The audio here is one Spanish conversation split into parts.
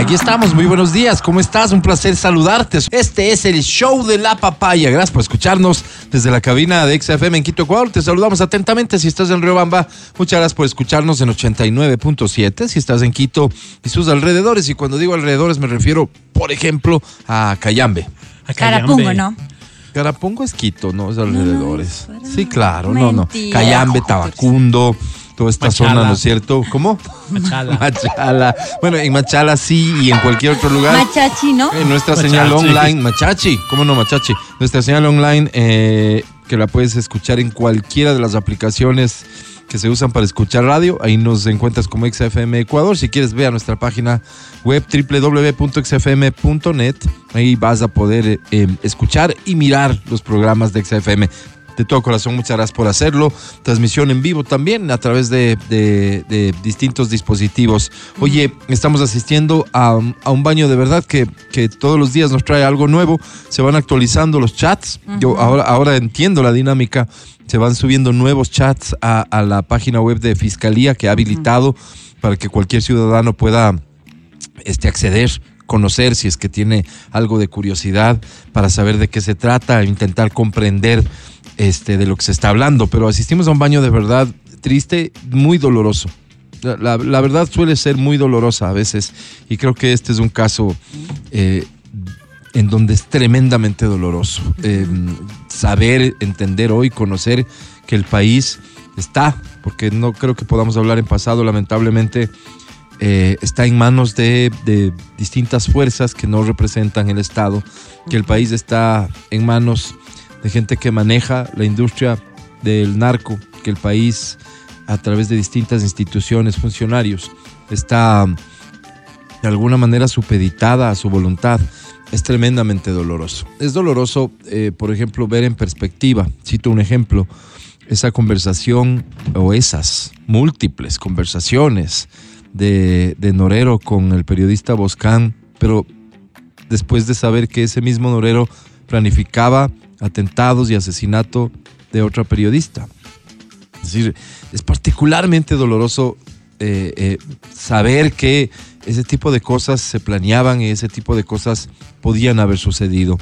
Aquí estamos, muy buenos días, ¿cómo estás? Un placer saludarte. Este es el show de la papaya. Gracias por escucharnos desde la cabina de XFM en Quito, Ecuador. Te saludamos atentamente si estás en Riobamba. Muchas gracias por escucharnos en 89.7. Si estás en Quito y sus alrededores, y cuando digo alrededores me refiero, por ejemplo, a Cayambe. Carapungo, ¿no? Carapungo es Quito, ¿no? Es alrededores. Sí, claro, no, no. Cayambe, Tabacundo, toda esta Machala. zona, ¿no es cierto? ¿Cómo? Machala. Machala. Bueno, en Machala sí y en cualquier otro lugar. Machachi, ¿no? En nuestra Machachi. señal online, Machachi, ¿cómo no Machachi? Nuestra señal online eh, que la puedes escuchar en cualquiera de las aplicaciones que se usan para escuchar radio. Ahí nos encuentras como XFM Ecuador. Si quieres, ve a nuestra página web www.xfm.net. Ahí vas a poder eh, eh, escuchar y mirar los programas de XFM. De todo corazón, muchas gracias por hacerlo. Transmisión en vivo también a través de, de- de distintos dispositivos. Oye, estamos asistiendo a, un- a un baño de verdad que, que todos los días nos trae algo nuevo. Se van actualizando los chats. Yo ahora, ahora entiendo la dinámica. Se van subiendo nuevos chats a, a la página web de Fiscalía que ha habilitado para que cualquier ciudadano pueda este, acceder, conocer si es que tiene algo de curiosidad para saber de qué se trata, intentar comprender este, de lo que se está hablando. Pero asistimos a un baño de verdad triste, muy doloroso. La, la- la verdad suele ser muy dolorosa a veces y creo que este es un caso eh, en donde es tremendamente doloroso. Eh, saber, entender hoy, conocer que el país está, porque no creo que podamos hablar en pasado, lamentablemente, eh, está en manos de, de distintas fuerzas que no representan el Estado, que el país está en manos de gente que maneja la industria del narco, que el país a través de distintas instituciones, funcionarios, está de alguna manera supeditada a su voluntad. Es tremendamente doloroso. Es doloroso, eh, por ejemplo, ver en perspectiva, cito un ejemplo, esa conversación o esas múltiples conversaciones de, de Norero con el periodista Boscán, pero después de saber que ese mismo Norero planificaba atentados y asesinato de otra periodista. Es decir, es particularmente doloroso eh, eh, saber que ese tipo de cosas se planeaban y ese tipo de cosas podían haber sucedido.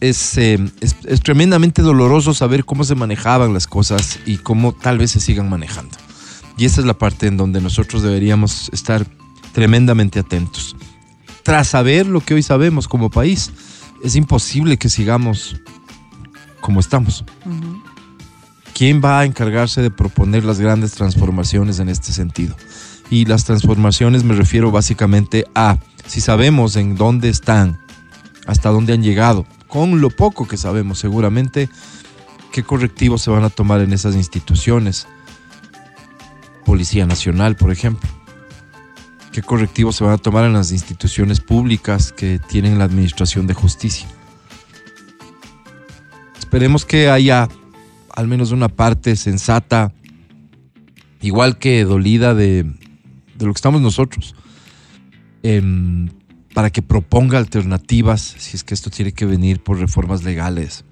Es, eh, es, es tremendamente doloroso saber cómo se manejaban las cosas y cómo tal vez se sigan manejando. Y esa es la parte en donde nosotros deberíamos estar tremendamente atentos. Tras saber lo que hoy sabemos como país, es imposible que sigamos como estamos. ¿Quién va a encargarse de proponer las grandes transformaciones en este sentido? Y las transformaciones me refiero básicamente a si sabemos en dónde están, hasta dónde han llegado, con lo poco que sabemos seguramente, qué correctivos se van a tomar en esas instituciones. Policía Nacional, por ejemplo. ¿Qué correctivos se van a tomar en las instituciones públicas que tienen la administración de justicia? Esperemos que haya al menos una parte sensata, igual que dolida de, de lo que estamos nosotros, em, para que proponga alternativas, si es que esto tiene que venir por reformas legales,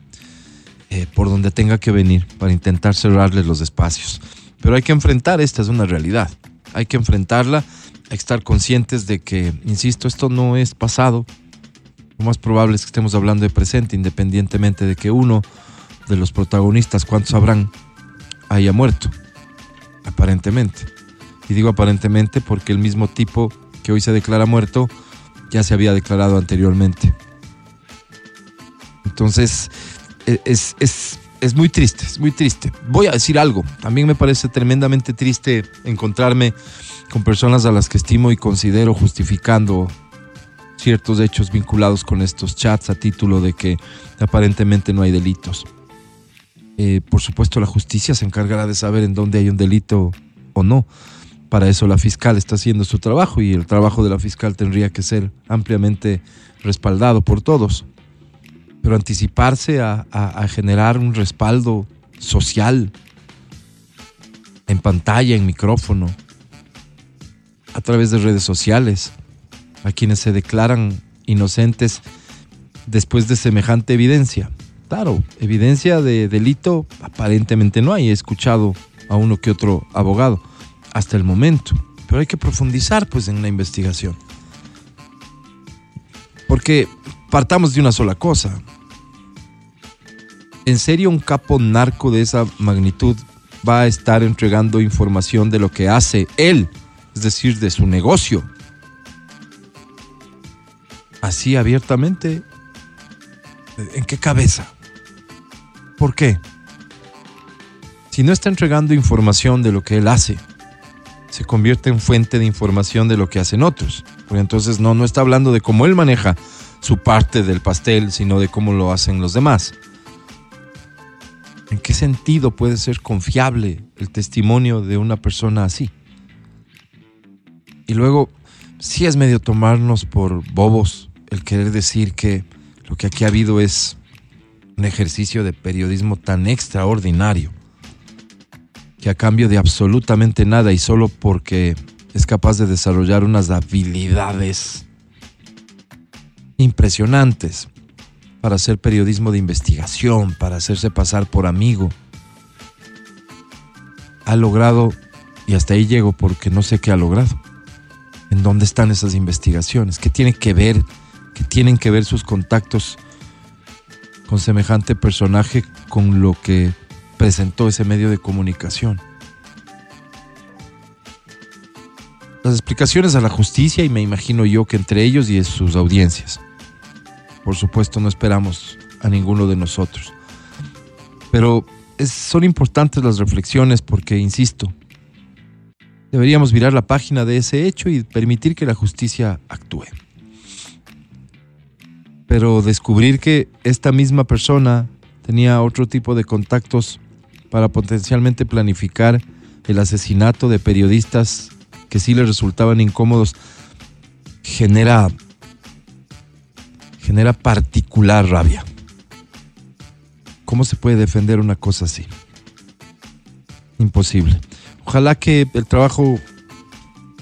eh, por donde tenga que venir, para intentar cerrarles los espacios. Pero hay que enfrentar, esta es una realidad, hay que enfrentarla, hay que estar conscientes de que, insisto, esto no es pasado, lo más probable es que estemos hablando de presente, independientemente de que uno de los protagonistas, ¿cuántos habrán? Haya muerto, aparentemente. Y digo aparentemente porque el mismo tipo que hoy se declara muerto ya se había declarado anteriormente. Entonces, e- es, es, es muy triste, es muy triste. Voy a decir algo, también me parece tremendamente triste encontrarme con personas a las que estimo y considero justificando ciertos hechos vinculados con estos chats a título de que aparentemente no hay delitos. Eh, por supuesto, la justicia se encargará de saber en dónde hay un delito o no. Para eso la fiscal está haciendo su trabajo y el trabajo de la fiscal tendría que ser ampliamente respaldado por todos. Pero anticiparse a, a- a generar un respaldo social en pantalla, en micrófono, a través de redes sociales, a quienes se declaran inocentes después de semejante evidencia? Claro, evidencia de delito aparentemente no hay. He escuchado a uno que otro abogado hasta el momento. Pero hay que profundizar pues en la investigación. Porque partamos de una sola cosa. ¿En serio un capo narco de esa magnitud va a estar entregando información de lo que hace él, es decir, de su negocio? Así abiertamente. ¿En qué cabeza? ¿Por qué? Si no está entregando información de lo que él hace, se convierte en fuente de información de lo que hacen otros. Porque entonces no, no está hablando de cómo él maneja su parte del pastel, sino de cómo lo hacen los demás. ¿En qué sentido puede ser confiable el testimonio de una persona así? Y luego, si es medio tomarnos por bobos el querer decir que lo que aquí ha habido es un ejercicio de periodismo tan extraordinario que a cambio de absolutamente nada y solo porque es capaz de desarrollar unas habilidades impresionantes para hacer periodismo de investigación, para hacerse pasar por amigo, ha logrado, y hasta ahí llego porque no sé qué ha logrado. ¿En dónde están esas investigaciones? ¿Qué tiene que ver? ¿Qué tienen que ver sus contactos con semejante personaje con lo que presentó ese medio de comunicación. Las explicaciones a la justicia y me imagino yo que entre ellos y sus audiencias. Por supuesto no esperamos a ninguno de nosotros. Pero son importantes las reflexiones porque, insisto, deberíamos mirar la página de ese hecho y permitir que la justicia actúe. Pero descubrir que esta misma persona tenía otro tipo de contactos para potencialmente planificar el asesinato de periodistas que sí le resultaban incómodos, genera, genera particular rabia. ¿Cómo se puede defender una cosa así? Imposible. Ojalá que el trabajo,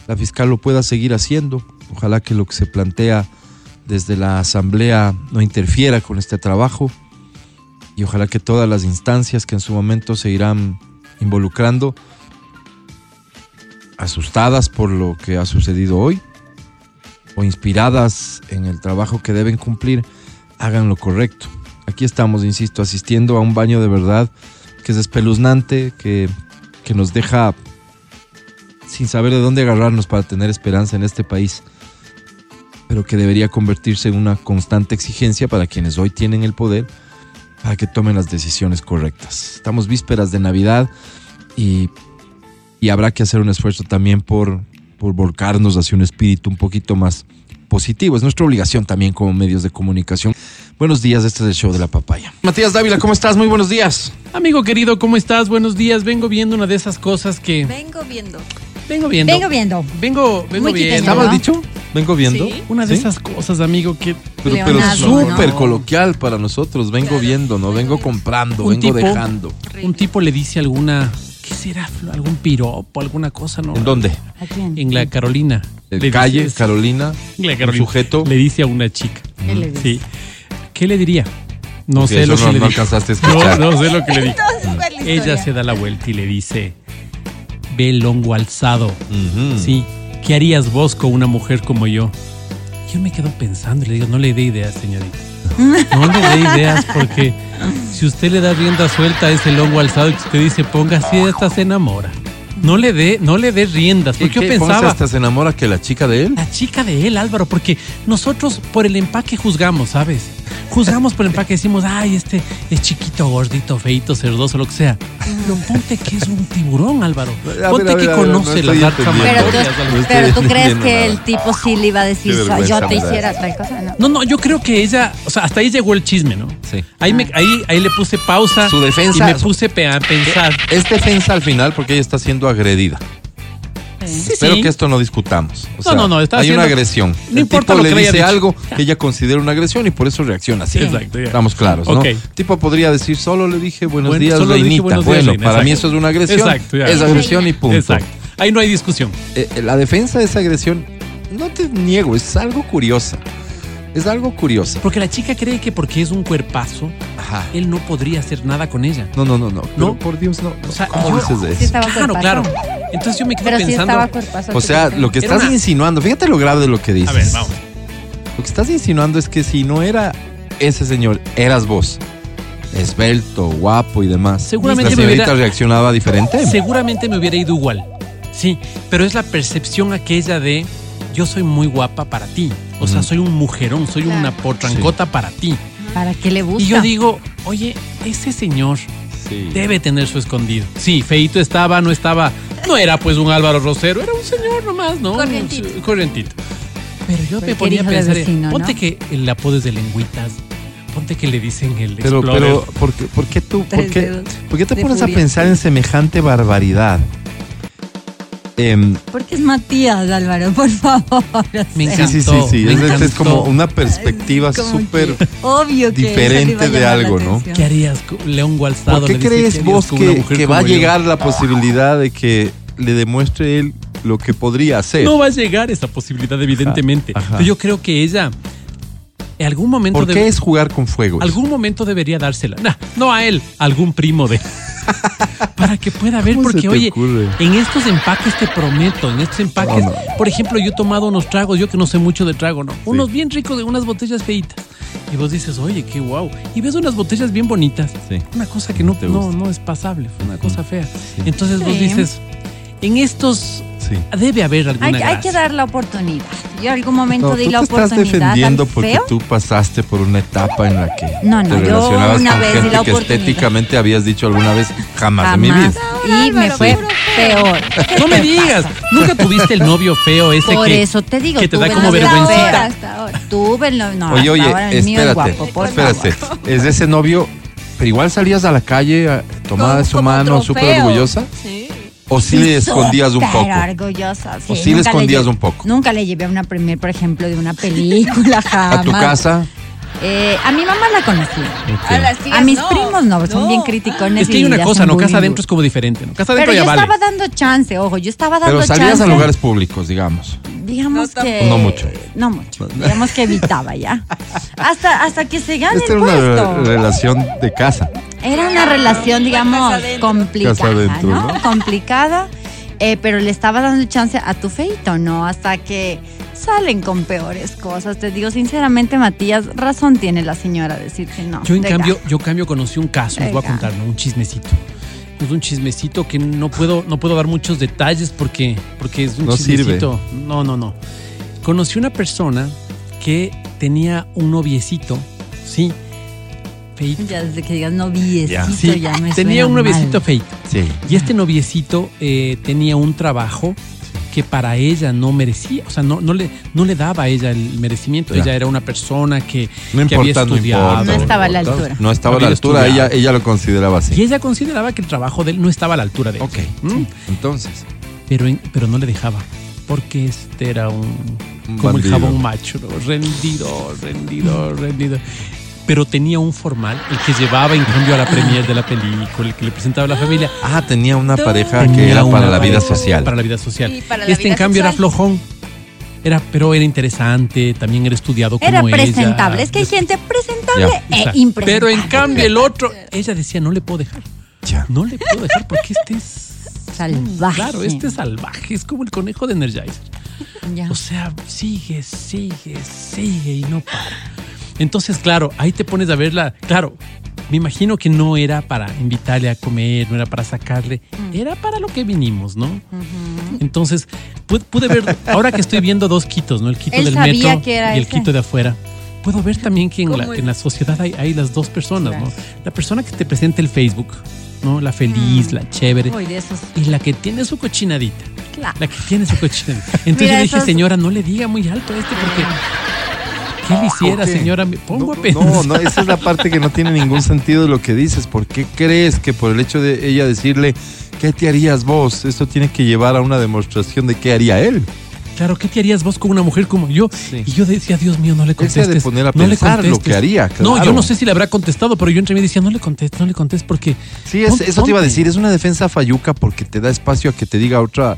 la fiscal lo pueda seguir haciendo. Ojalá que lo que se plantea desde la Asamblea no interfiera con este trabajo y ojalá que todas las instancias que en su momento se irán involucrando, asustadas por lo que ha sucedido hoy o inspiradas en el trabajo que deben cumplir, hagan lo correcto. Aquí estamos, insisto, asistiendo a un baño de verdad que es espeluznante, que, que nos deja sin saber de dónde agarrarnos para tener esperanza en este país, pero que debería convertirse en una constante exigencia para quienes hoy tienen el poder para que tomen las decisiones correctas. Estamos vísperas de Navidad y, habrá que hacer un esfuerzo también por, por volcarnos hacia un espíritu un poquito más positivo. Es nuestra obligación también como medios de comunicación. Buenos días, este es el show de la papaya. Matías Dávila, ¿cómo estás? Muy buenos días. Amigo querido, ¿cómo estás? Buenos días. Vengo viendo una de esas cosas que... Vengo viendo. Vengo viendo. Vengo viendo. Vengo, vengo viendo. ¿Estabas dicho? Vengo viendo. Sí. Una de esas cosas, amigo, que... Pero, pero súper ¿no? coloquial para nosotros. Vengo viendo, no vengo comprando, Un vengo tipo- dejando. Un tipo le dice alguna... ¿Qué será? Flo? ¿Algún piropo? ¿Alguna cosa? No. ¿En dónde? ¿A quién? En la Carolina. ¿En Le calle, dice- Carolina? en la Carolina. sujeto? Le dice a una chica. ¿Qué le dice? Sí. ¿Qué le diría? No Ok, sé eso lo que no- le no dijo. alcanzaste a No, no sé lo que le dijo. Entonces, ¿cuál es la Ella historia? se da la vuelta y le dice, ve el hongo alzado. Ujú. Sí, ¿qué harías vos con una mujer como yo? Yo me quedo pensando y le digo, no le dé ideas, señorita. No le dé ideas porque si usted le da rienda suelta a ese longo alzado y que usted dice, ponga así, esta se enamora. No le dé, no le dé riendas. ¿Qué, Porque yo qué? ¿Ponce pensaba, hasta se enamora que la chica de él? la chica de él, Álvaro, porque nosotros por el empaque juzgamos, ¿sabes? Juzgamos por el empaque, decimos, ay, este es chiquito, gordito, feito, cerdoso, lo que sea. Pero ponte que es un tiburón, Álvaro. Ponte a ver, que a ver, no conoce artes entendiendo. Pero tú. No pero crees que nada. el tipo sí le iba a decir, Qué "So- vergüenza yo te hiciera tal cosa. No. No, no, yo creo que ella, o sea, hasta ahí llegó el chisme, ¿no? Sí. Ahí, me, ahí, ahí le puse pausa. Su defensa- Y me puse a pensar. Es defensa al final porque ella está siendo agredida. Sí, Espero sí. que esto no discutamos. O No, sea, no, no, está Hay una agresión. No el importa tipo lo le que dice dicho. algo que ella considera una agresión y por eso reacciona así. Exacto, ya. Estamos claros, ¿no? El tipo podría decir, solo le dije buenos Bueno, días, dije reinita. buenos días, bueno, reina, para mí eso es una agresión. Exacto, es agresión y punto. Exacto. Ahí no hay discusión. Eh, eh, la defensa de esa agresión, no te niego, es algo curiosa. Es algo curioso. Porque la chica cree que porque es un cuerpazo, Ajá. él no podría hacer nada con ella. No, no, no, no. Pero No. por Dios, no. O sea, ¿Cómo yo- dices Sí eso? estaba Claro, cuerpazo. claro. Entonces yo me quedo Pero pensando. O sea, lo que estás una- insinuando, fíjate lo grave de lo que dices. A ver, vamos. Lo que estás insinuando es que si no era ese señor, eras vos. Esbelto, guapo y demás. Seguramente la me señorita hubiera- reaccionaba diferente. Seguramente me hubiera ido igual. Sí, pero es la percepción aquella de yo soy muy guapa para ti. O sea, soy un mujerón, soy Claro. una potrancota para ti. ¿Para qué le gusta? Y yo digo, oye, ese señor Sí. debe tener su escondido. Sí, feito estaba, no estaba, no era pues un Álvaro Rosero, era un señor nomás, ¿no? Corrientito. Un- corrientito. Pero yo me Cualquier ponía a pensar, vecino, ponte ¿no? que el apodo es de lengüitas, ponte que le dicen el Pero, Explorer. pero, ¿por qué, por qué tú, por qué, por qué te pones a pensar en semejante barbaridad? Em, Porque es Matías, Álvaro, por favor. Me sí, sí, sí, encantó, sí. me Es, es encantó. como una perspectiva súper. que Obvio que diferente de algo, ¿no? ¿Qué harías, León Gualzado? ¿Por qué le dice, crees "¿Qué harías vos que, mujer que va a como yo?" llegar la posibilidad de que le demuestre él lo que podría hacer? No va a llegar esa posibilidad, evidentemente. Ajá. Pero yo creo que ella, en algún momento, ¿Por debe- qué es jugar con fuego? algún momento debería dársela. Nah, no a él, a algún primo de. Para que pueda ver, ¿Cómo se porque oye, ocurre? en estos empaques te prometo, en estos empaques, No, no. por ejemplo, yo he tomado unos tragos, yo que no sé mucho de trago, ¿no? Unos bien ricos de unas botellas feitas. Y vos dices, oye, qué guau. Y ves unas botellas bien bonitas. Sí. Una cosa que no, Te no, no es pasable, fue una cosa fea. Entonces vos Sí. dices, en estos Sí. debe haber alguna Hay, hay que dar la oportunidad. Yo algún momento No, di la te estás oportunidad defendiendo porque feo. tú pasaste por una etapa en la que No, no, te yo relacionabas una con vez gente que oportunidad. estéticamente habías dicho alguna vez jamás, en mi Jamás. vida. Y me fue peor. No me digas, nunca tuviste el novio feo ese Por que, eso te digo. que te tuve da como vergüencita. Hasta ahora. Tuve el novio. No, Oye, oye, ahora el mío es espérate, guapo, por espérate. favor. Es de ese novio, pero igual salías a la calle tomada de su mano, súper orgullosa. Sí. ¿O sí le escondías un poco? orgullosa. ¿O sí, sí le nunca escondías lle- un poco? Nunca le llevé a una premier, por ejemplo, de una película, jamás. ¿A tu casa? Eh, a mi mamá la conocía. A las tías A mis no. primos no, son No. bien criticones. Es que hay una le cosa, ¿no? Casa adentro es como diferente, ¿no? Casa adentro Pero yo ya vale. estaba dando chance, ojo, yo estaba dando Pero salías chance. a lugares públicos, digamos. Digamos No que. No mucho. No mucho. Digamos que evitaba ya. Hasta, hasta que se gane Esta el era una puesto. re- relación de casa. Era una relación, digamos, complicada, Casa adentro, ¿no? ¿no? Complicada, eh, pero le estaba dando chance a tu feito, ¿no? Hasta que salen con peores cosas. Te digo, sinceramente, Matías, razón tiene la señora decir que no. Yo en de cambio, yo cambio conocí un caso, les voy a contar, ¿no? Un chismecito. Es un chismecito que no puedo, no puedo dar muchos detalles porque, porque es un No sirve. chismecito. No, no, no. Conocí una persona que tenía un noviecito, sí, feito. Ya desde que digas noviecito, Ya. ya, Sí, me tenía suena un noviecito mal. feito. Sí. Y este noviecito eh, tenía un trabajo que para ella no merecía, o sea, no, no, le, no le daba a ella el merecimiento. Ya. Ella era una persona que, No que había importa, no estudiado. importa. No estaba a la altura. No estaba a la Había altura, ella, ella lo consideraba así. Y ella consideraba que el trabajo de él no estaba a la altura de él. Ok, ¿Mm? entonces. Pero, pero no le dejaba. Porque este era un. Un como bandido. el jabón macho, ¿no? rendido, rendido, rendido. Pero tenía un formal, el que llevaba en cambio a la premier de la película, el que le presentaba a la familia. Ah, tenía una pareja que era para la vida social. Para la vida social. Y para la este, vida en cambio, era flojón. Era, pero era interesante, también era estudiado como Era ella. presentable. Es que hay gente presentable Ya. e impresentable. Pero en cambio el otro, ella decía, no le puedo dejar. Ya. No le puedo dejar porque este es... Salvaje. Claro, este es salvaje, es como el conejo de Energizer. Ya. O sea, sigue, sigue, sigue y no para. Entonces, claro, ahí te pones a verla. Claro, me imagino que no era para invitarle a comer, no era para sacarle, era para lo que vinimos, ¿no? Entonces, pude, pude ver, ahora que estoy viendo dos quitos, ¿no? El quito Él del sabía metro que era y el ese. quito de afuera. Puedo ver también que en la, sociedad hay, hay las dos personas, Claro. ¿no? La persona que te presenta el Facebook, ¿no? La feliz, la chévere, Uy, de esos. y la que tiene su cochinadita. Claro. La que tiene su cochinadita. Entonces Mira, yo dije, esos- señora, no le diga muy alto a este porque. ¿Qué le hiciera, señora? Me pongo a No, pensar. no, no, esa es la parte que no tiene ningún sentido de lo que dices. ¿Por qué crees que por el hecho de ella decirle, ¿qué te harías vos? Esto tiene que llevar a una demostración de qué haría él. Claro, ¿qué te harías vos con una mujer como yo? Sí. Y yo decía, Dios mío, no le contestes. de poner a no le lo que haría, No, claro. yo no sé si le habrá contestado, pero yo entre mí decía, no le contestes, no le contestes porque. Sí, es- Ponte- eso te iba a decir, es una defensa falluca porque te da espacio a que te diga otra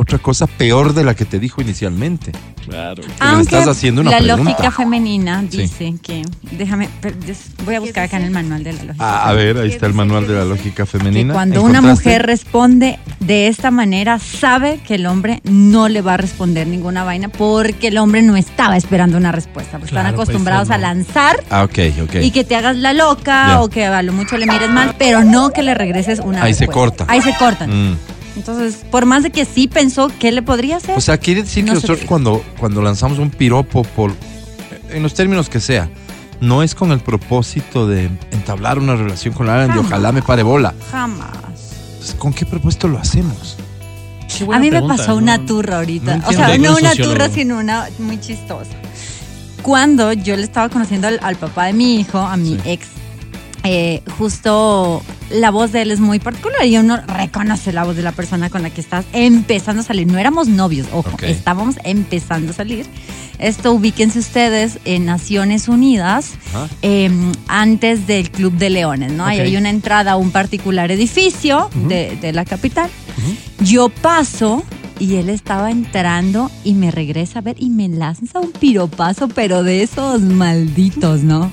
otra cosa peor de la que te dijo inicialmente. Claro. Pero le estás haciendo una la pregunta. lógica femenina Sí. dice que, déjame, voy a buscar acá en el manual de la lógica. Ah, a ver, ahí está el manual de la lógica que femenina. cuando una mujer responde de esta manera, sabe que el hombre no le va a responder ninguna vaina porque el hombre no estaba esperando una respuesta. Claro, están pues, acostumbrados no. a lanzar Ah, ok, ok. y que te hagas la loca o que a lo mucho le mires mal, pero no que le regreses una Ahí se corta. Ahí se cortan. Mm. Entonces, por más de que sí pensó, ¿qué le podría hacer? O sea, quiere decir No que nosotros cuando, cuando lanzamos un piropo por en los términos que sea, no es con el propósito de entablar una relación con alguien de ojalá me pare bola. Jamás. Entonces, ¿Con qué propósito lo hacemos? Qué buena A mí me pasó ¿no? una turra ahorita. No o sea, no Un una sociólogo. turra, sino una muy chistosa. Cuando yo le estaba conociendo al, al papá de mi hijo, a mi Sí. ex, eh, justo la voz de él es muy particular y uno reconoce la voz de la persona con la que estás empezando a salir. No éramos novios, ojo, Ok. estábamos empezando a salir. Esto ubíquense ustedes en Naciones Unidas, eh, antes del Club de Leones, ¿no? Ahí hay una entrada a un particular edificio de, de la capital. Yo paso y él estaba entrando y me regresa a ver y me lanza un piropazo, pero de esos malditos, ¿no?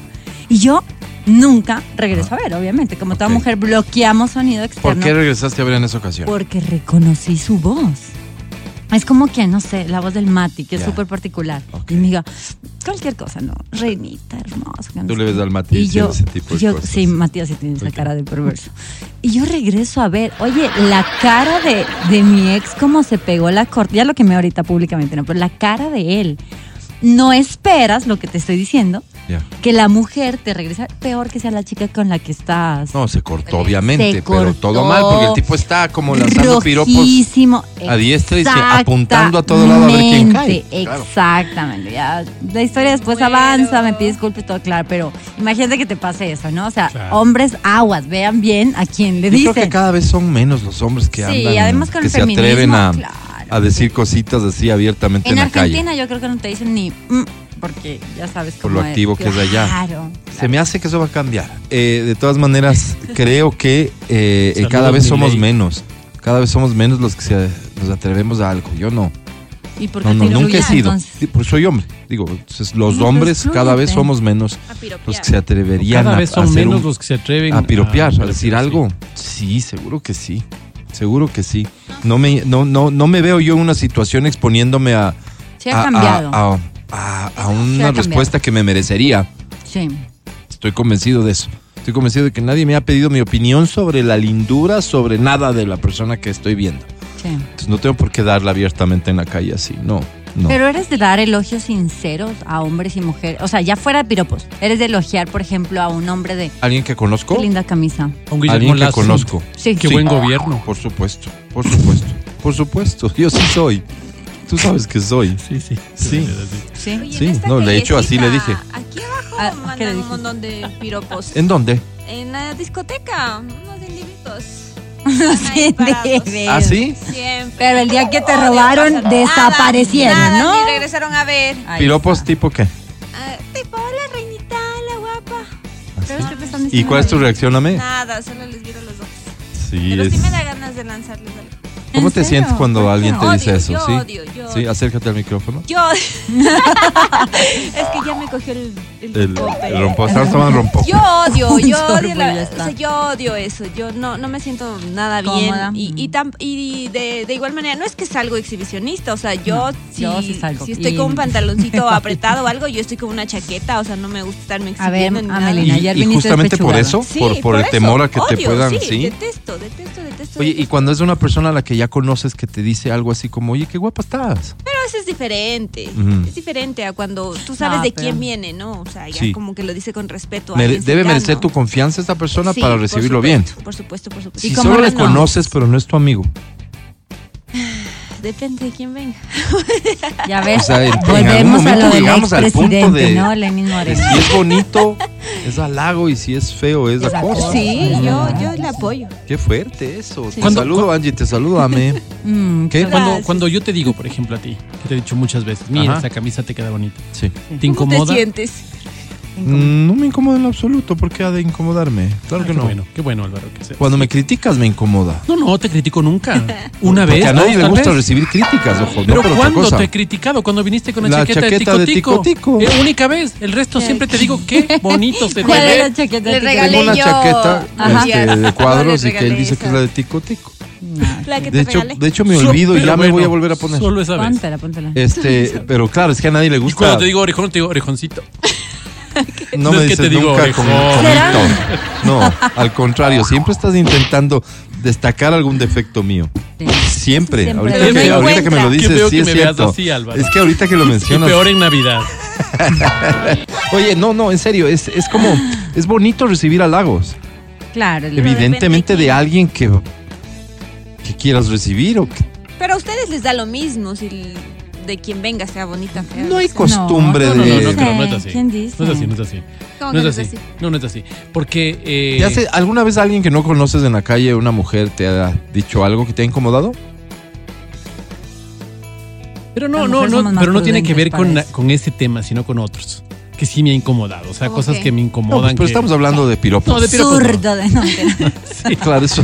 Y yo nunca regreso a ver, obviamente. Como toda mujer, bloqueamos sonido ¿Por externo. qué regresaste a ver en esa ocasión? Porque reconocí su voz. Es como que, no sé, la voz del Mati, que es súper particular. Ok. Y me diga, cualquier cosa, ¿no? Reinita, hermosa. Tú le ves al Mati Y yo, ese tipo de yo- cosas. sí, Matías sí tiene esa cara de perverso. Y yo regreso a ver, oye, la cara de, de mi ex, cómo se pegó la corte, ya lo que me ahorita públicamente, no, pero la cara de él. No esperas lo que te estoy diciendo, Que la mujer te regresa peor que sea la chica con la que estás. No, se cortó, obviamente, Se pero cortó. todo mal porque el tipo está como lanzando piropos. A diestra y sí, apuntando a todo lado a ver quién cae. Exactamente. Ya, la historia después avanza, me pide disculpas y todo claro, pero imagínate que te pase eso, ¿no? O sea, Claro. hombres aguas, vean bien a quién le Yo creo dicen. que cada vez son menos los hombres que Sí, andan, además con que el se atreven a, feminismo, claro. a decir cositas así abiertamente en, En la calle. Argentina yo creo que no te dicen ni mm, porque ya sabes Por cómo lo activo que es allá. Claro. Se me hace que eso va a cambiar. Eh, de todas maneras, creo que eh, eh, cada vez somos menos. Cada vez somos menos los que se- nos atrevemos a algo. Yo no. ¿Y por qué No, no, te nunca he sido. entonces? Pues soy hombre. Digo, entonces, los No, hombres cada vez somos menos A los que se atreverían Cada a, vez a son hacer menos un- los que se atreven a piropear, a, a decir sí. algo. Sí, seguro que sí. Seguro que sí. No me, no, no, no me veo yo en una situación exponiéndome a, Sí ha a- a- cambiado. A- a- una respuesta que me merecería. Sí. Estoy convencido de eso. Estoy convencido de que nadie me ha pedido mi opinión sobre la lindura, sobre nada de la persona que estoy viendo. Sí. Entonces no tengo por qué darla abiertamente en la calle así. No, no. Pero eres de dar elogios sinceros a hombres y mujeres. O sea, ya fuera de piropos. Eres de elogiar, por ejemplo, a un hombre de ¿Alguien que conozco? qué linda camisa. Un Guillermo Alguien que Lazo. conozco. Sí. Qué Sí. buen gobierno. Por supuesto, por supuesto, por supuesto. Yo sí soy. Tú sabes que soy. Sí, sí. Sí. Sí. Oye, Sí, esta no, de hecho, así le callecita, dije. Aquí abajo Ah, ¿qué le mandan un dijiste? montón de piropos. ¿En dónde? En la discoteca, unos individuos. Sí, parados. de ¿Ah, sí? Siempre. Pero el día que te Oh, robaron, desaparecieron, Nada, ¿no? Ni regresaron a ver. Ahí ¿Piropos está. tipo qué? Ah, tipo, la reinita, la guapa. Pero es que te están ¿Y diciendo cuál es tu reacción a mí? Nada, solo les viro los ojos. Sí, Pero es... sí me da ganas de lanzarles algo. ¿Cómo ¿En te serio? sientes cuando alguien te Odio, dice eso? yo ¿Sí? odio, yo Sí, acércate al micrófono. Yo. es que ya me cogió el, el, El, rompo. Estamos tomando rompo. Yo odio, yo odio, la- o sea, yo odio eso. Yo no, no me siento nada Cómoda. bien. Y, y, tam- y de, de igual manera, no es que salgo exhibicionista. O sea, yo, No, si, yo sí salgo. si estoy Y- con un pantaloncito apretado o algo, yo estoy con una chaqueta. O sea, no me gusta estarme A ver, exhibiendo. ni nada. Amelina, Y, ayer y justamente por eso, Sí, por, por el eso. temor a que te puedan, sí. Detesto, detesto, detesto. Oye, y cuando es una persona a la que ya conoces que te dice algo así como, oye, qué guapa estás. Pero eso es diferente. Es diferente a cuando tú sabes No, de pero- quién viene, ¿no? O sea, ya Sí. como que lo dice con respeto. a Mere- debe cercano. merecer tu confianza esta persona Sí, para por recibirlo bien. Por supuesto, por supuesto. ¿Y Si solo le conoces, pero no es tu amigo. Depende de quién venga. Ya ves, O sea, volvemos a lo del expresidente, de- ¿no? Lenin Que Moreno. si es bonito, es halago y si es feo, es Es acoso. Sí, yo, yo le apoyo. Qué fuerte eso. Te ¿Cuándo- saludo, Angie, te saludo, Ame. Mm, ¿Qué? Cuando, cuando yo te digo, por ejemplo, a ti, que te he dicho muchas veces, mira, Ajá. esta camisa te queda bonita. Sí. ¿Te incomoda? ¿Cómo te sientes? Mm, No me incomoda en lo absoluto, ¿por qué ha de incomodarme? Claro Ah, que qué no. bueno, qué bueno, Álvaro. que se- Cuando me criticas me incomoda. No, no, te critico nunca. Una Porque vez. a nadie le gusta vez. recibir críticas, ojo, Pero no ¿cuándo te he criticado? Cuando viniste con la, La chaqueta, chaqueta de de tico Tico Tico. Eh, única vez. El resto siempre te digo qué bonito se te ¿Cuál era la ve. chaqueta? Le de regalé Tengo una yo- chaqueta Ajá. este, de cuadros y que él dice que es la de Tico Tico. No. La que De te hecho, regalé. de hecho me olvido y ya me voy a volver a poner. Solo esa vez. Póntela, póntela. Este, pero claro, es que a nadie le Y gusta. cuando te digo orejón, te digo orejoncito. no no me es que dices te digo nunca orejón. con comito. No, al contrario, siempre estás intentando destacar algún defecto mío. Siempre. Siempre. Ahorita, que, no ahorita que me lo dices, sí que es me veas cierto. así, Álvaro. Es que ahorita que lo Y mencionas. peor en Navidad. Oye, no, no, en serio, es, es como, es bonito recibir halagos. Claro. Evidentemente de alguien que, que quieras recibir o que Pero a ustedes les da lo mismo si de quien venga sea bonita, fea. no hay costumbre No, no, de... no, no, pero no es así. ¿Quién dice? No es así, no es así. ¿Cómo No que es así. No, no es así. Porque. eh, ¿Te hace- ¿Alguna vez alguien que no conoces en la calle, una mujer, te ha dicho algo que te ha incomodado? Pero no, no, no, pero no tiene que ver con, con ese tema, sino con otros. Que sí me ha incomodado. O sea, ¿Cómo cosas qué? que me No, incomodan. pues, pero que- estamos hablando de piropos. No, de piropos. no. Zurdo de no, mentira. Claro, eso.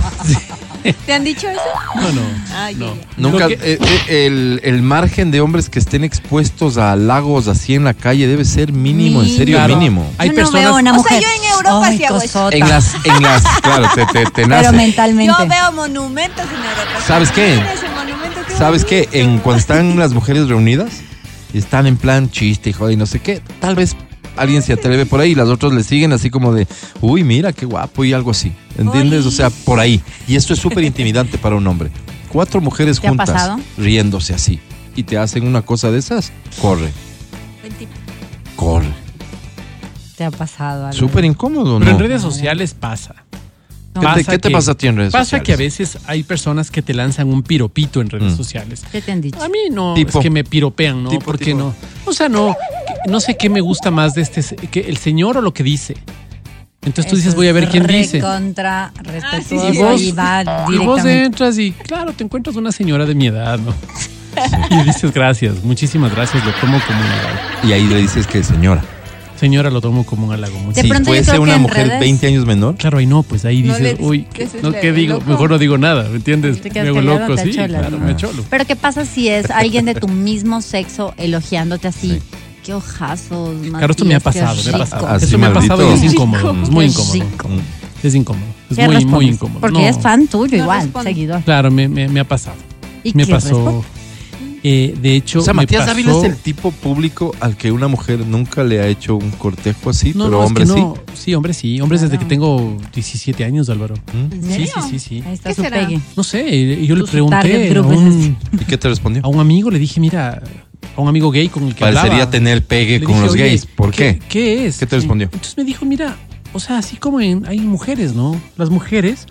¿Te han dicho eso? No, no. Ay, no. ay, ay. Nunca, que- eh, eh, el, el margen de hombres que estén expuestos a lagos así en la calle debe ser mínimo, en serio, Claro. mínimo. Hay Yo personas. no veo una O sea, mujer. yo en Europa sí hago eso. En las, en las, claro, te, te, te nace. Pero mentalmente. Yo veo monumentos en Europa. ¿Sabes qué? ¿Sabes qué? En, cuando están las mujeres reunidas y están en plan chiste y joder y no sé qué, tal vez alguien se atreve por ahí y las otras le siguen así como de, uy, mira qué guapo y algo así. ¿Entiendes? O sea, por ahí. Y esto es súper intimidante para un hombre. Cuatro mujeres ¿Te ha juntas riéndose así y te hacen una cosa de esas, corre, corre. Te ha pasado algo. Súper incómodo, Pero ¿no? en redes sociales pasa. No. ¿Qué te, Pasa qué te que- pasa a ti en redes Pasa sociales? que a veces hay personas que te lanzan un piropito en redes Mm. sociales. ¿Qué te han dicho? A mí no, Tipo. es que me piropean, ¿no? Tipo, ¿Por qué tipo. no? O sea, no, no sé qué me gusta más de este, que el señor o lo que dice. Entonces tú dices, voy a ver quién dice. Contra, sí, respetuoso sí, Y vos, y va y vos entras y, claro, te encuentras una señora de mi edad, ¿no? Y dices, gracias, muchísimas gracias, lo tomo como un halago. Y ahí le dices que señora. Señora, lo tomo como un halago. De Si pronto yo fuese creo que una en mujer redes- 20 años menor, Claro, ahí no, pues ahí No dices, le- uy, ¿qué es ¿no, ¿qué digo? loco? Mejor no digo nada, ¿me entiendes? Te Me hago callado, loco, te sí, acholas, claro, ¿no? me cholo. Pero ¿qué pasa si es alguien de tu mismo sexo elogiándote así? Qué ojazos, Claro, esto me ha pasado, me ha pasado. Así Esto me ha pasado y es incómodo, es muy Qué incómodo. rico. Es incómodo, es ¿Qué muy, muy incómodo. Porque No. es fan tuyo No igual, responde. seguidor. Claro, me, me, me ha pasado. ¿Y Me qué pasó. responde? Eh, de hecho, o sea, Matías Dávila pasó- es el tipo público al que una mujer nunca le ha hecho un cortejo así, No, pero no, es hombre que no. Sí, hombre, sí. Hombres desde Claro. que tengo 17 años, Álvaro. sí. ¿Mm? ¿En Sí, serio? sí, sí, sí. Ahí está ¿Qué su será? pegue. No sé, y yo le pregunté a es un, ¿Y qué te respondió? a un amigo, le dije, mira, a un amigo gay con el que Parecería hablaba. tener pegue Le con dije, los "Oye, gays. ¿Por qué? ¿Qué es? ¿Qué te respondió? Entonces me dijo, mira, o sea, así como en- hay mujeres, ¿no? Las mujeres,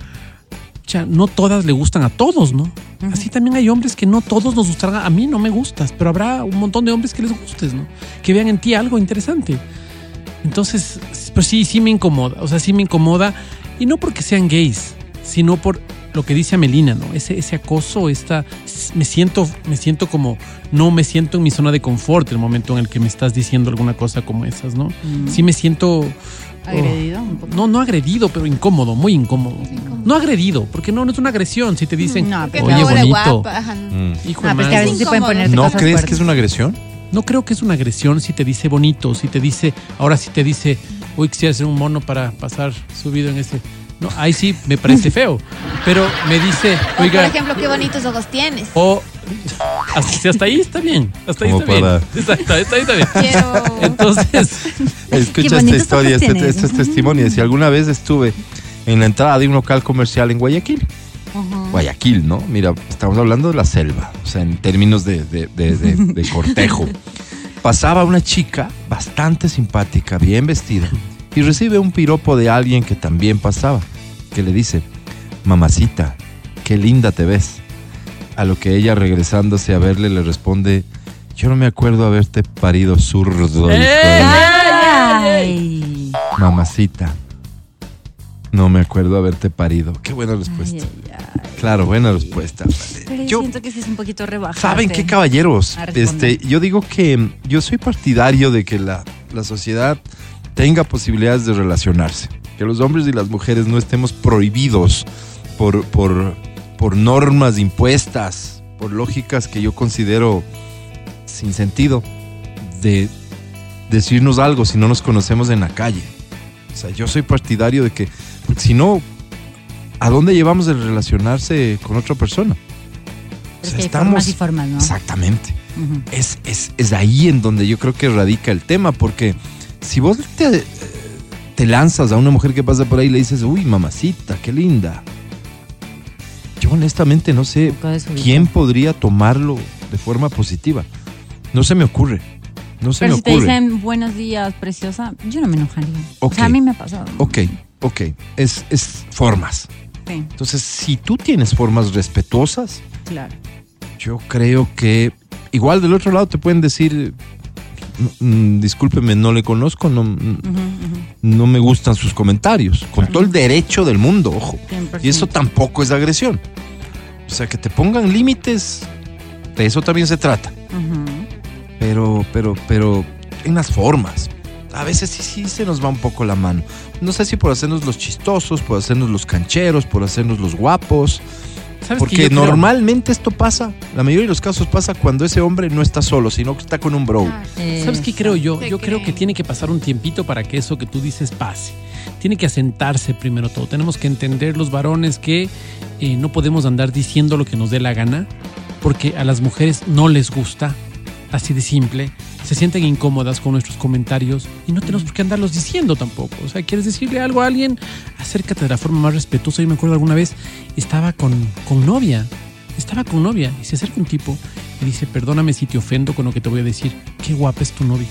no todas le gustan a todos, ¿no? Así también hay hombres que no todos nos gustarán. A mí no me gustas, pero habrá un montón de hombres que les gustes, ¿no? Que vean en ti algo interesante. Entonces, pues sí, sí me incomoda. O sea, sí me incomoda. Y no porque sean gays, sino por lo que dice Amelina, ¿no? Ese, ese acoso, esta. Me siento, me siento como. No me siento en mi zona de confort el momento en el que me estás diciendo alguna cosa como esas, ¿no? Sí me siento. Agredido un poco. No, no agredido, pero incómodo, muy incómodo. No agredido, porque no, no es una agresión si te dicen, No, oye, bonito, guapa. Mm. hijo de No, pues que a madre". veces sí pueden incómodo. ponerte ¿No cosas crees fuertes. que es una agresión? No creo que es una agresión si te dice bonito, si te dice, ahora si te dice, uy, quisiera ser un mono para pasar subido en ese. No, ahí sí me parece feo. Pero me dice, O, por oiga, ejemplo, qué bonitos ojos tienes. o hasta, si hasta ahí está bien. Hasta ahí está para- bien. Exacto, hasta ahí está bien. Quiero. Entonces, Escucha esta historia, este, este es testimonio. Si alguna vez estuve en la entrada de un local comercial en Guayaquil. Guayaquil, ¿no? Mira, estamos hablando de la selva, o sea, en términos de, de- de- de- de cortejo. Pasaba una chica bastante simpática, bien vestida, y recibe un piropo de alguien que también pasaba, que le dice, mamacita, qué linda te ves. A lo que ella regresándose a verle le responde, yo no me acuerdo haberte parido zurdo. hijo de-". Ay. Mamacita, no me acuerdo haberte parido. Qué buena respuesta. Ay, ay, ay. Claro, buena respuesta. Pero yo, siento que sí es un poquito rebajado. ¿Saben qué, caballeros? Este, yo digo que yo soy partidario de que la, la sociedad tenga posibilidades de relacionarse. Que los hombres y las mujeres no estemos prohibidos por, por, por normas impuestas, por lógicas que yo considero sin sentido de decirnos algo si no nos conocemos en la calle. O sea, yo soy partidario de que, porque si no, ¿a dónde llevamos el relacionarse con otra persona? O sea, formas y formas, ¿no? Exactamente. Ujú. Es, es, es ahí en donde yo creo que radica el tema, porque si vos te, te lanzas a una mujer que pasa por ahí y le dices, uy, mamacita, qué linda. Yo honestamente no sé quién podría tomarlo de forma positiva. No se me ocurre. No se Pero me si te dicen buenos días, preciosa, yo no me enojaría. O sea, a mí me ha pasado. Ok, ok. Es, es formas. Sí, Entonces, si tú tienes formas respetuosas, claro. Yo creo que igual del otro lado te pueden decir, "Mm, discúlpeme, no le conozco, no, ujú. no me gustan sus comentarios, con todo el derecho del mundo, ojo. 100%. Y eso tampoco es agresión. O sea, que te pongan límites, de eso también se trata. Pero, pero, pero en las formas. A veces sí, sí se nos va un poco la mano. No sé si por hacernos los chistosos, por hacernos los cancheros, por hacernos los guapos. ¿Sabes qué Porque creo? normalmente esto pasa, la mayoría de los casos pasa cuando ese hombre no está solo, sino que está con un bro. Eh, ¿Sabes qué creo yo? ¿Qué Yo creo que tiene que pasar un tiempito para que eso que tú dices pase. Tiene que asentarse primero todo. Tenemos que entender los varones que eh, no podemos andar diciendo lo que nos dé la gana, porque a las mujeres no les gusta, así de simple. Se sienten incómodas con nuestros comentarios y no tenemos por qué andarlos diciendo tampoco. O sea, quieres decirle algo a alguien, acércate de la forma más respetuosa. Yo me acuerdo alguna vez estaba con, con novia, estaba con novia y se acerca un tipo y dice, perdóname si te ofendo con lo que te voy a decir. Qué guapa es tu novia.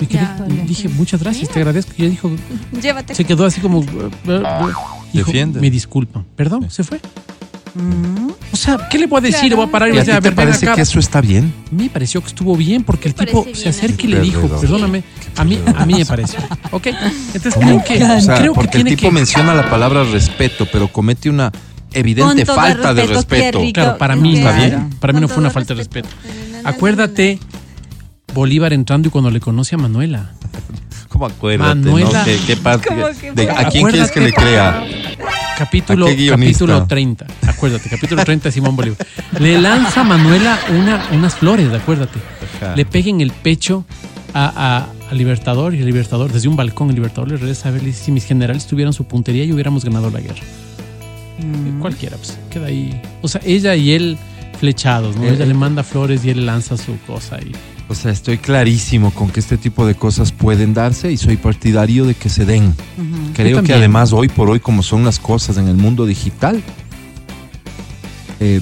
Me quedé- Ya. dije, muchas gracias, te agradezco. Y ella dijo, Llévate. se quedó así como... Dijo, Defiende. me disculpan. Perdón, se fue. Mm, O sea, ¿qué le voy a decir? Claro. Le voy a parar y ¿Y le a voy a ti te "A ver, ven parece acá". que eso está bien? Me pareció que estuvo bien porque el tipo parece se acerca y le dijo, perdóname, a mí, a mí me pareció. Ok, entonces ¿Cómo? creo que, O sea, creo que porque el tipo que... menciona la palabra respeto, pero comete una evidente Con falta de respeto, rico. Claro, para mí, Está no. bien. para mí no fue una falta de respeto. Acuérdate, Bolívar entrando y cuando le conoce a Manuela. ¿Cómo acuérdate? Manuela. ¿no? ¿Qué, qué parte- ¿Cómo que de-? ¿A quién quieres que le crea? Capítulo, capítulo 30. Acuérdate, capítulo 30 de Simón Bolívar. Le lanza a Manuela una, unas flores, acuérdate. Ajá. Le pega en el pecho a, a- Libertador y el Libertador, desde un balcón, el Libertador le regresa a ver, le dice, si mis generales tuvieran su puntería y hubiéramos ganado la guerra. mm. Cualquiera, pues, queda ahí. O sea, ella y él flechados, ¿no? Eh, ella eh. le manda flores y él lanza su cosa y O sea, estoy clarísimo con que este tipo de cosas pueden darse y soy partidario de que se den. Creo que además hoy por hoy, como son las cosas en el mundo digital, eh,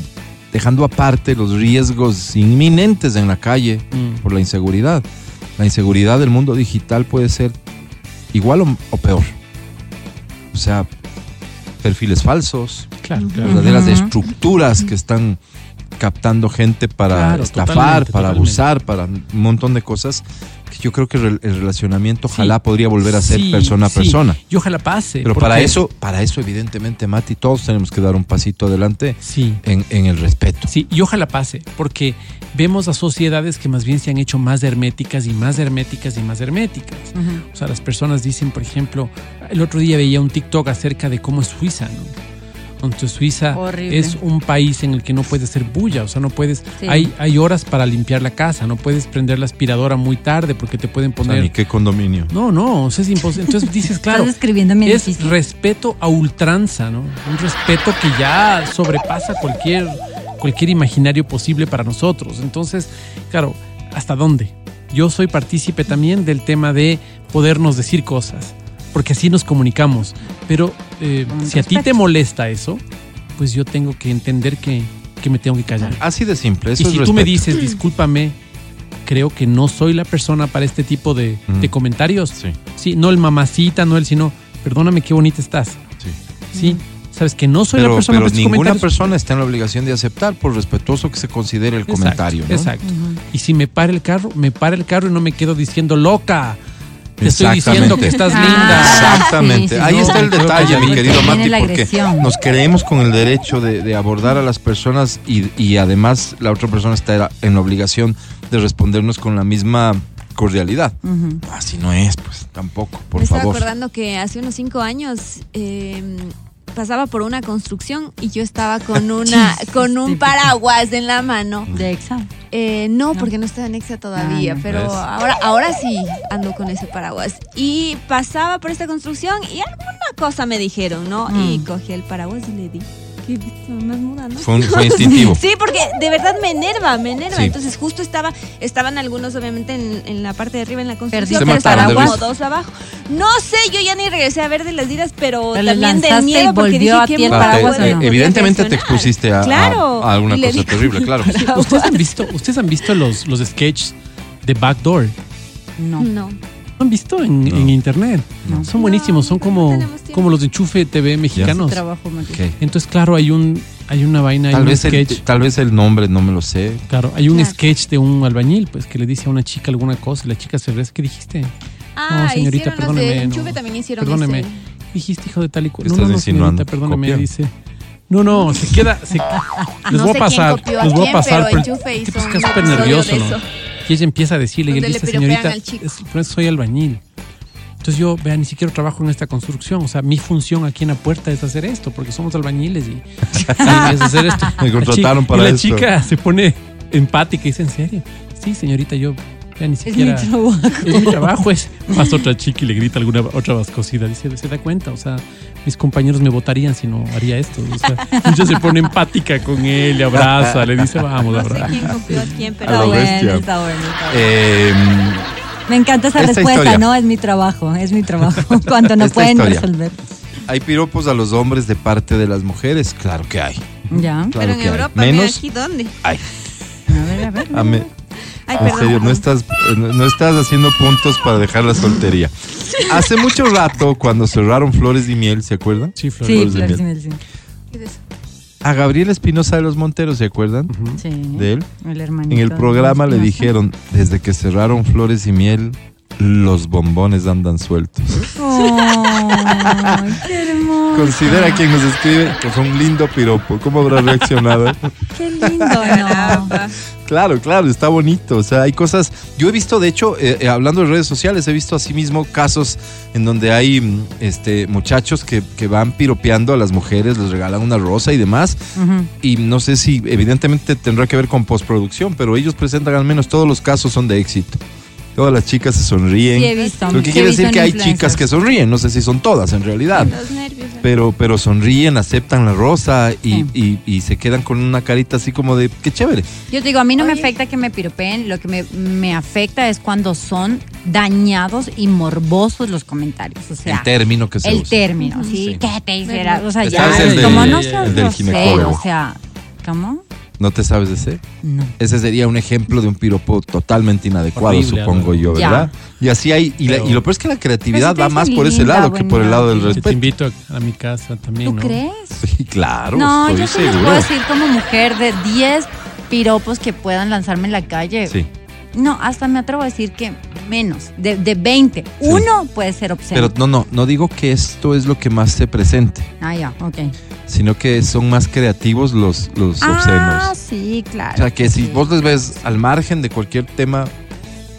dejando aparte los riesgos inminentes en la calle mm, por la inseguridad, la inseguridad del mundo digital puede ser igual o, o peor. O sea, perfiles falsos, claro, claro. verdaderas Ujú. estructuras que están captando gente para Claro, estafar, totalmente, para totalmente. abusar, para un montón de cosas que yo creo que el, el relacionamiento ojalá podría volver a ser Sí, persona a sí. persona. Y ojalá pase. Pero para eso, para eso evidentemente, Mati, todos tenemos que dar un pasito adelante Sí. en, en el respeto. Sí, y ojalá pase, porque vemos a sociedades que más bien se han hecho más herméticas y más herméticas y más herméticas. Ujú. O sea, las personas dicen, por ejemplo, el otro día veía un TikTok acerca de cómo es Suiza, ¿no? Entonces Suiza Horrible. es un país en el que no puedes hacer bulla, o sea, no puedes, Sí. hay, hay horas para limpiar la casa, no puedes prender la aspiradora muy tarde porque te pueden O sea, poner... ni qué condominio. No, no, o sea, es imposible. Entonces dices, claro, Estás describiendo mi es edificio. respeto a ultranza, ¿no? Un respeto que ya sobrepasa cualquier, cualquier imaginario posible para nosotros. Entonces, claro, ¿hasta dónde? Yo soy partícipe también del tema de podernos decir cosas, porque así nos comunicamos. Pero eh, si a ti te molesta eso, pues yo tengo que entender que, que me tengo que callar. Así de simple, eso y es si tú me dices, discúlpame, creo que no soy la persona para este tipo de, Mm. de comentarios. Sí, Sí, no el mamacita, no el sino, perdóname qué bonita estás. sí. Sí, sabes que no soy Pero, la persona pero para ninguna comentarios. persona está en la obligación de aceptar, por respetuoso que se considere el Exacto, comentario. ¿no? Exacto. Y si me para el carro, me para el carro y no me quedo diciendo loca. Te estoy diciendo Exactamente. que estás Ah, linda. Exactamente. Sí, sí, Ahí no, está el que detalle, mi querido Mati, porque nos creemos con el derecho de, de abordar a las personas y, y además la otra persona está en la obligación de respondernos con la misma cordialidad. Así no es, pues tampoco, por Me estaba favor. acordando que hace unos cinco años eh, pasaba por una construcción y yo estaba con una con un paraguas en la mano. De Exa. Eh, no, porque no estaba en Exa todavía, Ah, no. pero ¿Ves? ahora, ahora sí ando con ese paraguas. Y pasaba por esta construcción y alguna cosa me dijeron, ¿no? Mm. Y cogí el paraguas y le di. ¿Qué viste? Más muda, ¿no? Fue, un- fue instintivo. Sí, porque de verdad me enerva, me enerva. Sí. Entonces justo estaba, estaban algunos obviamente en, en la parte de arriba en la construcción, pero estaban paraguas. como dos abajo. No sé, yo ya ni regresé a ver de las vidas, pero, también del lanzaste miedo porque volvió dije a ¿qué ti el paraguas, ¿o no? Evidentemente te expusiste a, a- Claro. a alguna cosa terrible, claro. ¿Ustedes han visto, ustedes han visto los, los sketches de Backdoor? No. No. ¿Lo han visto en, No. en internet? No. Son buenísimos, son como, como los de Enchufe TV mexicanos. Trabajo más Ok. Entonces, claro, hay un hay una vaina, hay Tal un vez, el, sketch. tal vez el nombre no me lo sé. Claro, hay un Claro. sketch de un albañil, pues, que le dice a una chica alguna cosa y la chica se regresa. ¿Qué dijiste? Ah, no, señorita, perdóneme. Enchufe también hicieron Perdóneme. ese. Dijiste hijo de tal y cual. ¿Qué No, no, estás no, insinuando? señorita, perdóneme, ¿Copia? dice. No, no, se queda. Se, les No voy sé a pasar. quién copió a les voy a quién, pasar. pero pero Enchufe el hizo tipo un está súper nervioso, de ¿no? Y ella empieza a decirle, y él dice, señorita, al chico. es- soy albañil. Entonces yo, vea, ni siquiera trabajo en esta construcción. O sea, mi función aquí en la puerta es hacer esto, porque somos albañiles y, y es hacer esto. Me contrataron La chi- para y la esto. chica se pone empática y dice, ¿en serio? Sí, señorita, yo vea, ni Es mi siquiera... trabajo. Es mi trabajo, es. Pasa otra chica y le grita alguna otra vascosida. Dice, se da cuenta, o sea, mis compañeros me votarían si no haría esto. O sea, ella se pone empática con él, le abraza, le dice, vamos, No sé abraza. quién copió a quién, pero A bueno, está bueno, está bueno. Eh, Me encanta esa esta respuesta, historia. ¿no? Es mi trabajo, es mi trabajo. Cuando no Esta pueden historia. resolver. ¿Hay piropos a los hombres de parte de las mujeres? Claro que hay. Ya. Claro pero en que hay. Europa, mira Menos aquí dónde. hay. A ver, a ver. A me- Ay, en serio, no estás, no, no estás haciendo puntos para dejar la soltería. Hace mucho rato, cuando cerraron Flores y Miel, ¿se acuerdan? Sí, Flor. Sí, Flores sí, miel. sí. ¿Qué es eso? A Gabriel Espinosa de los Monteros, ¿se acuerdan? Sí. De él. El hermanito En el programa le dijeron, desde que cerraron Flores y Miel, los bombones andan sueltos. Ay, qué hermoso. Considera quien nos escribe que fue un lindo piropo. ¿Cómo habrá reaccionado? Qué lindo, ¿no? Claro, claro, está bonito. O sea, hay cosas. Yo he visto, de hecho, eh, eh, hablando de redes sociales, he visto asimismo casos en donde hay mm, este, muchachos que, que van piropeando a las mujeres, les regalan una rosa y demás. Y no sé si, evidentemente, tendrá que ver con postproducción, pero ellos presentan al menos todos los casos son de éxito. Todas las chicas se sonríen. Sí, he visto. Lo que quiere decir que hay chicas que sonríen, no sé si son todas en realidad. Los nervios. Pero, pero sonríen, aceptan la rosa y, Sí. y- y se quedan con una carita así como de qué chévere. Yo te digo, a mí no me afecta que me piropeen, lo que me, me afecta es cuando son dañados y morbosos los comentarios. O sea, el término que se el usa. término, ¿sí? Sí. ¿Qué te hiciera? O sea, ya, como no el seas del grosero, ginecólogo. o sea, ¿cómo? ¿No te sabes de ese? No. Ese sería un ejemplo de un piropo totalmente inadecuado, Horrible, supongo Álvaro. yo, Ya. ¿verdad? Y así hay, y, la- Pero- y lo peor es que la creatividad va más por ese linda, lado que por el lado del. Yo te respeto. invito a, a mi casa también, ¿Tú ¿no? crees? Sí, claro, No, estoy yo sí puedo decir como mujer de 10 piropos que puedan lanzarme en la calle. Sí, No, hasta me atrevo a decir que menos, de, de 20. Uno puede ser obsceno. pero no, no, no digo que esto es lo que más se presente, ah, ya, ok. Sino que son más creativos los, los Ah, obscenos. sí, claro. O sea, que si sí. vos les ves al margen de cualquier tema,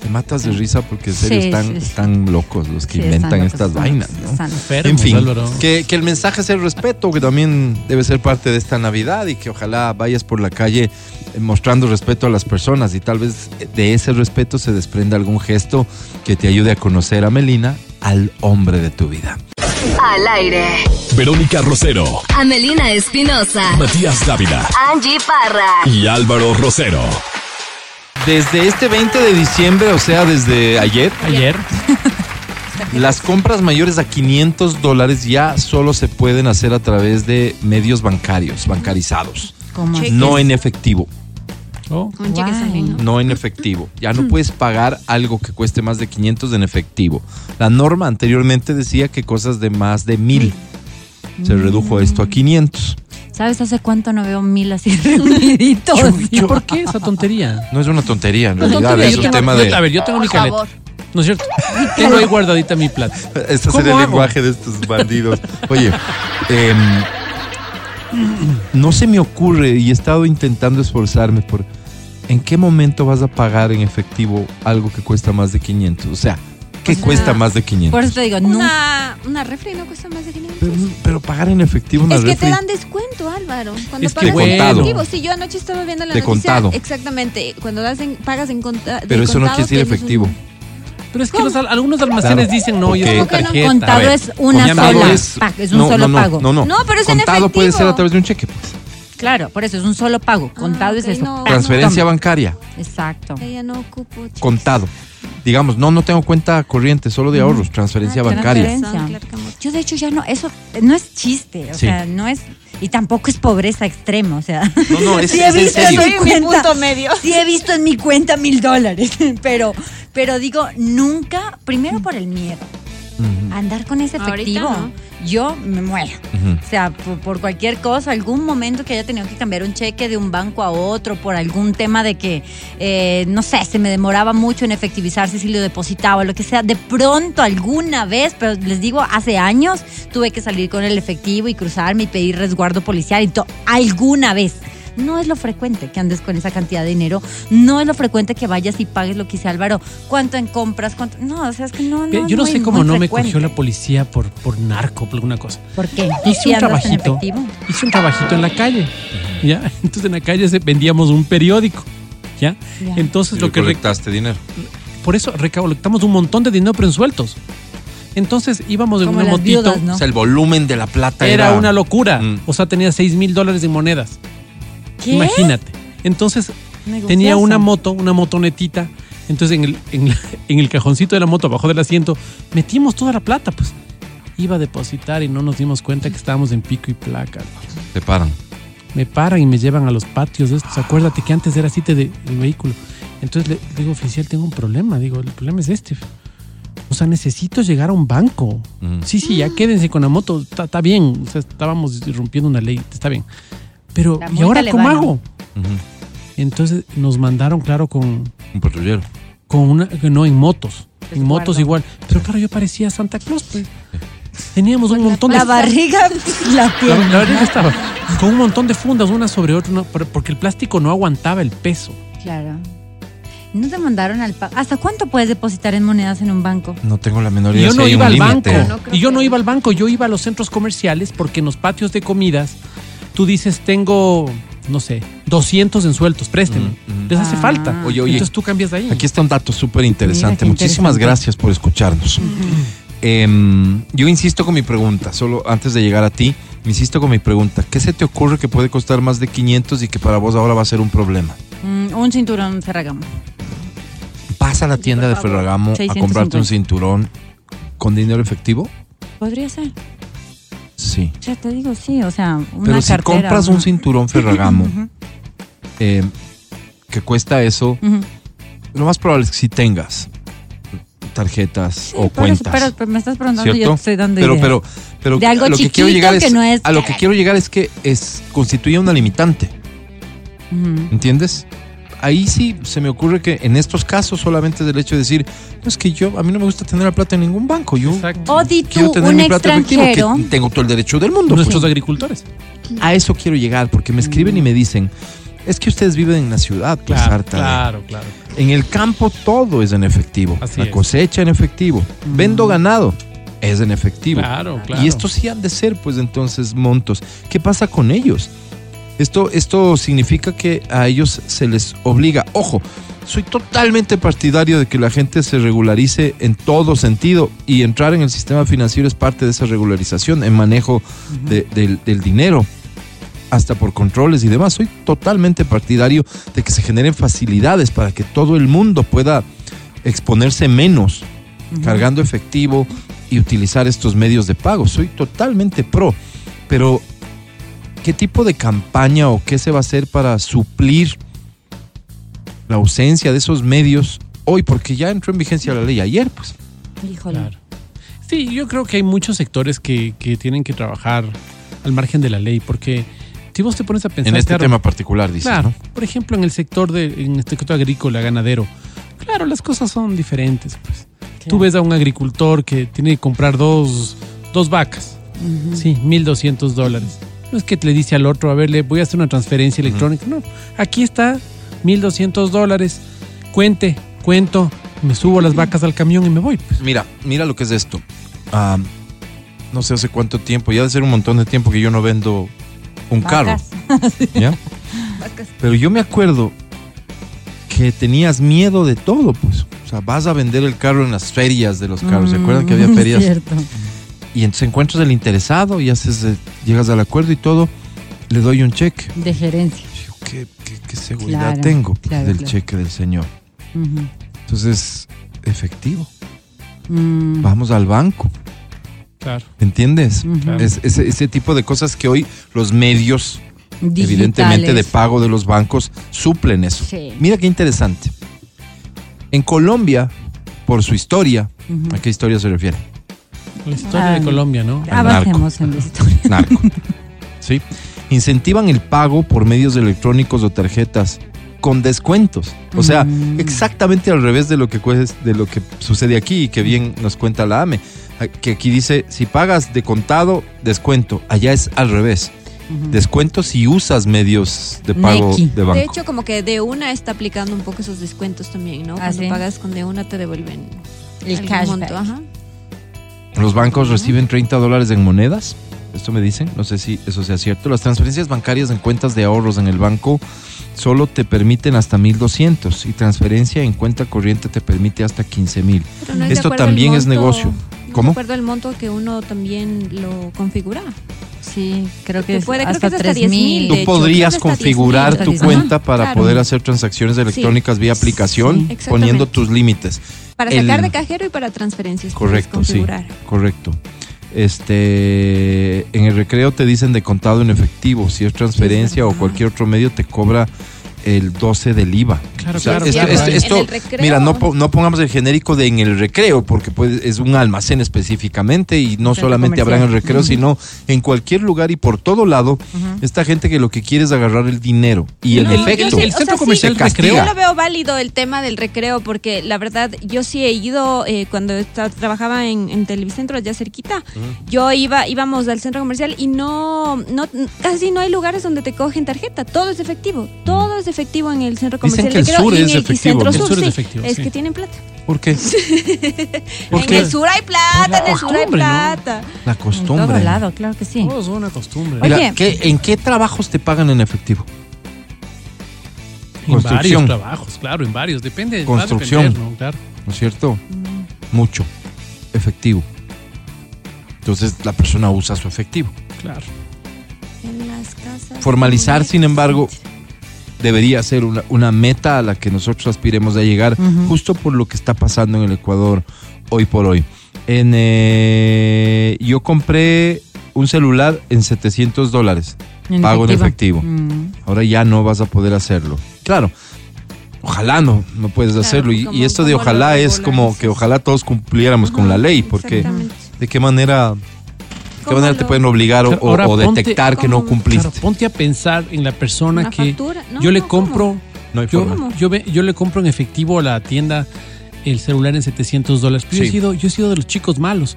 te matas de risa porque en serio Sí, están, están locos los que Sí, inventan locos, estas están vainas, ¿no? Enfermos, En fin, Álvaro. que, que el mensaje sea el respeto, que también debe ser parte de esta Navidad y que ojalá vayas por la calle eh, mostrando respeto a las personas y tal vez de ese respeto se desprenda algún gesto que te ayude a conocer a Melina, al hombre de tu vida. Al aire. Verónica Rosero, Amelina Espinosa. Matías Dávila Angie Parra. y Álvaro Rosero. Desde este 20 de diciembre, o sea, desde ayer, Ayer, las compras mayores a 500 dólares ya solo se pueden hacer a través de medios bancarios, bancarizados, ¿Cómo no en efectivo. Oh, Un cheque ¿no? no en efectivo. Ya no puedes pagar algo que cueste más de 500 en efectivo. La norma anteriormente decía que cosas de más de 1000. Se redujo esto a 500. ¿Sabes hace cuánto no veo mil así reuniditos? ¿y por qué esa tontería? No es una tontería, en No, realidad tontería, es yo un tengo- tema yo- de... A ver, yo tengo mi favor. ¿No es cierto? Tengo ahí guardadita mi plata. Este ¿Cómo sería el lenguaje de estos bandidos. Oye, em, no se me ocurre y he estado intentando esforzarme por ¿en qué momento vas a pagar en efectivo algo que cuesta más de 500? O sea, ¿qué O sea, cuesta más de 500? Por eso te digo, no. Una, una refri no cuesta más de 500 Pero, pero pagar en efectivo una Es que te dan descuento, Álvaro. Cuando Es que pagas en bueno. efectivo. Sí, yo anoche estaba viendo la De noticia. contado. Exactamente. Cuando das en- pagas en conta, de Pero eso no contado, quiere decir efectivo. un- Pero es que los al- algunos almacenes Claro, dicen no, y es porque- con ¿Cómo que no? tarjeta. Contado ver, es una contado sola. es- un no, solo no, no, pago. No, no, No, pero es en Contado puede ser efectivo. a través de un cheque. pues. Claro, por eso es un solo pago. Contado ok, es eso. no. Transferencia bancaria, Exacto. Ella no ocupo. contado. Digamos, no, no tengo cuenta corriente, solo de ahorros, transferencia Ah, bancaria. transferencia. Yo de hecho ya no, eso no es chiste, o Sí. sea, no es, y tampoco es pobreza extrema, o sea. No, no, es, Sí es he en visto serio. en mi cuenta, medio. sí he visto en mi cuenta mil dólares, pero, pero digo, nunca, primero por el miedo, andar con ese efectivo, no. yo me muero. O sea, por, por cualquier cosa, algún momento que haya tenido que cambiar un cheque de un banco a otro, por algún tema de que, eh, no sé, se me demoraba mucho en efectivizarse si lo depositaba o lo que sea, de pronto alguna vez, pero les digo, hace años tuve que salir con el efectivo y cruzarme y pedir resguardo policial y todo, alguna vez. No es lo frecuente que andes con esa cantidad de dinero, no es lo frecuente que vayas y pagues lo que dice Álvaro, cuánto en compras, cuánto... No, o sea, es que no, no Yo no muy- sé cómo no me cogió la policía por, por narco, por alguna cosa. ¿Por qué? Hice ¿Sí un trabajito. Hice un trabajito en la calle. ¿Ya? Entonces en la calle se- vendíamos un periódico. ¿Ya? Ya. Entonces Y lo que re- recolectaste dinero. por eso recolectamos un montón de dinero pero en sueltos. Entonces íbamos en una las motito. viudas, ¿no? O sea, el volumen de la plata era, Era una locura. Mm. O sea, tenía 6 mil dólares en monedas. ¿Qué? Imagínate. Entonces Negociazo. tenía una moto, una motonetita. Entonces en el, en, la- en el cajoncito de la moto, abajo del asiento, metimos toda la plata, pues. Iba a depositar y no nos dimos cuenta que estábamos en pico y placa. Te paran. Me paran y me llevan a los patios de estos. Acuérdate que antes era así de, vehículo. Entonces le digo, oficial, tengo un problema. Digo, el problema es este. O sea, necesito llegar a un banco. Mm. Sí, sí, ya quédense con la moto. Está está bien. O sea, estábamos rompiendo una ley. Está bien. Pero, La ¿y ahora cómo hago? Entonces nos mandaron, claro, con, Un patrullero. con una, no, en motos. En Resguardo. motos igual. Pero claro, yo parecía Santa Claus, pues. Teníamos un montón La de... barriga, la La, pierna. la que estaba con un montón de fundas, una sobre otra, una- porque el plástico no aguantaba el peso. Claro. No te mandaron al ¿Hasta cuánto puedes depositar en monedas en un banco? No tengo la menor Y idea. yo no iba al banco. No Y yo no iba al banco, yo iba a los centros comerciales porque en los patios de comidas tú dices, tengo, no sé, 200 en sueltos, présteme. Les hace Ah. falta. Oye, oye. Entonces tú cambias de ahí. Aquí está un dato súper interesante. Muchísimas interesante. gracias por escucharnos. Em, yo insisto con mi pregunta, solo antes de llegar a ti, me insisto con mi pregunta. ¿Qué se te ocurre que puede costar más de 500 y que para vos ahora va a ser un problema? Mm, un cinturón Ferragamo. Vas a la tienda de Ferragamo a 650. comprarte un cinturón con dinero efectivo. Podría ser. Sí. Ya te digo, sí. O sea, una Pero si cartera, compras un cinturón Ferragamo eh, que cuesta eso, lo más probable es que si tengas tarjetas Sí, o por eso, cuentas. pero, pero me estás preguntando y ¿cierto? yo te estoy dando pero, ideas. pero, pero De algo a lo que quiero llegar que es, no es- a lo que quiero llegar es que es constituye una limitante, Ujú. ¿entiendes? Ahí sí se me ocurre que en estos casos solamente es el hecho de decir, no es que yo a mí no me gusta tener la plata en ningún banco, yo Exacto. O di quiero tú, tener un mi plata efectiva, extranjero. que tengo todo el derecho del mundo. Nuestros pues. agricultores. A eso quiero llegar porque me escriben y me dicen, es que ustedes viven en la ciudad, pues Claro, harta claro, claro. En el campo todo es en efectivo. Así la es. cosecha en efectivo. Vendo ganado. Es en efectivo. Claro, claro. Y estos sí han de ser, pues entonces, montos. ¿Qué pasa con ellos? Esto, esto significa que a ellos se les obliga. Ojo, soy totalmente partidario de que la gente se regularice en todo sentido y entrar en el sistema financiero es parte de esa regularización, en manejo de- del, del dinero, hasta por controles y demás. Soy totalmente partidario de que se generen facilidades para que todo el mundo pueda exponerse menos cargando efectivo y utilizar estos medios de pago. Soy totalmente pro, pero ¿qué tipo de campaña o qué se va a hacer para suplir la ausencia de esos medios hoy? Porque ya entró en vigencia la ley ayer, pues. Híjole. Claro. Sí, yo creo que hay muchos sectores que, que tienen que trabajar al margen de la ley, porque si vos te pones a pensar... En este claro, tema particular, dices, Claro, ¿no? por ejemplo, en el sector de, en el sector agrícola, ganadero, claro, las cosas son diferentes. Pues. Tú ves a un agricultor que tiene que comprar dos, dos vacas, Ujú. sí, 1.200 dólares. No es que le dice al otro, a ver, le voy a hacer una transferencia electrónica. No, aquí está 1200 dólares. Cuente, cuento, me subo las vacas al camión y me voy. pues. Mira, mira lo que es esto. Ah, no sé hace cuánto tiempo, ya de ser un montón de tiempo que yo no vendo un carro. Vacas. ¿ya? Pero yo me acuerdo que tenías miedo de todo, pues. O sea, vas a vender el carro en las ferias de los carros. ¿Se acuerdan que había Mm, ferias? Cierto. Y entonces encuentras el interesado y haces, llegas al acuerdo y todo. Le doy un cheque. De gerencia. Yo, ¿Qué, qué- qué seguridad Claro, tengo claro, del claro. cheque del señor? Entonces, efectivo. Mm, Vamos al banco. Claro. ¿Entiendes? Es, ese, ese tipo de cosas que hoy los medios, evidentemente de pago de los bancos, suplen eso. Sí. Mira qué interesante. En Colombia, por su historia. ¿a qué historia se refiere? La historia Ah, de Colombia, ¿no? Avancemos en la historia. Narco. ¿Sí? Incentivan el pago por medios electrónicos o tarjetas con descuentos. O sea, Mm. exactamente al revés de lo que de lo que sucede aquí y que bien nos cuenta la AME. A- Que aquí dice, si pagas de contado, descuento. Allá es al revés. Ujú. Descuento si usas medios de pago de banco. De hecho, como que de una está aplicando un poco esos descuentos también, ¿no? Ah, Cuando ¿sí? pagas con de una te devuelven El monto, ajá. Los bancos reciben 30 dólares en monedas. Esto me dicen, no sé si eso sea cierto. Las transferencias bancarias en cuentas de ahorros en el banco solo te permiten hasta 1200 y transferencia en cuenta corriente te permite hasta 15 mil. Pero no es de Esto también es negocio. no de ¿Cómo? acuerdo al monto que uno también lo configura. Sí, creo que puede- creo hasta que hasta 3 mil. 10,000. Tú hecho, podrías configurar 10,000, tu cuenta 10,000. para Claro. poder hacer transacciones electrónicas vía aplicación Sí. Poniendo tus límites. Para El- sacar de cajero y para transferencias. Correcto, sí. configurar. Correcto. Este, en el recreo te dicen de contado en efectivo. Si es transferencia o cualquier otro medio, te cobra el 12 del IVA. Claro, O sea, claro, esto, claro. esto- En esto- el recreo. mira, no, po- no pongamos el genérico de en el recreo, porque pues, es un almacén específicamente y no Centro solamente habrá en el recreo, sino en cualquier lugar y por todo lado, esta gente que lo que quiere es agarrar el dinero y el No, efecto. sí, El centro sea, sí, comercial Te castiga. Yo lo veo válido el tema del recreo porque la verdad yo sí he ido eh, cuando trabajaba en, en Televicentro allá cerquita. Yo iba íbamos al centro comercial y no no casi no hay lugares donde te cogen tarjeta, todo es efectivo, todo es efectivo en el centro Dicen comercial. que el sur en es efectivo, centro ¿no? El sur, sur es sí, efectivo, es sí. que tienen plata. ¿Por qué? ¿Por en el sur hay plata, en el sur hay plata. La En costumbre. todo lado, claro que sí. Todos son una costumbre. Mira, Oye. ¿qué- ¿en qué trabajos te pagan en efectivo? en construcción. varios trabajos, claro, en varios. Depende. va a Construcción. depender, ¿no? Claro. ¿No es cierto? Mucho. Efectivo. Entonces la persona usa su efectivo. Claro. En las casas. Formalizar, sin embargo, debería ser una, una meta a la que nosotros aspiremos a llegar, justo por lo que está pasando en el Ecuador hoy por hoy. En, eh, yo compré un celular en 700 dólares. En Pago en efectivo. Mm. Ahora ya no vas a poder hacerlo. Claro, ojalá no, no puedes Claro, hacerlo. Y, como- y esto de ojalá es como que ojalá todos cumpliéramos con la ley, porque de qué manera, qué ¿Cómo manera te pueden obligar o, ahora o ponte- detectar que no cumpliste. Claro, ponte a pensar en la persona Una que. No, yo le no, compro, No hay yo, forma. yo, yo le compro en efectivo a la tienda el celular en 700 dólares. Pero yo, he sido, yo he sido de los chicos malos.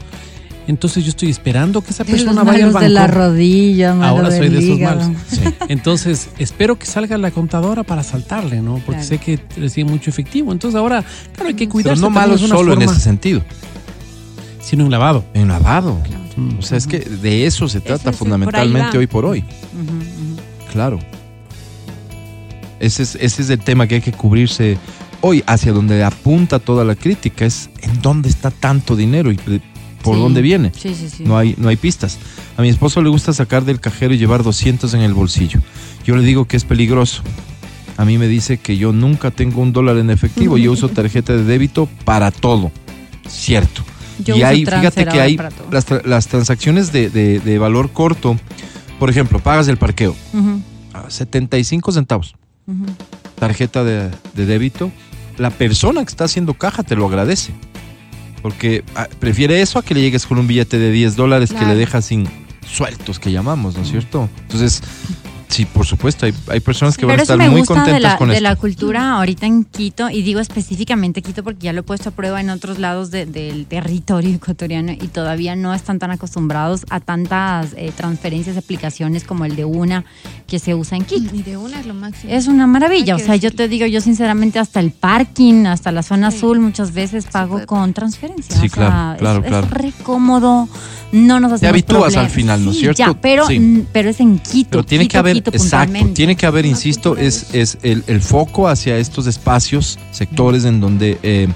Entonces yo estoy esperando que esa persona vaya al malos banco. de la rodilla, malo Ahora soy de esos malos. Entonces, espero que salga la contadora para saltarle, ¿no? Porque Claro. sé que recibe mucho efectivo. Entonces, ahora, claro, hay que Pero cuidarse. no también, malo es una solo en ese sentido, Sino en lavado. en lavado. Mm. O sea, es que de eso se trata fundamentalmente hoy por hoy. Claro. Ese es, ese es el tema que hay que cubrirse hoy, hacia donde apunta toda la crítica, es en dónde está tanto dinero y por Sí. dónde viene. Sí, sí, sí. No hay, no hay pistas. A mi esposo le gusta sacar del cajero y llevar 200 en el bolsillo. Yo le digo que es peligroso. A mí me dice que yo nunca tengo un dólar en efectivo. Yo uso tarjeta de débito para todo. Cierto. Yo y hay, fíjate que hay las, tra- las transacciones de, de- de valor corto. Por ejemplo, pagas el parqueo Ujú, a 75 centavos. Tarjeta de, de débito. La persona que está haciendo caja te lo agradece. Porque ah, prefiere eso a que le llegues con un billete de 10 dólares que le deja sin sueltos, que llamamos, ¿no es cierto? Entonces, Sí, por supuesto, hay, hay personas que van a estar me muy gusta de contentas la, con de esto. la cultura ahorita en Quito, y digo específicamente Quito porque ya lo he puesto a prueba en otros lados de- del territorio ecuatoriano y todavía no están tan acostumbrados a tantas eh, transferencias de aplicaciones como el de una que se usa en Quito. Y de una es lo máximo. Es una maravilla, o sea, yo te digo, yo sinceramente hasta el parking, hasta la zona Sí. azul muchas veces pago con transferencia. Sí, o sea, claro, claro, es, claro. Es re cómodo, no nos hacemos habitúas al final, ¿no es Sí, cierto? Ya, pero, Sí. pero es en Quito. Pero tiene Quito, que haber, Exacto, puntualmente. tiene que haber, insisto, es, es el, el foco hacia estos espacios, sectores en donde, eh,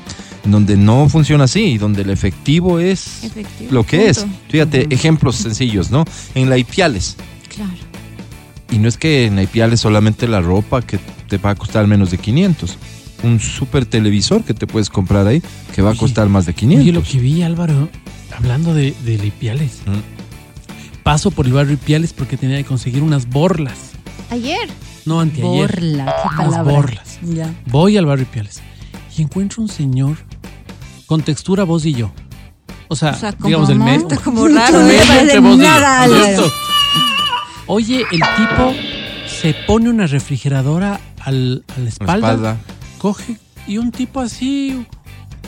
en donde no funciona así y donde el efectivo es Efectivo, lo que es. Fíjate, ejemplos sencillos, ¿no? En la Ipiales, Claro. y no es que en la Ipiales solamente la ropa que te va a costar menos de 500. Un super televisor que te puedes comprar ahí que va a costar más de 500. Oye, lo que vi, Álvaro, hablando de, de Ipiales. Mm. Paso por el barrio Ipiales porque tenía que conseguir unas borlas. Ayer. No, anteayer. Borla, qué Unas palabra. borlas. Ya. Voy al barrio Ipiales y encuentro un señor con textura vos y yo. O sea, O sea, como digamos el medio. como raro, medio entre vos y yo, nada, ¿no es Álvaro. cierto? Oye, el tipo se pone una refrigeradora al, a la La espalda, espalda coge y un tipo así.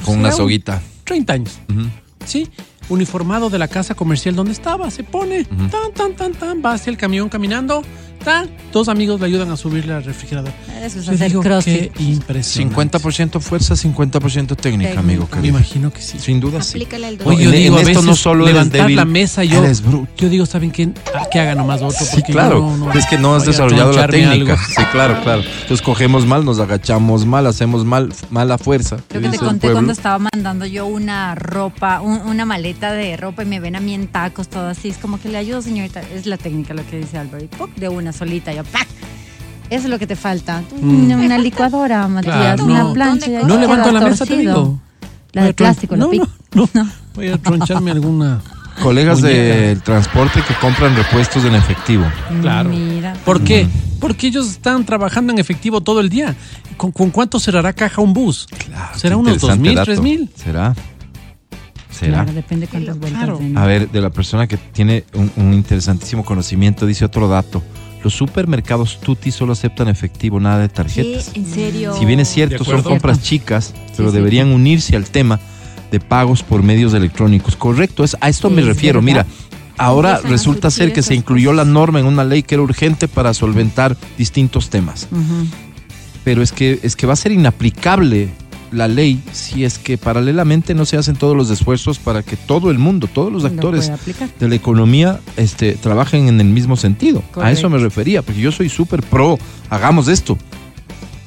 con una será un soguita. 30 años. Ujú. Sí, uniformado de la casa comercial donde estaba, se pone, tan, tan, tan, tan, va hacia el camión caminando, tan, dos amigos le ayudan a subir la refrigeradora. Eso es hacer crossfit. qué impresionante. 50% fuerza, 50% técnica, Técnica. amigo. Me imagino que sí. Sin duda sí. Aplícale al Oye, Oye, yo en- digo, en a esto veces no solo levantar débil, la mesa, yo, yo digo, ¿saben qué? Ah, Que haga nomás otro. Sí, porque claro. no- es que no has desarrollado la técnica. algo. Sí, claro, claro. Entonces cogemos mal, nos agachamos mal, hacemos mal, mala fuerza. Creo que te el conté cuando estaba mandando yo una ropa, un- una maleta de ropa y me ven a mí en tacos, todo así. Es como que le ayudo, señorita. Es la técnica lo que dice ¡puc! de una solita, yo ¡pac! Eso es lo que te falta. Tú, Mm. Una, licuadora, Matías, Claro, una no. plancha. No levanto la mesa, te digo. La de plástico, la no, no, no. Voy a troncharme alguna. Colegas del transporte que compran repuestos en efectivo. Claro. Mira. ¿Por qué? Porque ellos están trabajando en efectivo todo el día. ¿Con, con cuánto cerrará caja un bus? Claro, ¿Será unos interesante 2.000, dato. 3.000? ¿Será? ¿Será? Claro, depende cuántas vueltas Claro. A ver, de la persona que tiene un, un interesantísimo conocimiento, dice otro dato. Los supermercados Tutti solo aceptan efectivo, nada de tarjetas. ¿En serio? Si bien es cierto, son compras chicas, pero sí. deberían unirse al tema de pagos por medios electrónicos. Correcto, es, a esto me Es refiero. verdad. Mira, ahora resulta ser que se incluyó la norma en una ley que era urgente para solventar distintos temas. Pero es que, es que va a ser inaplicable la ley si es que paralelamente no se hacen todos los esfuerzos para que todo el mundo, todos los Lo actores de la economía este, trabajen en el mismo sentido. A eso me refería, porque yo soy súper pro, hagamos esto.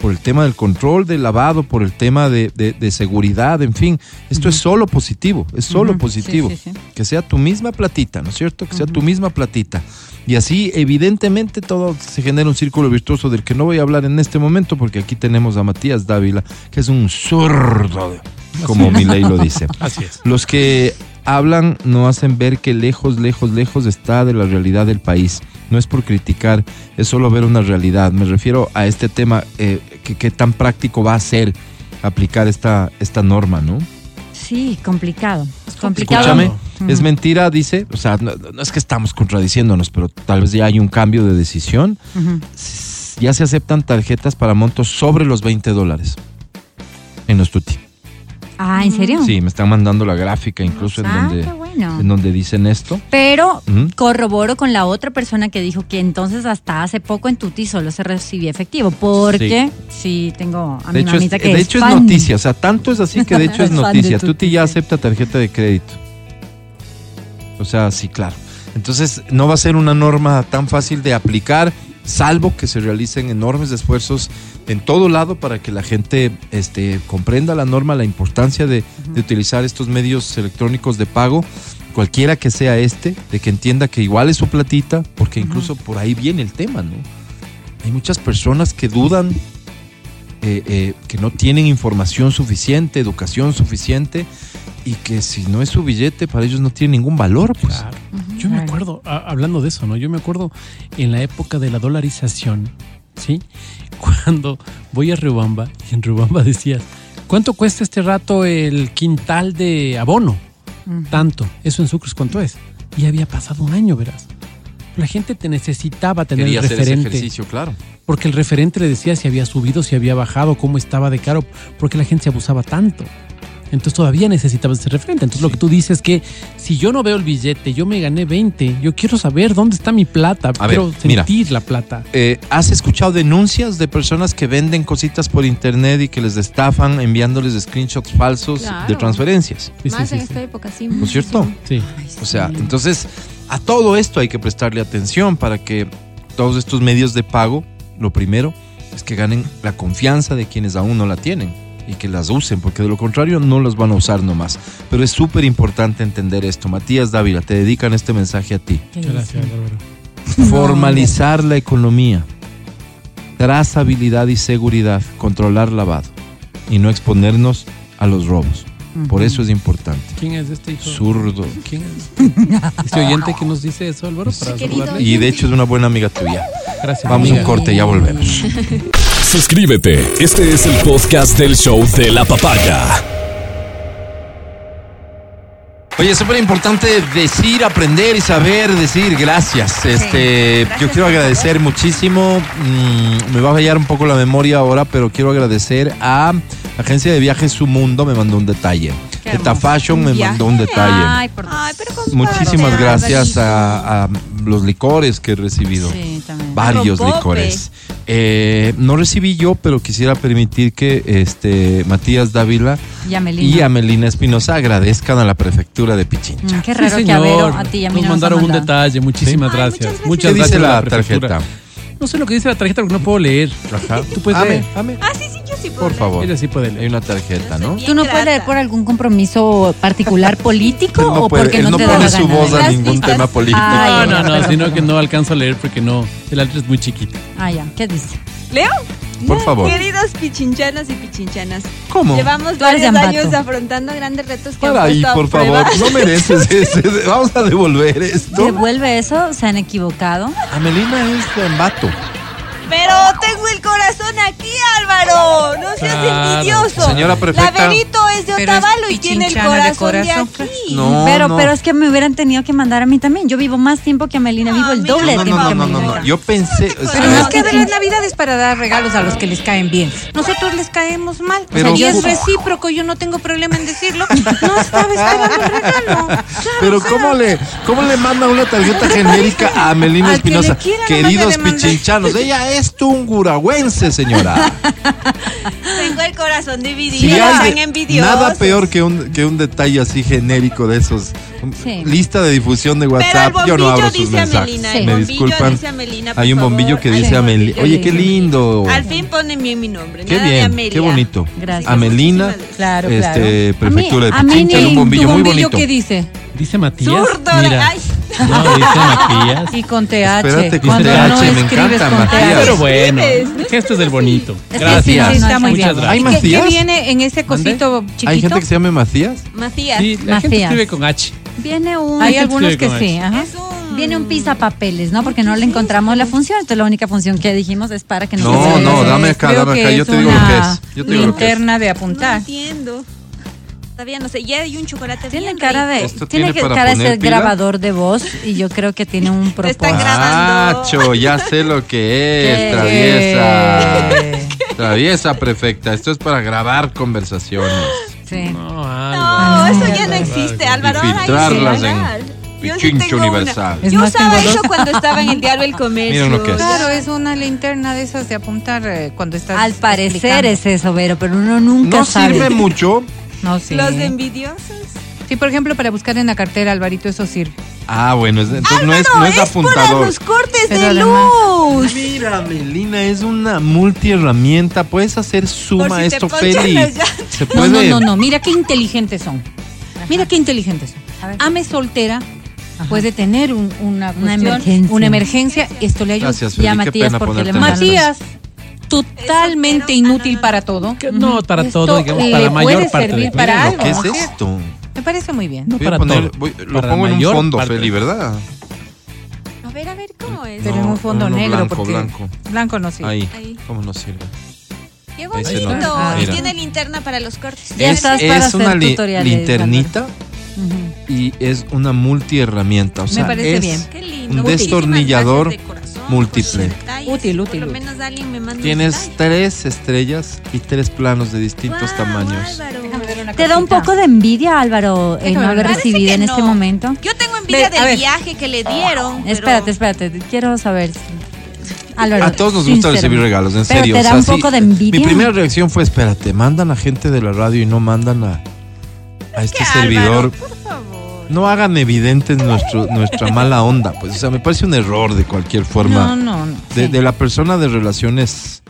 Por el tema del control del lavado, por el tema de, de- de seguridad, en fin. Esto es solo positivo, es solo positivo. Sí, sí, sí. Que sea tu misma platita, ¿no es cierto? Que sea tu misma platita. Y así, evidentemente, todo se genera un círculo virtuoso del que no voy a hablar en este momento, porque aquí tenemos a Matías Dávila, que es un zurdo, como mi ley lo dice. Así es. Los que hablan no hacen ver que lejos, lejos, lejos está de la realidad del país. No es por criticar, es solo ver una realidad. Me refiero a este tema, eh, qué tan práctico va a ser aplicar esta, esta norma, ¿no? Sí, complicado. Es complicado. Escúchame, es mentira, dice, o sea, no, no es que estamos contradiciéndonos, pero tal vez ya hay un cambio de decisión. Ya se aceptan tarjetas para montos sobre los 20 dólares en los tuti. Ah, ¿en serio? Sí, me están mandando la gráfica incluso en Ah, donde, bueno. en donde dicen esto. Pero corroboro con la otra persona que dijo que entonces hasta hace poco en Tuti solo se recibía efectivo. Porque sí, tengo a De mi hecho, es, mamita que de es hecho es fan. noticia, o sea, tanto es así que de hecho es noticia. Tuti, Tuti ya acepta tarjeta de crédito. O sea, sí, claro. Entonces, no va a ser una norma tan fácil de aplicar, salvo que se realicen enormes esfuerzos en todo lado para que la gente este, comprenda la norma, la importancia de, de utilizar estos medios electrónicos de pago, cualquiera que sea este, de que entienda que igual es su platita, porque incluso por ahí viene el tema, ¿no? Hay muchas personas que dudan eh, eh, que no tienen información suficiente, educación suficiente y que si no es su billete para ellos no tiene ningún valor. Pues. Claro. Yo me acuerdo, a- hablando de eso, ¿no? Yo me acuerdo en la época de la dolarización, ¿sí? Cuando voy a Riobamba y en Riobamba decías, ¿cuánto cuesta este rato el quintal de abono? Tanto. Eso en Sucres, ¿cuánto es? Y había pasado un año, verás. La gente te necesitaba tener Quería el hacer ese referente. ejercicio, claro. Porque el referente le decía si había subido, si había bajado, cómo estaba de caro, porque la gente se abusaba tanto. Entonces todavía necesitabas ese referente. Entonces lo que tú dices es que si yo no veo el billete, yo me gané 20, yo quiero saber dónde está mi plata, A ver, quiero mira. sentir la plata. Eh, ¿Has escuchado denuncias de personas que venden cositas por internet y que les estafan enviándoles screenshots falsos Claro. de transferencias? Sí, Más sí, en sí. esta época, sí. ¿No es cierto? Sí. O sea, entonces a todo esto hay que prestarle atención para que todos estos medios de pago, lo primero es que ganen la confianza de quienes aún no la tienen y que las usen, porque de lo contrario no las van a usar nomás. Pero es súper importante entender esto. Matías Dávila, te dedican este mensaje a ti. Gracias, Bárbara. Formalizar la economía, trazabilidad y seguridad, controlar lavado y no exponernos a los robos. Por eso es importante. ¿Quién es este hijo? Zurdo. ¿Quién es? ¿Este oyente que nos dice eso, Álvaro? Para saludarle. Y de hecho es una buena amiga tuya. Gracias. Vamos a un corte, ya volvemos. Suscríbete. Este es el podcast del show de la papaya. Oye, es súper importante decir, aprender y saber decir gracias. Este, yo quiero agradecer muchísimo. mm, me va a fallar un poco la memoria ahora, pero quiero agradecer a la agencia de viajes Su Mundo. Me mandó un detalle. Fashion me mandó un detalle. Ay, por Ay, pero compadre, Muchísimas gracias a, a los licores que he recibido. Sí, también. Varios licores. Eh, no recibí yo, pero quisiera permitir que este Matías Dávila Y Amelina. y Amelina Espinosa agradezcan a la prefectura de Pichincha. Mm, qué Sí, raro que a señor. Vero, a ti y a mí Nos no mandaron nos un detalle. Muchísimas gracias. muchas gracias. Muchas ¿Qué dice la tarjeta? No sé lo que dice la tarjeta porque no puedo leer. Ajá. Tú puedes Ame, leer. ame. Ah, sí, sí, yo sí puedo Por leer. favor. Ella sí puede Hay leer. una tarjeta, ¿no? Bien ¿Tú no puedes grata. leer por algún compromiso particular político Él no, o puede- porque él no, no te da pone la su gana? voz a Las ningún vistas. tema político. Ay, No, no, no, sino que no alcanzo a leer porque no. El letra es muy chiquito. Ah, ya. ¿Qué dice? ¿Leo? Por favor. Queridos pichinchanos y pichinchanas, ¿Cómo? llevamos varios años afrontando grandes retos que Para han ahí, por prueba. favor. No mereces ese. Vamos a devolver esto. ¿Devuelve eso? ¿Se han equivocado? Amelina es de Ambato. Pero tengo el corazón aquí, Álvaro. No seas Claro. envidioso. Señora prefecta. La Benito es de Pero es Otavalo y tiene el de corazón de, aquí. No, pero, no. pero es que me hubieran tenido que mandar a mí también. Yo vivo más tiempo que Amelina, vivo el No, doble de No, tiempo no, que no, no, Amelina. no, no. Yo pensé. o sea, Pero no es que de las navidades para dar regalos a los que les caen bien. Nosotros les caemos mal. Pero- y es recíproco, yo no tengo problema en decirlo. No estaba esperando el regalo. Claro, Pero o sea, ¿cómo le, ¿cómo le manda una tarjeta genérica a Amelina Al que le Espinosa? Queridos pichinchanos, ella es tunguragüense, señora. Tengo el corazón dividido. De- envidiosos. nada peor que un, que un detalle así genérico de esos. Sí. Lista de difusión de Pero el WhatsApp. Yo no abro sus dice mensajes. Amelina. Sí. El Me disculpan. dice Hay un favor. bombillo que dice Amelina. Oye, que qué lindo. Al fin ponen bien mi nombre. Qué nada bien, qué bonito. Gracias. Amelina, Claro, este, claro. prefectura A de Pichincha, un bombillo ¿Tu muy bombillo bonito. qué dice? Dice Matías. Zurdo, Mira. ay. No, dice Matías. Y con TH. Espérate, con Cuando TH, no me escribes encanta, con Matías. TH. Pero bueno, el gesto es del bonito. que Gracias. sí, Sí, está muy Muchas bien. ¿Hay gracias. ¿Qué, qué Macías? viene en ese cosito chiquito? Hay gente que se llama Macías. Macías. Sí, la gente Macías. escribe con H. Viene un, Hay gente algunos que sí. Ajá. Es un... viene un pisapapeles, ¿no? Porque no le encontramos la función. Entonces la única función que dijimos es para que no, No, no, dame acá, dame acá. Yo es te digo lo que es. Yo te digo lo que es. linterna de No apuntar. Entiendo. Todavía no sé. Ya hay un chocolate Tiene bien cara de, ¿Esto tiene tiene que para cara de poner ser pila? grabador de voz y yo creo que tiene un Te están propósito. grabando. Macho, ya sé lo que es, ¿Qué? traviesa. Traviesa, prefecta. Esto es para grabar conversaciones. Sí. No, No, Álvaro. eso ya no existe, Álvaro. Ahora. Yo sí tengo una. Universal. Es Yo usaba eso cuando estaba en el diario El Comercio. Miren lo que es. Claro, es una linterna de esas de apuntar eh, cuando estás. Al parecer explicando. es eso, Vero, pero uno nunca No sabe. sirve mucho. No, sí. Los envidiosos. Sí, por ejemplo, para buscar en la cartera, Alvarito, eso sirve. Ah, bueno, es- entonces no es, no es para apuntador. los cortes Pero de además- luz. Mira, Melina, es una multiherramienta. Puedes hacer suma si esto, Feli. Se No, puede. no, no, no. Mira qué inteligentes son. Mira qué inteligentes son. A ver. Ame soltera puede tener un- una, emergencia. Una emergencia. Esto le ayuda. Gracias, Feli. Ya, Qué Matías, pena porque le Matías, totalmente inútil ah, no, no. para todo. No, para Esto todo, digamos, para la mayor puede parte servir de para algo. que es ¿no? esto. Me parece muy bien. No Voy a para poner, todo. voy- lo Para pongo en un fondo, parte. Feli, ¿verdad? A ver, a ver, ¿cómo es? Pero No, en un fondo negro. blanco, porque blanco. Blanco no sirve. Ahí. Ahí. ¿Cómo no sirve? Qué bonito. nota. Y Mira. tiene linterna para los cortes. Ya es estás para es hacer una linternita Ujú. y es una multiherramienta. O sea, parece es bien. Qué lindo. un destornillador múltiple. Útil, Por útil, lo útil. menos alguien me manda un Tienes tres estrellas y tres planos de distintos tamaños. Álvaro. ¿Te da un poco de envidia, Álvaro, el Déjame no haber. Parece recibido que en este momento? Yo tengo envidia Ve, a del ver. viaje que le dieron. pero- Espérate, espérate, quiero saber. Álvaro, A todos nos gusta sincero. recibir regalos, en Pero serio. ¿Te da o sea, un sí, poco de envidia? Mi primera reacción fue, espérate, mandan a gente de la radio y no mandan a, a este ¿Qué, servidor. Álvaro? Por favor. No hagan evidente nuestro, nuestra mala onda. Pues, o sea, me parece un error de cualquier forma. No, no, no. de, sí. de la persona de relaciones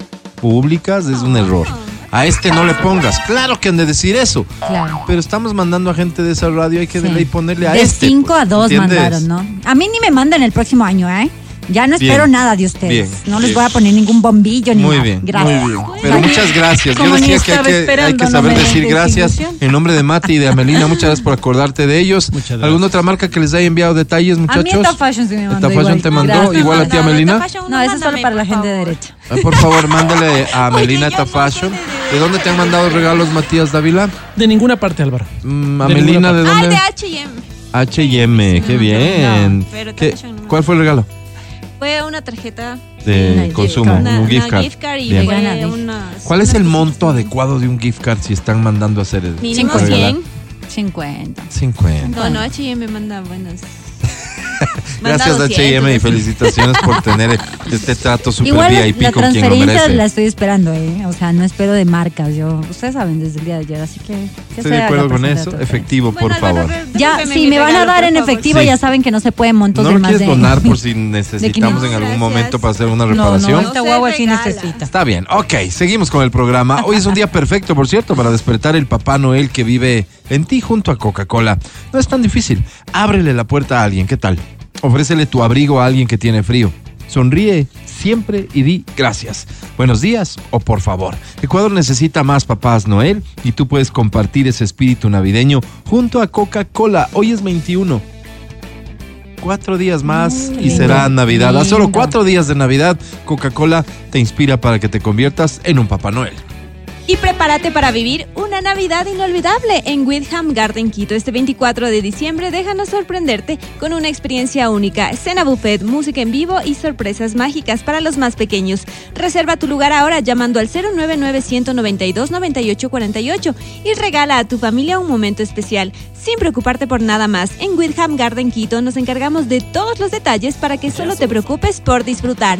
públicas es un error. A este no le pongas. Claro que han de decir eso. Claro. Pero estamos mandando a gente de esa radio, hay que de ley ponerle a de este. 5 pues, a 2 ¿entiendes? mandaron, ¿no? A mí ni me mandan el próximo año, ¿eh? Ya no espero Bien. nada de ustedes. Bien. No les Bien. voy a poner ningún bombillo ni Muy nada. bien, Gracias. muy bien. Pero muchas gracias. Yo Como decía que hay que, hay saber decir gracias en nombre de Mati y de Amelina. Muchas gracias por acordarte de ellos. Muchas gracias. ¿Alguna otra marca que les haya enviado detalles, A mí muchachos? esta fashion sí me mandó Fashion igual. te mandó Gracias. igual a ti, no, Amelina. No, eso es solo para la gente de derecha. Ah, Por favor, mándale a Amelina no Fashion. ¿De dónde te han mandado regalos, Matías Dávila? De ninguna parte, Álvaro. Mm, De Amelina, ¿de Ay, dónde? de H&M. H&M, qué bien. no, pero ¿Qué- Fashion no me- ¿Cuál fue el regalo? Fue una tarjeta. De Una consumo. Una, un gift una card. gift card y Bien. fue Vegana, unas- ¿Cuál es el monto adecuado de un gift card si están mandando a hacer el Mínimo para regalar? 100. 50. 50. No, no, H&M manda buenas. Gracias H&M y 200. felicitaciones por tener este trato super Igual VIP la con quien lo transferencia merece. la estoy esperando, ¿eh? O sea, no espero de marcas. Yo, ustedes saben desde el día de ayer, así que. que Estoy de acuerdo con eso. Efectivo, por Bueno, favor. Ya, si me van a dar en efectivo, Sí. ya saben que no se pueden montos ¿No de lo más quieres de. donar por si necesitamos No, en algún gracias. momento para hacer una No, reparación? no, No esta guagua sí necesita. Está bien, ok, seguimos con el programa. Hoy es un día perfecto, por cierto, para despertar el Papá Noel que vive en ti junto a Coca-Cola. No es tan difícil. Ábrele la puerta a alguien, ¿qué tal? Ofrécele tu abrigo a alguien que tiene frío. Sonríe siempre y di gracias. Buenos días o por favor. Ecuador necesita más papás Noel y tú puedes compartir ese espíritu navideño junto a Coca-Cola. Hoy es 21. Cuatro días más y lindo, será Navidad. A solo cuatro días de Navidad, Coca-Cola te inspira para que te conviertas en un Papá Noel. Y prepárate para vivir una Navidad inolvidable en Windham Garden Quito. Este 24 de diciembre déjanos sorprenderte con una experiencia única, escena buffet, música en vivo y sorpresas mágicas para los más pequeños. Reserva tu lugar ahora llamando al 099-192-9848 y regala a tu familia un momento especial. Sin preocuparte por nada más, en Windham Garden Quito nos encargamos de todos los detalles para que solo te preocupes por disfrutar.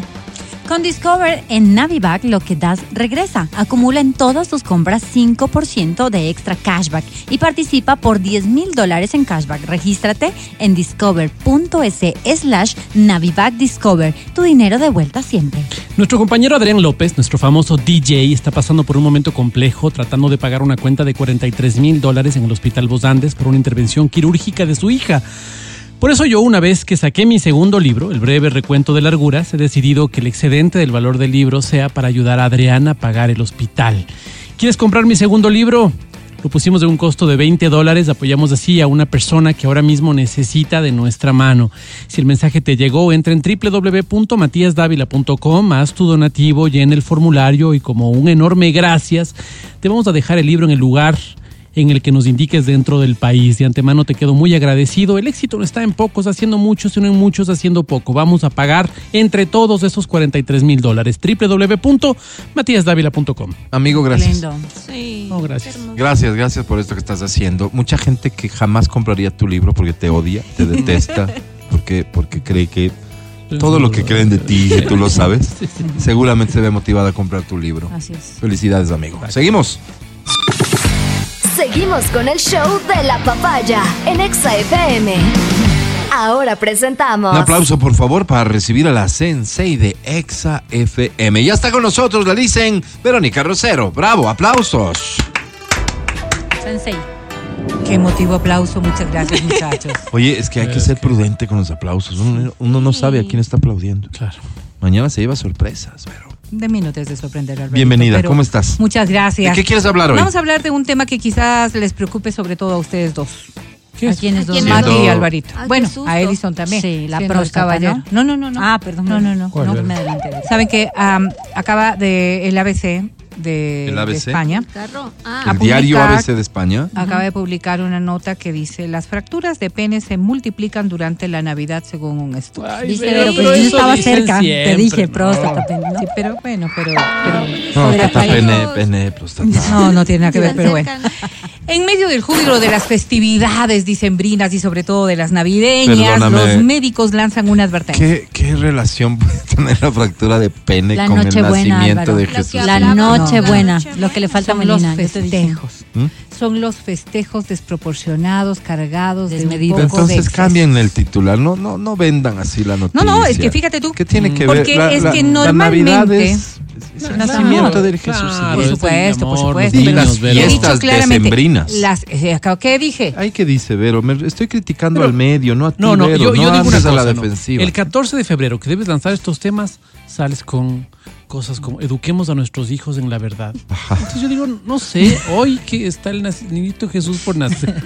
Con Discover en Naviback lo que das regresa. Acumula en todas tus compras 5% de extra cashback y participa por 10 mil dólares en cashback. Regístrate en discover.es slash Naviback Discover. Tu dinero de vuelta siempre. Nuestro compañero Adrián López, nuestro famoso DJ, está pasando por un momento complejo tratando de pagar una cuenta de 43 mil dólares en el Hospital Bos Andes por una intervención quirúrgica de su hija. Por eso yo, una vez que saqué mi segundo libro, El breve recuento de larguras, he decidido que el excedente del valor del libro sea para ayudar a Adriana a pagar el hospital. ¿Quieres comprar mi segundo libro? Lo pusimos de un costo de 20 dólares, apoyamos así a una persona que ahora mismo necesita de nuestra mano. Si el mensaje te llegó, entra en www.matiasdavila.com, haz tu donativo, llena el formulario y como un enorme gracias, te vamos a dejar el libro en el lugar en el que nos indiques dentro del país. De antemano te quedo muy agradecido. El éxito no está en pocos haciendo muchos, sino en muchos haciendo poco. Vamos a pagar entre todos esos 43 mil dólares. www.matiasdavila.com. Amigo, gracias. Lindo. Sí. Oh, gracias. Gracias, gracias por esto que estás haciendo. Mucha gente que jamás compraría tu libro porque te odia, te detesta, porque, porque cree que todo lo que creen de ti, que tú lo sabes, seguramente se ve motivada a comprar tu libro. Así es. Felicidades, amigo. Seguimos. Seguimos con el show de la papaya en Exa FM. Ahora presentamos. Un aplauso, por favor, para recibir a la Sensei de Exa FM. Ya está con nosotros, la dicen Verónica Rosero. Bravo, aplausos. Sensei. Qué emotivo aplauso. Muchas gracias, muchachos. Oye, es que hay que ser prudente con los aplausos. Uno, uno no sabe a quién está aplaudiendo. Claro. Mañana se lleva sorpresas, pero. De mí no te has de sorprender, Alberto. Bienvenida, pero ¿cómo estás? Muchas gracias. ¿De qué quieres hablar hoy? Vamos a hablar de un tema que quizás les preocupe sobre todo a ustedes dos. ¿Qué ¿A es? quiénes dos? Mati y Alvarito. Ah, bueno, a Edison también. Sí, la próstata, caballero. No, no, no, no. Ah, perdón. No, no, no. ¿Cuál No me adelanté. Saben que am, acaba de el ABC de, ¿El de? España Carro. Ah, El diario publicar- ABC de España. acaba de publicar una nota que dice las fracturas de pene se multiplican durante la Navidad según un estudio. Ay, Dice, pero- pero, pero pues yo estaba cerca. Te dije, ¿no? próstata. pene, ¿no? Sí, pero bueno, pero, pero No, pene, pene, próstata. no, no tiene nada que ver, pero bueno. En medio del júbilo de las festividades dicembrinas y sobre todo de las navideñas, Perdóname. los médicos lanzan una advertencia. ¿Qué, ¿Qué relación puede tener la fractura de pene La con el nacimiento Álvaro. de Jesús? que La noche No. buena, Noche lo que le falta a Son los Melina. yo te dije. festejos. ¿Mm? Son los festejos desproporcionados, cargados de Desmedidos. de Entonces exceso. cambien el titular, no, no, no vendan así la No, noticia. no, es que fíjate tú. ¿Qué tiene que Porque ver? es que la normalmente- Navidad es, el No, nacimiento no, del Jesús. claro, Por es el supuesto, por amor, supuesto. los Y las fiestas claramente, decembrinas. Las, eh, ¿Qué dije? Ay, ¿qué dice Vero? Me estoy criticando Pero- al medio, no a ti, No, no, Vero. yo, yo no digo una andes a cosa. la no. defensiva. El 14 de febrero, que debes lanzar estos temas, sales con cosas como eduquemos a nuestros hijos en la verdad. Entonces yo digo, no sé, hoy que está el niñito Jesús por nacer.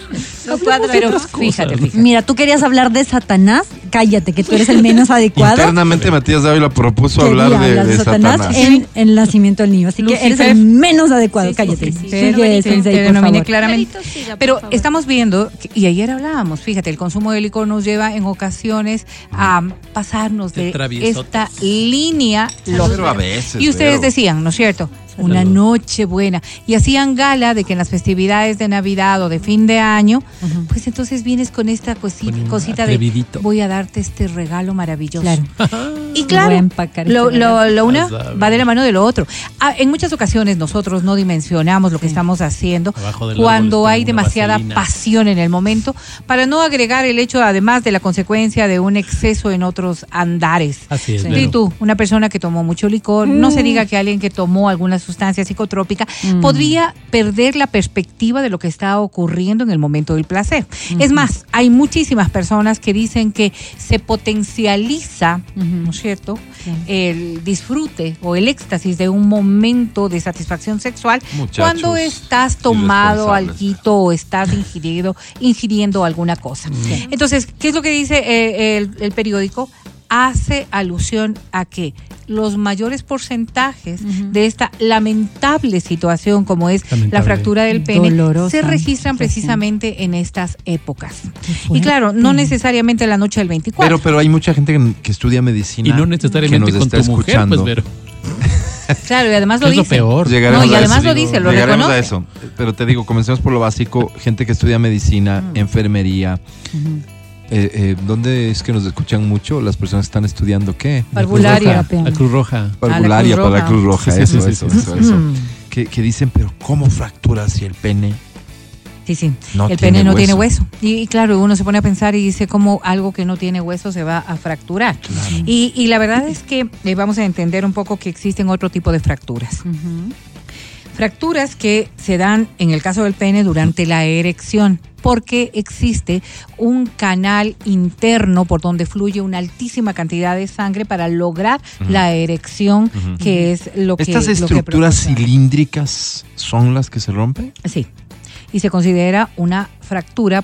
No cuadra. Pero fíjate. Mira, tú querías hablar de Satanás. Cállate, que tú eres el menos adecuado. Internamente Matías Dávila propuso Quería hablar de, de Satanás. en el nacimiento del niño. Así que eres el menos adecuado. Sí, sí, Cállate. sí, sí. Sigue, Sensei, favor. claramente. Pero estamos viendo, que- y ayer hablábamos, fíjate, el consumo de licor nos lleva en ocasiones a pasarnos De de esta línea Pero a veces, Y ustedes decían, ¿no es cierto? Una Salud. noche buena. Y hacían gala de que en las festividades de Navidad o de fin de año, pues entonces vienes con esta cosi- Con un cosita de voy a darte este regalo maravilloso. Claro. Y claro, lo, lo, una va de la mano de lo otro. Ah, en muchas ocasiones nosotros no dimensionamos lo que estamos haciendo cuando hay demasiada vaselina. pasión en el momento, para no agregar el hecho además de la consecuencia de un exceso en otros andares. Así es, Sí. Y tú, una persona que tomó mucho licor, no se diga que alguien que tomó alguna sustancia psicotrópica podría perder la perspectiva de lo que está ocurriendo en el momento del placer. Es más, hay muchísimas personas que dicen que se potencializa, ¿no es cierto?, el disfrute o el éxtasis de un momento de satisfacción sexual Muchachos cuando estás tomado alquito o estás ingiriendo, ingiriendo alguna cosa. Entonces, ¿qué es lo que dice eh, el, el periódico? Hace alusión a que los mayores porcentajes de esta lamentable situación como es la fractura del pene Dolorosa se registran situación. precisamente en estas épocas. Y claro, no necesariamente la noche del 24. Pero, pero hay mucha gente que, que estudia medicina. Y no que necesariamente nos con está tu mujer, escuchando. pues, Vero. claro, y además lo Es lo dice. peor. Llegaremos No, y a además eso. lo dice, lo Llegaremos a eso. Pero te digo, comencemos por lo básico. Gente que estudia medicina, enfermería. Eh, eh, ¿Dónde es que nos escuchan mucho? Las personas están estudiando qué? La Cruz Parvularia. Roja, La Cruz Roja. Parvularia Cruz para la. Cruz Roja. Sí, sí, eso, sí, eso, sí, eso, eso. Que, que dicen, pero ¿cómo fracturas si el pene? Sí, sí. No el pene no hueso. tiene hueso. Y, y claro, uno se pone a pensar y dice cómo algo que no tiene hueso se va a fracturar. Y, y la verdad es que eh, vamos a entender un poco que existen otro tipo de fracturas. Fracturas que se dan en el caso del pene durante la erección, porque existe un canal interno por donde fluye una altísima cantidad de sangre para lograr la erección, que es lo que ¿Estas lo que estructuras cilíndricas son las que se rompen? Sí. Y se considera una fractura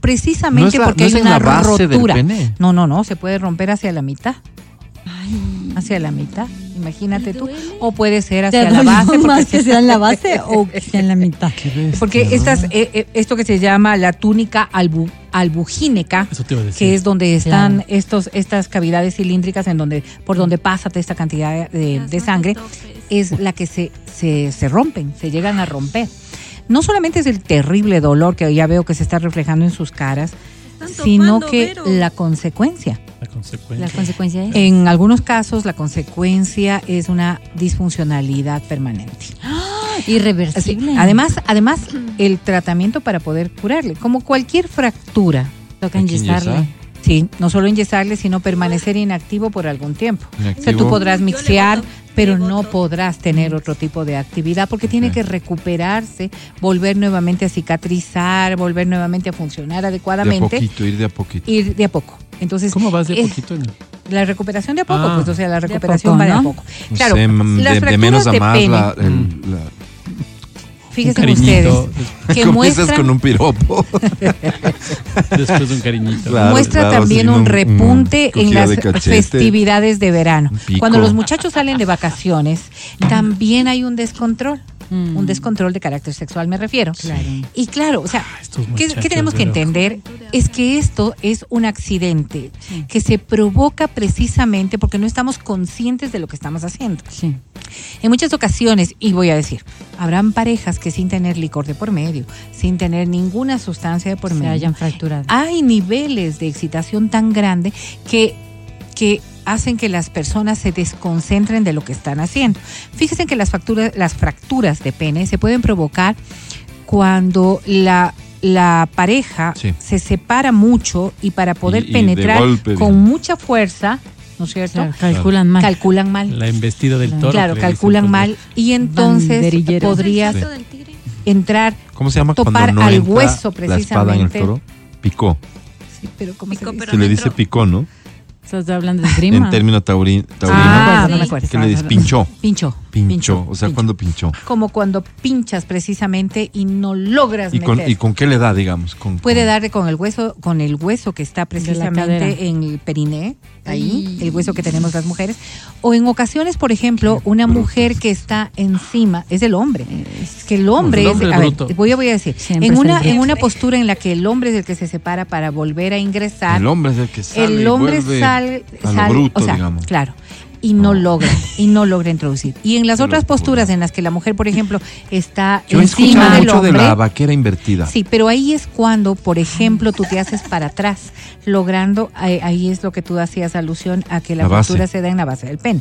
precisamente No la- porque no es hay en una la base del rotura. pene. No, no, no, se puede romper hacia la mitad. Hacia la mitad, imagínate tú. O puede ser ¿Te hacia la base. porque más que sea en la base o que sea en la mitad? Porque estas, eh, eh, esto que se llama la túnica albu- albugíneca, Eso te iba a decir. que es donde están Claro. estos, estas cavidades cilíndricas en donde, por donde pasa esta cantidad de, de sangre, es la que se, se, se rompen, se llegan a romper. No solamente es el terrible dolor que ya veo que se está reflejando en sus caras, sino que la consecuencia. Consecuencia. La consecuencia es. En algunos casos, la consecuencia es una disfuncionalidad permanente. Así, Irreversible. además, además, el tratamiento para poder curarle, como cualquier fractura, toca enyesar. sí, no solo enyesarle, sino permanecer inactivo por algún tiempo. O sea, tú Inactivo. podrás mixear, boto, pero no podrás tener otro tipo de actividad porque tiene que recuperarse, volver nuevamente a cicatrizar, volver nuevamente a funcionar De a adecuadamente, poquito, ir de a poquito. ir de a poco. Entonces, ¿Cómo vas de eh, poquito? en- La recuperación de a poco, Ah. pues, o sea, la De a recuperación poco, va de a poco. No Claro, mm, las de, de fracturas menos a de más pene, la, el- Mm. la- fíjense ustedes que muestra, con un piropo. Después un cariñito. Claro, muestra claro, también sí, un un- repunte en las de cachete. festividades de verano. Cuando los muchachos salen de vacaciones, también hay un descontrol. Mm. Un descontrol de carácter sexual, me refiero. Claro. Y claro, o sea, estos ¿qué, tenemos que entender? Es que esto es un accidente que se provoca precisamente porque no estamos conscientes de lo que estamos haciendo. Sí. En muchas ocasiones, y voy a decir, habrán parejas que sin tener licor de por medio, sin tener ninguna sustancia de por Se medio, hayan fracturado. hay niveles de excitación tan grande que, que hacen que las personas se desconcentren de lo que están haciendo. Fíjense que las, facturas, las fracturas de pene se pueden provocar cuando la, la pareja Sí. se separa mucho y para poder Y- y de penetrar golpe, con mucha fuerza, ¿no es cierto? Claro, calculan mal. Calculan mal. La embestida del toro. claro, calculan mal y entonces podrías Sí. entrar ¿Cómo se llama Topar no al entra hueso, la espada en el precisamente. toro? Picó. Sí, pero ¿cómo Picó, se dice? pero Se le dice picó, ¿no? Estás hablando de esgrima. En término tauri- taurino. Ah, no me acuerdo. ¿Qué le dices? Pinchó. Pinchó. Pinchó. O sea, cuando pinchó. Como cuando pinchas precisamente y no logras ¿Y con, meter. ¿Y con qué le da, digamos? Con, Puede con- darle con el hueso, con el hueso que está precisamente en el periné, ahí, Ay. el hueso que tenemos las mujeres. O en ocasiones, por ejemplo, una mujer que está encima, es el hombre. Es que el hombre, El hombre es, es a ver, voy, a, voy a decir, Siempre en una, en una postura en la que el hombre es el que se separa para volver a ingresar, El hombre es el que sale. el hombre sale, a lo sale- bruto, o sea, digamos. claro, y no logra, y no logra introducir. Y en las Qué otras locura. posturas en las que la mujer, por ejemplo, está Yo encima escuchado del mucho hombre, de la vaquera invertida. Sí, pero ahí es cuando, por ejemplo, tú te haces para atrás, logrando, ahí, ahí es lo que tú hacías alusión a que la, fractura se da en la base del pene.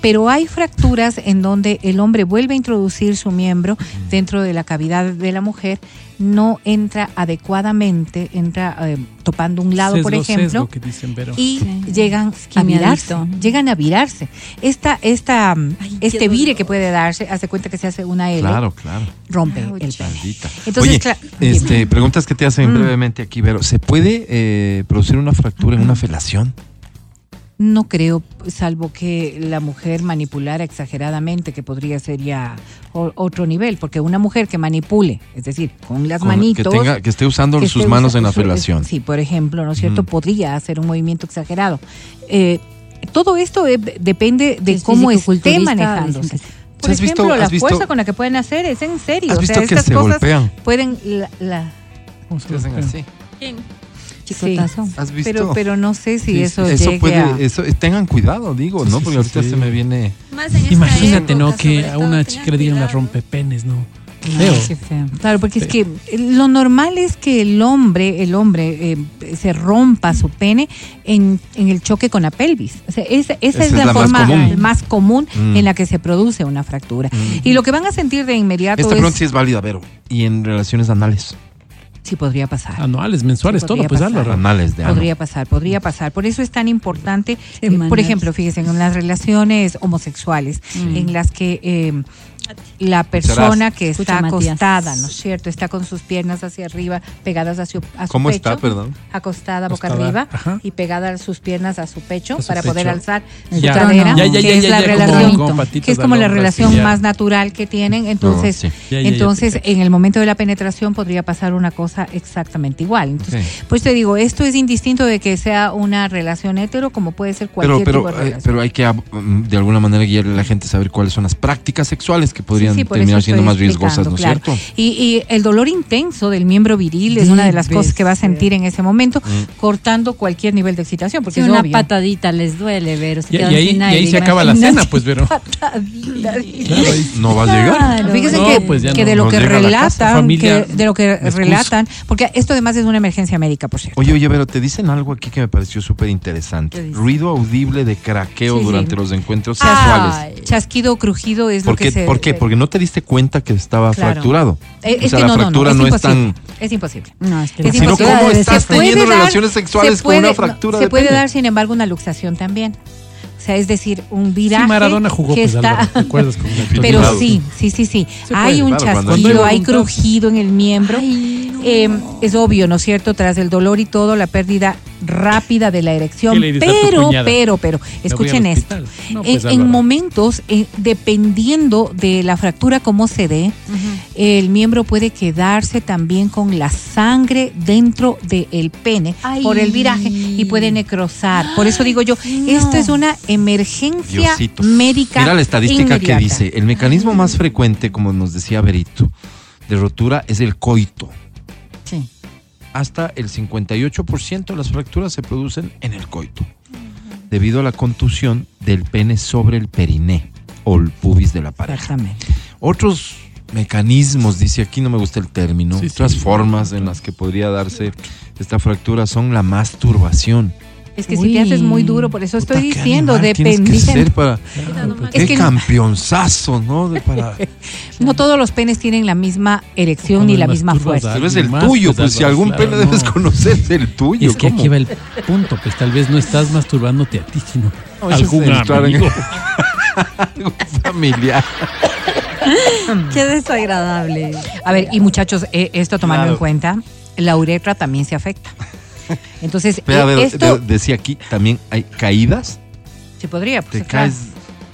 Pero hay fracturas en donde el hombre vuelve a introducir su miembro dentro de la cavidad de la mujer, no entra adecuadamente, entra eh, topando un lado, por ejemplo, sesgo que dicen, pero. y Sí. llegan a virarse, llegan a virarse. Esta, esta, mm, Ay, este vire que puede darse, hace cuenta que se hace una L, Claro, claro. rompe Ouch. el pene. Entonces, Oye, este, preguntas que te hacen Mm. brevemente aquí, Vero. ¿Se puede eh, producir una fractura en una felación? No creo, salvo que la mujer manipulara exageradamente, que podría ser ya o- otro nivel, porque una mujer que manipule, es decir, con las Con- manitos. que, tenga, que esté usando que sus esté manos usa- en la felación. Sí, por ejemplo, ¿no es cierto? Mm. Podría hacer un movimiento exagerado. Eh, todo esto eh, depende de es cómo esté manejándose. Por ¿Has visto- ejemplo, la visto- fuerza con la que pueden hacer es en serio. ¿Has o visto sea, que estas se cosas golpean? pueden la, la- ¿Cómo se ¿Qué hacen así? ¿Quién? Chicotazo. ¿Has visto? pero, pero no sé si Sí, eso, eso llegue puede, a- eso, eh, tengan cuidado, digo, Sí, ¿no? sí, Porque sí, ahorita sí. se me viene. Más en esta Imagínate, ¿no? Que a una chica le digan la cuidado. rompepenes, ¿no? Ay, Feo. qué feo. Claro, porque es que lo normal es que el hombre, el hombre eh, se rompa su pene en, en el choque con la pelvis. O sea, esa, esa es, la, forma común. más común Mm. en la que se produce una fractura. Y lo que van a sentir de inmediato Esta es pregunta sí es válida, Vero. Y en relaciones anales. Sí podría pasar. Anuales, mensuales, Sí, todo, pues pasar. Álvaro. Anales de ano. Podría pasar, podría pasar. Por eso es tan importante, eh, por ejemplo, fíjense, en las relaciones homosexuales, Mm. en las que eh, la persona que está acostada, ¿no es cierto? Está con sus piernas hacia arriba, pegadas hacia a su ¿Cómo pecho. está, perdón? Acostada boca Acostada, arriba ajá. y pegadas sus piernas a su pecho A su para poder pecho. alzar su Ya. cadera, Ya, ya, que ya, es ya, la relación, como que es como la relación más natural que tienen. Entonces, sí. Ya, ya, ya, entonces en el momento de la penetración podría pasar una cosa exactamente igual. Entonces, pues te digo, esto es indistinto de que sea una relación hetero como puede ser Pero, cualquier pero, tipo de eh, relación. pero hay que de alguna manera guiarle a la gente a saber cuáles son las prácticas sexuales que podrían Sí, sí, por terminar siendo más riesgosas, ¿no es claro. cierto? Y, y el dolor intenso del miembro viril es una de las cosas que va a sentir en ese momento, Mm. cortando cualquier nivel de excitación, porque Si es una obvio. patadita les duele, ver. Y, y ahí, y ahí se acaba la cena, pues, pero. Claro, ahí- No va a llegar. Claro. Fíjese No, que, pues que no. de lo que relatan, que de lo que excusa. Porque esto además es una emergencia médica, por cierto. Oye, oye, pero te dicen algo aquí que me pareció súper ¿Qué interesante. Ruido audible de craqueo Sí, sí. durante los encuentros sexuales. Chasquido crujido es ¿Por lo que qué, se... ¿Por qué? Porque no te diste cuenta que estaba Claro. fracturado. Eh, o es sea, que la no, fractura no, no, es es tan... imposible. Es imposible. No, es que Es imposible. cómo estás teniendo dar- relaciones sexuales se con una fractura Se puede dar, sin embargo, una luxación también. O sea, es decir, un Sí, viraje Maradona jugó, que pues, está... Álvaro, ¿te acuerdas? Con Pero Claro. sí, sí, sí, sí. Se hay puede, un claro, chasquido, hay crujido en el miembro. Ay, no. eh, es obvio, ¿no es cierto? Tras el dolor y todo, la pérdida rápida de la erección. ¿Qué le dices a tu Pero, pero, pero, escuchen esto. No, En- pues, en, momentos, eh, dependiendo de la fractura como se dé, el miembro puede quedarse también con la sangre dentro del pene Ay. por el viraje y puede necrosar. Por eso digo yo, esto es una emergencia Diosito. médica. Mira la estadística que dice, el mecanismo más frecuente, como nos decía Berito, de rotura es el coito. Sí. Hasta el 58% de las fracturas se producen en el coito, debido a la contusión del pene sobre el periné o el pubis de la pareja. Exactamente. Otros mecanismos, dice aquí, no me gusta el término, Sí, otras sí. formas en las que podría darse esta fractura son la masturbación. Es que si te haces muy duro, por eso estoy Puta, diciendo, que dependiendo. ser para, Es qué que- campeonzazo, ¿no? De para, No todos los penes tienen la misma erección ni la misma fuerza. Tal vez el tuyo, pues, pues si algún claro, pene debes no. conocer, es el tuyo. Es que ¿cómo? aquí va el punto, pues tal vez no estás masturbándote a ti, sino No, algún en- familiar. Qué desagradable. A ver, y muchachos, eh, esto tomando Claro. en cuenta, la uretra también se afecta. Entonces, Ve, a eh, ver, esto de- decía aquí, también hay caídas. se podría. Te pues, claro. caes,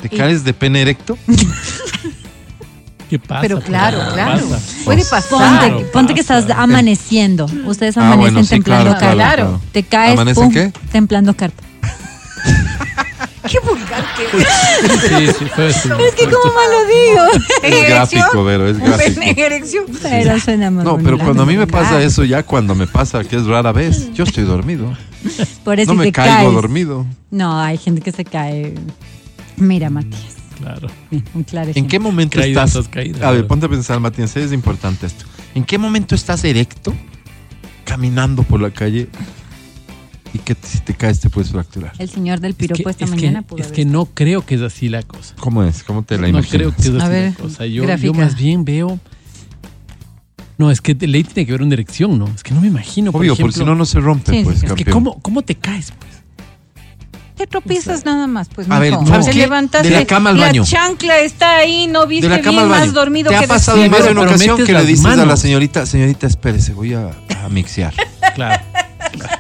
te Y- caes de pene erecto. ¿Qué pasa? Pero claro, Pues, claro. pasa. Puede Ponte, pasar. Claro, ponte que estás amaneciendo. Ustedes Ah, amanecen bueno, sí, templando claro, carpa. claro, claro. Te caes, ¿Amanecen pum, qué? templando carpa. Qué vulgar que es. Sí, sí, fue así. Es que como mal lo digo. Es gráfico, Vero, es gráfico. erección. Pero suena más No, pero cuando a mí me pasa eso, ya cuando me pasa, que es rara vez, yo estoy dormido. Por eso No me te caigo caes. dormido. No, hay gente que se cae. Mira, Matías. Claro. Un claro ¿En qué momento estás? a ver, ponte a pensar, Matías, es importante esto. ¿En qué momento estás erecto, caminando por la calle y que si te caes te puedes fracturar? El señor del Es que, piropo esta es que- mañana pudo es haber que no creo que es así la cosa. ¿Cómo es? ¿Cómo te la no imaginas? creo que es así A ver, la cosa. Yo, yo más bien veo. No, es que ley tiene que ver una erección, ¿no? Es que no me imagino. Obvio, por ejemplo, si no, no se rompe, Sí, pues, sí, Es que. ¿cómo, ¿cómo te caes? Pues? Te tropiezas nada más, pues A ver. ¿sabes Te levantaste, De la cama al baño. La chancla está ahí, no viste De la cama bien, al baño. más dormido ¿Te que ha pasado Sí, más de una ocasión que le dices a la manos. señorita, señorita, espérese, voy a, a mixear? Claro.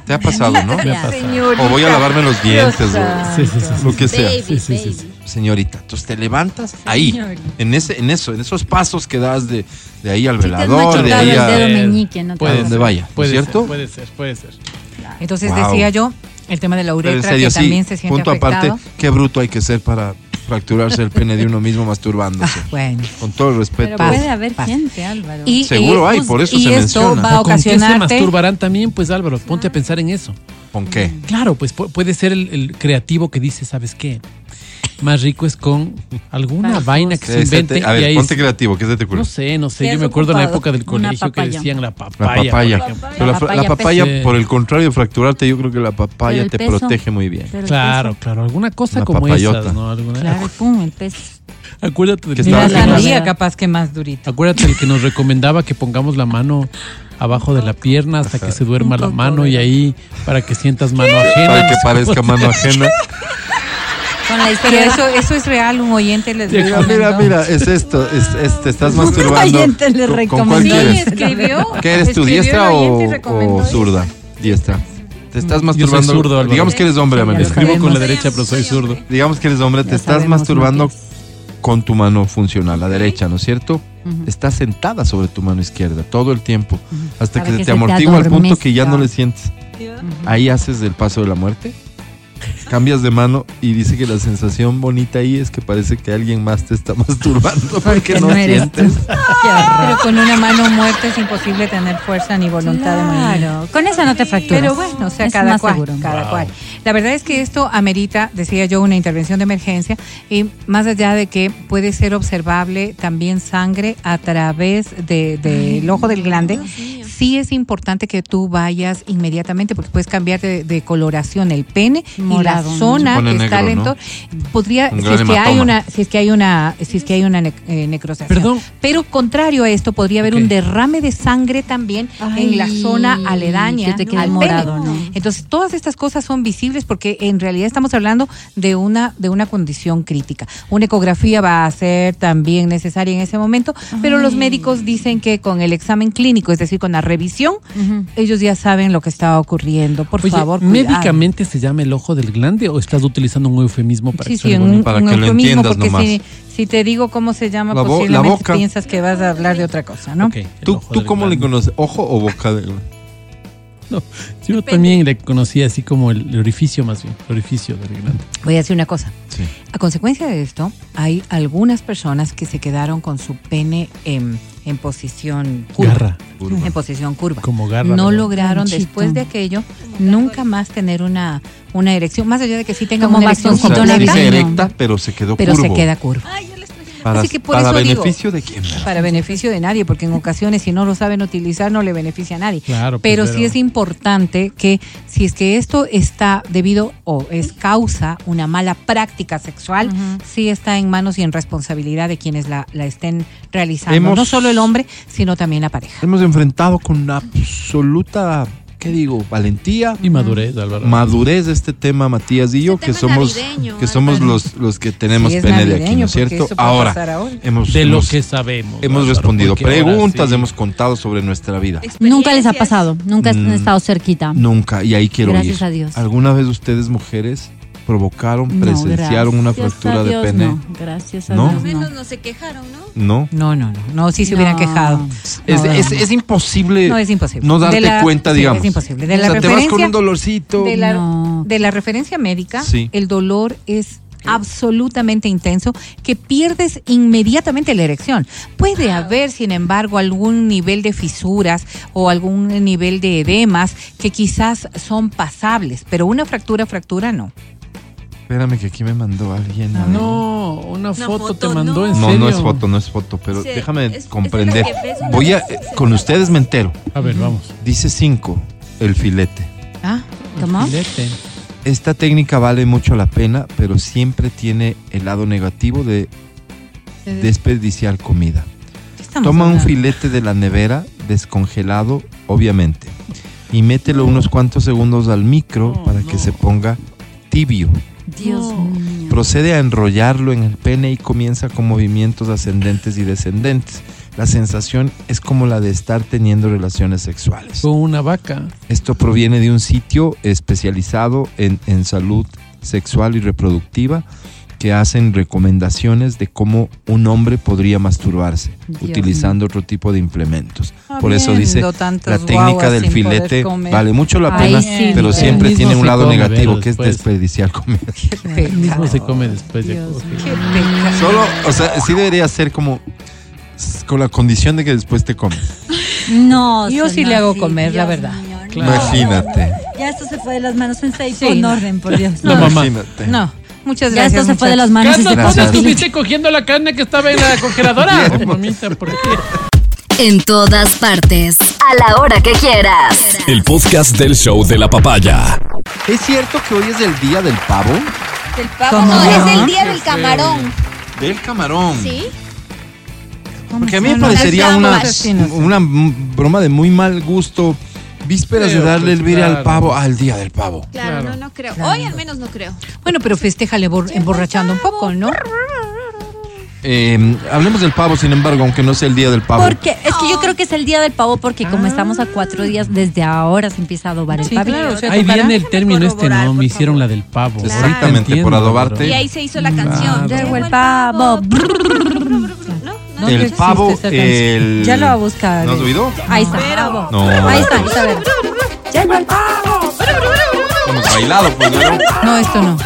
¿Te ha pasado, no? Me ha pasado. Señorita. O voy a lavarme los dientes, o Sí, sí, sí, lo que sea. Baby, Sí, sí, sí, baby. sí. Señorita, entonces te levantas ahí, en ese, en eso, en esos pasos que das de, de ahí al velador, de ahí el a... dedo meñique, no Puede donde vaya, ¿no es Puede cierto? ser, puede ser, puede ser. Entonces Wow. decía yo, el tema de la uretra serio, que también se siente punto afectado. aparte, qué bruto hay que ser para fracturarse el pene de uno mismo masturbándose. Ah, bueno. Con todo el respeto. Pero puede haber gente, Álvaro. Y, Seguro eh, hay, por eso y se esto menciona. va a ¿Con qué se ocasionarte masturbarán también? Pues Álvaro, ponte a pensar en eso. ¿Con qué? Claro, pues pu- puede ser el, el creativo que dice, ¿sabes qué? Más rico es con alguna Vamos. vaina que se Ese te- invente. a y ver, ahí ponte sí- creativo, ¿qué se te ocurre? No sé, no sé. ¿Qué Yo me acuerdo en la época del colegio que papaya. decían la La papaya. papaya. por. Pero la, La fra- la papaya papaya, por el contrario de fracturarte, yo creo que la papaya te peso. protege muy bien. Claro, peso, claro. Alguna cosa Una como papayota. esas, ¿no? Alguna- Claro, pum, el peso. Acuérdate del Que la sandía capaz que más durito. Acuérdate el que nos recomendaba que pongamos la mano abajo de la pierna hasta que se duerma la mano y ahí para que sientas mano ajena. Para que parezca mano ajena. Con la Pero izquierda. eso, eso es real, un oyente les Mira, Mira, recomendó. mira, mira, es esto, es, es- te estás masturbando. oyente le ¿Con- ¿Con recomendó. cuál Sí, quieres? escribió. ¿Qué eres tú, diestra o, zurda? Diestra. Te estás Yo soy masturbando. zurdo, Álvaro. digamos que eres hombre, Sí, Escribo con la derecha, pero soy zurdo. Digamos que eres hombre, te Ya estás sabemos, masturbando Matías. con tu mano funcional, la derecha, ¿no es cierto? Ujú. Estás sentada sobre tu mano izquierda todo el tiempo, hasta Para que, que se te amortigua al punto que ya no le sientes. Ahí haces el paso de la muerte. Cambias de mano y dice que la sensación bonita ahí es que parece que alguien más te está masturbando porque no, sientes. Pero con una mano muerta es imposible tener fuerza ni voluntad de movimiento. Claro, con esa no te fracturas. Pero bueno, o sea, Es cada cual, seguro. cada Wow. cual. La verdad es que esto amerita, decía yo, una intervención de emergencia y más allá de que puede ser observable también sangre a través de- del ojo del glande, sí es importante que tú vayas inmediatamente porque puedes cambiar de, de coloración el pene y la zona que está lento. ¿no? Podría, si es que hay una, si es que hay una, si es que hay una ne- eh, necrosación. Perdón. Pero contrario a esto, podría haber un derrame de sangre también en la zona aledaña que te al morado, pene. ¿no? Entonces, todas estas cosas son visibles porque en realidad estamos hablando de una, de una condición crítica. Una ecografía va a ser también necesaria en ese momento, pero los médicos dicen que con el examen clínico, es decir, con la revisión, ellos ya saben lo que está ocurriendo. Por Oye, favor, cuidado. ¿médicamente se llama el ojo del glande o estás utilizando un eufemismo para Sí, que sí, un, Para un que lo eufemismo, entiendas porque nomás. si, si te digo cómo se llama, La bo- la posiblemente boca. piensas que vas a hablar de otra cosa, ¿no? Ok, el ¿Tú, tú del cómo le glande. conoces? ¿Ojo o boca de No, yo también le conocí así como el orificio más bien, el orificio del glande. Voy a decir una cosa. Sí. A consecuencia de esto, hay algunas personas que se quedaron con su pene en, en posición curva. Garra, En posición curva. como garra. no ¿verdad? lograron después de aquello nunca más tener una, una erección, más allá de que sí tengan Como una erección O sea, navideño. erecta, pero se quedó pero curvo. se queda curva. Para, Así que por para eso digo- beneficio de quién. Para beneficio de nadie, porque en ocasiones si no lo saben utilizar no le beneficia a nadie. Claro, pues, pero pero- sí es importante que si es que esto está debido o es causa una mala práctica sexual, sí está en manos y en responsabilidad de quienes la, la estén realizando. Hemos- No solo el hombre, sino también la pareja. Hemos enfrentado con una absoluta, ¿qué digo? Valentía, Y madurez, Álvaro. madurez de este tema, Matías y yo, Este que somos, navideño, que somos los, los que tenemos Sí, pene de aquí, ¿no es cierto? Ahora, hemos, de lo que sabemos. hemos Álvaro, respondido preguntas, sí. hemos contado sobre nuestra vida. Nunca les ha pasado, nunca han Mm. estado cerquita. Nunca, y ahí quiero Gracias ir. a Dios. ¿Alguna vez ustedes, mujeres, provocaron, No, presenciaron una fractura de pene? No, gracias a ¿No? Dios. No. menos no se quejaron, ¿no? ¿No? No, no, no, no, sí se hubieran quejado. Es, No, es- no. es imposible No, es imposible. no darte De la- cuenta, sí, digamos. es imposible. De o la sea, te vas con un dolorcito. de la, No. de la referencia médica, Sí. el dolor es absolutamente intenso que pierdes inmediatamente la erección. Puede haber, sin embargo, algún nivel de fisuras o algún nivel de edemas que quizás son pasables, pero una fractura, fractura no. Espérame que aquí me mandó alguien. algo. No, una foto, foto, te mandó no. en No, serio. no es foto, no es foto, pero Sí, déjame es- comprender. Voy a, eh, con ustedes me entero. A ver, vamos. Dice 5 el filete. Ah, ¿Cómo? Filete. Esta técnica vale mucho la pena, pero siempre tiene el lado negativo de desperdiciar comida. ¿qué estamos Toma un filete de la nevera, descongelado, obviamente, y mételo unos cuantos segundos al micro No, para que no. se ponga tibio. Dios mío. Procede a enrollarlo en el pene y comienza con movimientos ascendentes y descendentes. La sensación es como la de estar teniendo relaciones sexuales. Con una vaca. Esto proviene de un sitio especializado en, en salud sexual y reproductiva que hacen recomendaciones de cómo un hombre podría masturbarse Dios utilizando otro tipo de implementos. Por eso dice, la técnica del filete comer. vale mucho la pena, sí. pero siempre tiene un lado negativo que es desperdiciar comida. Qué mismo se pecado. come después de. Solo, o sea, sí debería ser como con la condición de que después te comes. No, Yo sí no, le hago comer, la verdad. no. Imagínate. Ya esto se fue de las manos en seis. Sí, Pon no. orden, por Dios. La mamá. Imagínate. No, muchas Ya gracias. esto se fue de las manos. y Carlos, ¿dónde Gracias. estuviste cogiendo la carne que estaba en la congeladora? Mamita, ¿por qué? En todas partes. A la hora que quieras. El podcast del show de la papaya. ¿Es cierto que hoy es el día del pavo? Del pavo, ¿Cómo no, no? es el día del camarón. Del camarón. ¿Sí? Porque a mí me parecería una, una broma de muy mal gusto. Vísperas de darle el pues, vire al pavo al día del pavo. Claro, Claro. no, no creo. Claro. Hoy al menos no creo. Bueno, pero festéjale bor- emborrachando un poco, ¿no? Eh, hablemos del pavo, sin embargo, aunque no sea el día del pavo. Porque es que yo creo que es el día del pavo porque como estamos a cuatro días, desde ahora se empieza a adobar el Sí, pavito. claro, o sea, Ahí viene el término este, ¿no? Me hicieron la del pavo. Exactamente, por adobarte. Y ahí se hizo la canción. Claro. Llegó el pavo. ¿No? El pavo, el... Ya lo va a buscar. ¿No has oído? Ahí está. Pero- No. Ahí está, ahí está, a ver. Llegó el pavo. Hemos bailado, pues, ¿no? No, esto no.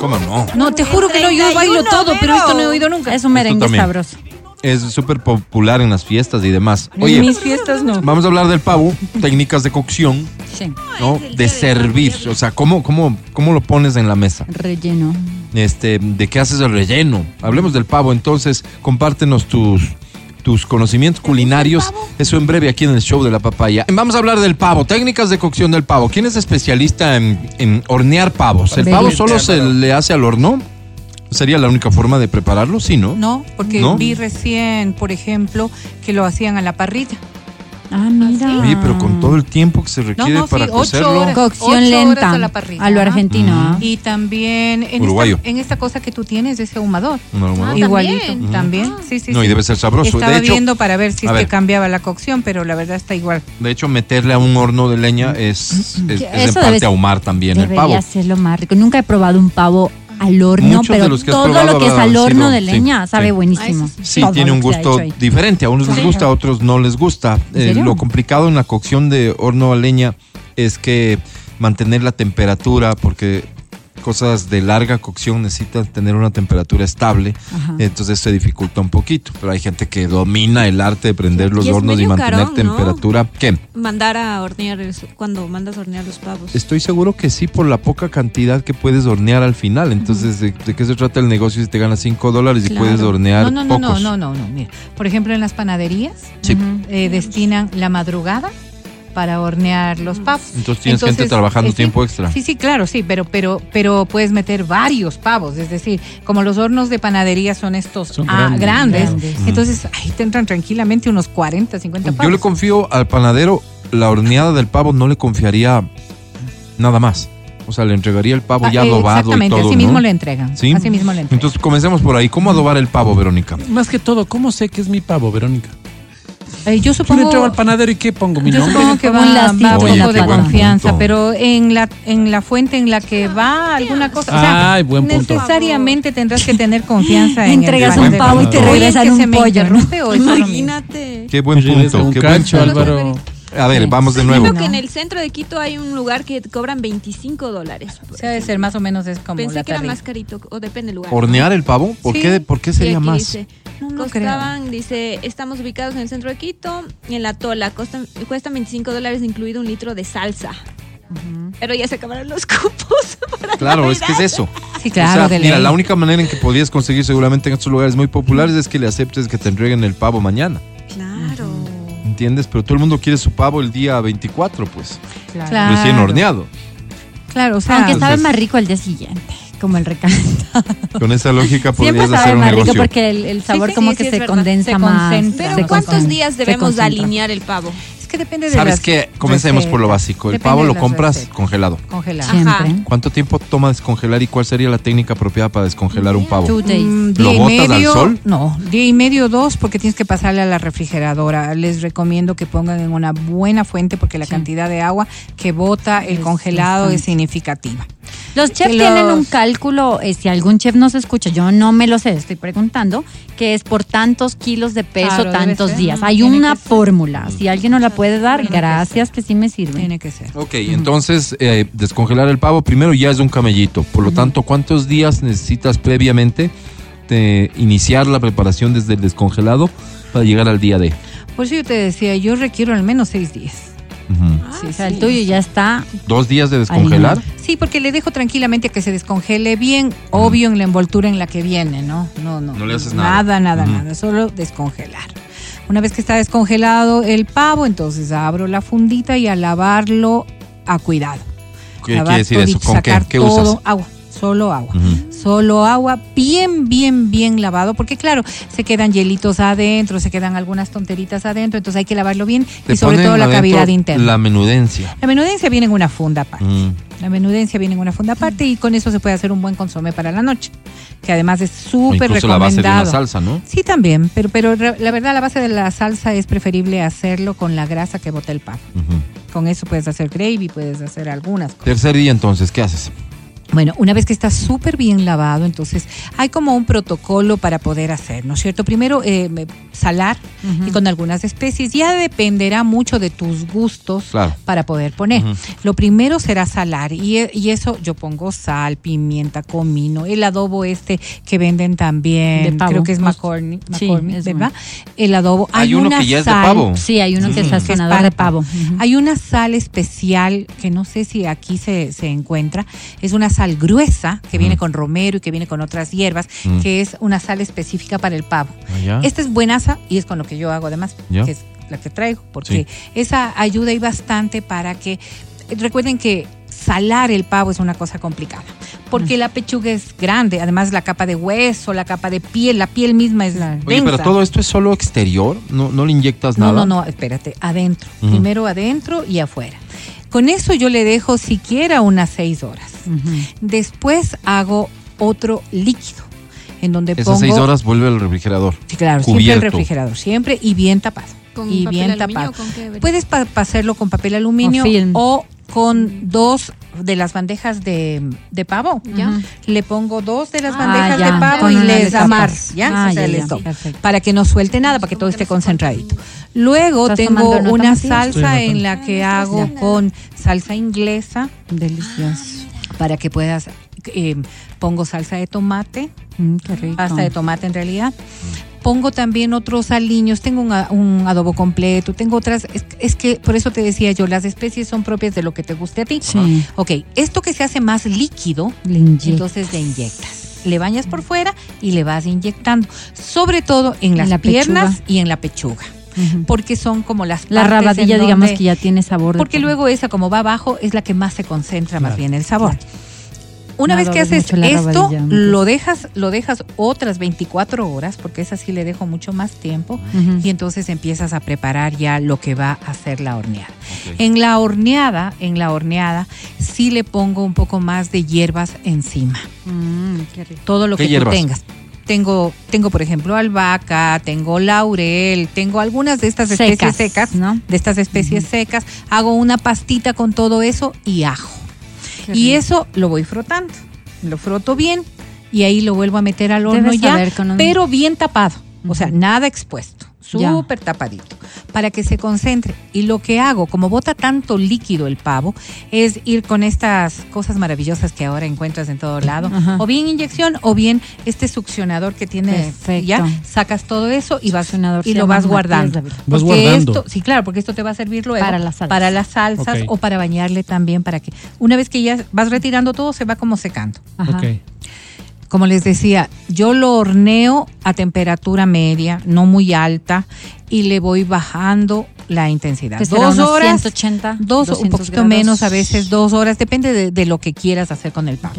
¿Cómo no? No, te juro que no, yo bailo 31, todo, pero esto no he oído nunca. Es un merengue sabroso. Es súper popular en las fiestas y demás. en Oye, mis fiestas no. vamos a hablar del pavo, técnicas de cocción, Sí. ¿no? De servir, o sea, ¿cómo, cómo, ¿cómo lo pones en la mesa? Relleno. este, de qué haces el relleno. Hablemos del pavo, entonces, compártenos tus, tus conocimientos culinarios. Eso en breve aquí en el show de la papaya. Vamos a hablar del pavo, técnicas de cocción del pavo. ¿Quién es especialista en, en hornear pavos? ¿El pavo solo se le hace al horno? ¿Sería la única forma de prepararlo? Sí, ¿no? No, porque ¿No? vi recién, por ejemplo, que lo hacían a la parrilla. Ah, mira. Oye, pero con todo el tiempo que se requiere no, sí, para ocho cocerlo. horas. Cocción Ocho horas lenta. a la parrilla. A lo argentino. ¿ah? Y también en Uruguayo. esta, en esta cosa que tú tienes, ese ahumador. Un ahumador. Ah, Igualito, también. también. Sí, sí, No, sí. y debe ser sabroso. Estaba de hecho, viendo para ver si ver. cambiaba la cocción, pero la verdad está igual. de hecho, meterle a un horno de leña es, es, es en parte ahumar también el Debería pavo. ser lo más rico. Nunca he probado un pavo al horno, Muchos pero todo probado lo que es al horno sido- de sí, leña sabe sí. buenísimo. Sí, Todo tiene un gusto diferente. A unos les gusta, a otros no les gusta. Eh, lo complicado en la cocción de horno a leña es que mantener la temperatura, porque cosas de larga cocción necesitan tener una temperatura estable, Ajá. entonces se dificulta un poquito. Pero hay gente que domina el arte de prender los Y hornos y mantener carón, ¿no? temperatura. ¿Qué? Mandar a hornear cuando mandas a hornear los pavos. Estoy seguro que sí, por la poca cantidad que puedes hornear al final. Entonces, ¿de, de qué se trata el negocio si te ganas 5 dólares y Claro. puedes hornear No, no, no, no, pocos? no, no, no. Mira, por ejemplo, en las panaderías Sí. eh, destinan la madrugada para hornear los pavos. Entonces tienes gente trabajando sí, tiempo extra. Sí, sí, claro, sí, pero, pero, pero puedes meter varios pavos, es decir, como los hornos de panadería son estos Son ah, grandes. grandes, Grandes. entonces ahí te entran tranquilamente unos 40, 50 pavos. Yo le confío al panadero la horneada del pavo, no le confiaría nada más. O sea, le entregaría el pavo ya Ah, eh, adobado y Exactamente, todo, así ¿no? mismo le entregan. ¿Sí? Así mismo le entregan. Entonces comencemos por ahí. ¿Cómo adobar el pavo, Verónica? Más que todo, ¿cómo sé que es mi pavo, Verónica? Eh, yo Yo le supongo, entrego al panadero y ¿qué pongo? ¿Mi yo nombre? supongo que va, un va lacito un Oye, poco de buen confianza, punto. pero en la, en la fuente en la que va alguna cosa, o sea, Ay, buen punto. necesariamente tendrás que tener confianza en el Entregas un pavo y te regresan ¿que un se me pollo. Imagínate. Qué buen Me regresa punto. un Qué buen cacho, punto. Álvaro. A ver, vamos de nuevo. Creo que en el centro de Quito hay un lugar que cobran 25 dólares. O sea, debe ser más o menos es como Pensé la que era más carito, o depende del lugar. ¿Hornear el pavo? ¿Por, Sí. qué, ¿Por qué sería aquí más? dice, No, no costaban, dice, estamos ubicados en el centro de Quito, en la Tola, costan, cuestan 25 dólares incluido un litro de salsa. Pero ya se acabaron los cupos. para Claro, es que es eso. Sí, claro, O sea, de mira, ley. la única manera en que podías conseguir seguramente en estos lugares muy populares es que le aceptes que te entreguen el pavo mañana. Claro. ¿Entiendes? Pero todo el mundo quiere su pavo el día 24, pues. Claro. Recién horneado. Claro, o sea, Aunque sabe más rico el día siguiente, como el recalentado. Con esa lógica podrías hacer un más rico negocio. porque el, el sabor sí, como sí, que se condensa Se más. Pero ¿cuántos días debemos alinear el pavo? Que depende de ¿Sabes las qué? Comencemos por lo básico. El Depende pavo de lo las compras recetas. congelado. congelado. Ajá. Siempre. ¿Cuánto tiempo toma descongelar y cuál sería la técnica apropiada para descongelar un pavo? Two days. Mm, ¿Lo botas al medio, sol? No, día y medio, dos, porque tienes que pasarle a la refrigeradora. Les recomiendo que pongan en una buena fuente porque la cantidad de agua que bota el Es congelado es bastante. significativa. Los chefs Los- tienen un cálculo, eh, si algún chef nos escucha, yo no me lo sé, estoy preguntando, que es por tantos kilos de peso, Claro, tantos días. Mm, Hay tiene una fórmula. Si alguien nos la puede dar, Tiene gracias, que sí me sirve. Tiene que ser. Ok, entonces eh, descongelar el pavo primero ya es un camellito. Por lo tanto, ¿cuántos días necesitas previamente de iniciar la preparación desde el descongelado para llegar al día de? Por eso yo te decía, yo requiero al menos seis días. Ujú. Sí, o sea, el tuyo ya está. ¿Dos días de descongelar? Sí, porque le dejo tranquilamente a que se descongele bien, obvio en la envoltura en la que viene, ¿no? No, no. No le haces nada. Nada, nada, nada, solo descongelar. Una vez que está descongelado el pavo, entonces abro la fundita y a lavarlo a cuidado. ¿Qué Lavar quiere decir eso? ¿Con qué? ¿Qué todo, usas? Agua, solo agua. Solo agua, bien, bien, bien lavado, porque claro, se quedan hielitos adentro, se quedan algunas tonteritas adentro, entonces hay que lavarlo bien y sobre todo la cavidad interna. La menudencia. La menudencia viene en una funda aparte. La menudencia viene en una funda aparte y con eso se puede hacer un buen consomé para la noche, que además es súper incluso la base de una recomendado. salsa, ¿no? Sí, también, pero, pero la verdad la base de la salsa es preferible hacerlo con la grasa que bota el. Ujú. Con eso puedes hacer gravy, puedes hacer algunas cosas. Tercer día entonces, ¿qué haces? Bueno, una vez que está súper bien lavado, entonces hay como un protocolo para poder hacer, ¿no es cierto? Primero, eh, salar y con algunas especies. Ya dependerá mucho de tus gustos Claro. para poder poner. Lo primero será salar y, y eso yo pongo sal, pimienta, comino, el adobo este que venden también, De pavo. creo que es McCormick, sí, ¿verdad? El adobo. Hay uno una que ya es de pavo. Sí, hay uno que es que es sazonador para de pavo. pavo. Ujú. Hay una sal especial que no sé si aquí se, se encuentra. Es una sal gruesa que viene con romero y que viene con otras hierbas, Mm. que es una sal específica para el pavo. Ah. Esta es buenaza y es con lo que yo hago además, que es la que traigo, porque esa ayuda y bastante para que recuerden que salar el pavo es una cosa complicada. porque la pechuga es grande, además la capa de hueso, la capa de piel, la piel misma es. Oye, pero todo esto es solo exterior, no, no le inyectas No, nada. no, no, espérate, adentro. Primero adentro y afuera. Con eso yo le dejo siquiera unas seis horas. Después hago otro líquido en donde Esas pongo seis horas vuelve al refrigerador. Sí, claro, siempre el refrigerador, siempre y bien tapado. ¿Con y papel bien aluminio tapado. con qué? Puedes pa- hacerlo con papel aluminio o con dos de las bandejas de, de pavo. Ya. Le pongo dos de las Ah, bandejas ya, de pavo y les amar. ¿ya? Ah, O sea, ya, les doy, para que no suelte nada, para que todo esté concentradito. Luego ¿Estás tengo una salsa en la que hago con salsa inglesa Delicioso. para que puedas eh, pongo salsa de tomate, Mm, qué rico. pasta de tomate en realidad. Pongo también otros aliños, tengo un, a- un adobo completo, tengo otras, es, es que por eso te decía yo, las especies son propias de lo que te guste a ti. Sí. Ok, esto que se hace más líquido, Le entonces le inyectas. Le bañas por fuera y le vas inyectando, sobre todo en En las la piernas pechuga. y en la pechuga, porque son como las La rabadilla, digamos que ya tiene sabor. porque luego esa como va abajo es la que más se concentra más Claro. bien el sabor. Una No vez que haces esto, lo dejas, lo dejas otras 24 horas, porque esa sí le dejo mucho más tiempo, y entonces empiezas a preparar ya lo que va a ser la horneada. En la horneada, en la horneada, sí le pongo un poco más de hierbas encima. Mm, qué rico. Todo lo ¿Qué que hierbas? tú tengas. Tengo, tengo, por ejemplo, albahaca, tengo laurel, tengo algunas de estas especies Secas, secas, ¿no? de estas especies secas. Hago una pastita con todo eso y ajo. Y eso lo voy frotando. Lo froto bien y ahí lo vuelvo a meter al horno Debes ya, pero bien tapado. O sea, nada expuesto. Súper tapadito. Para que se concentre. Y lo que hago, como bota tanto líquido el pavo, es ir con estas cosas maravillosas que ahora encuentras en todo lado. Ajá. O bien inyección, o bien este succionador que tiene. Perfecto. Ya sacas todo eso y vas Succionador y lo vas guardando. Vas Porque guardando. Esto, sí, claro, porque esto te va a servir luego Para las salsas. para las salsas o para bañarle también para que una vez que ya vas retirando todo se va como secando. Ajá. Ok. Como les decía, yo lo horneo a temperatura media, no muy alta, y le voy bajando la intensidad. Será dos horas, 180, dos, un 200 poquito grados. menos, a veces dos horas, depende de, de lo que quieras hacer con el pan.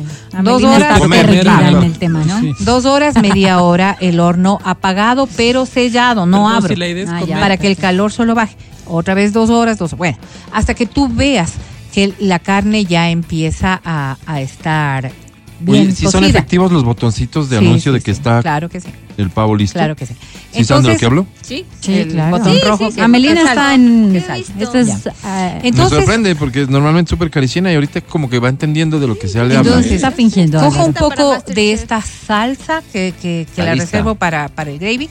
Dos horas, está Comer, perdida claro. en el tema, ¿no? Sí. Dos horas, media hora, el horno apagado, pero sellado, no Pero abro. si la idea es Ah, comer. para que el calor solo baje. Otra vez dos horas, dos Bueno, hasta que tú veas que la carne ya empieza a, a estar bien Oye, si son efectivos los botoncitos de Sí, anuncio sí, de que sí. está Claro que sí, el pavo listo. claro que sí. ¿Sí saben de lo que hablo? Sí. Sí, el claro. botón Sí, rojo. sí, sí. Amelina Es está en. Esto es. Eh, Me Entonces, sorprende porque es normalmente súper cariciana y ahorita como que va entendiendo de lo que se le habla. Entonces, está fingiendo. cojo un poco de esta salsa que, que- la reservo para, para el gravy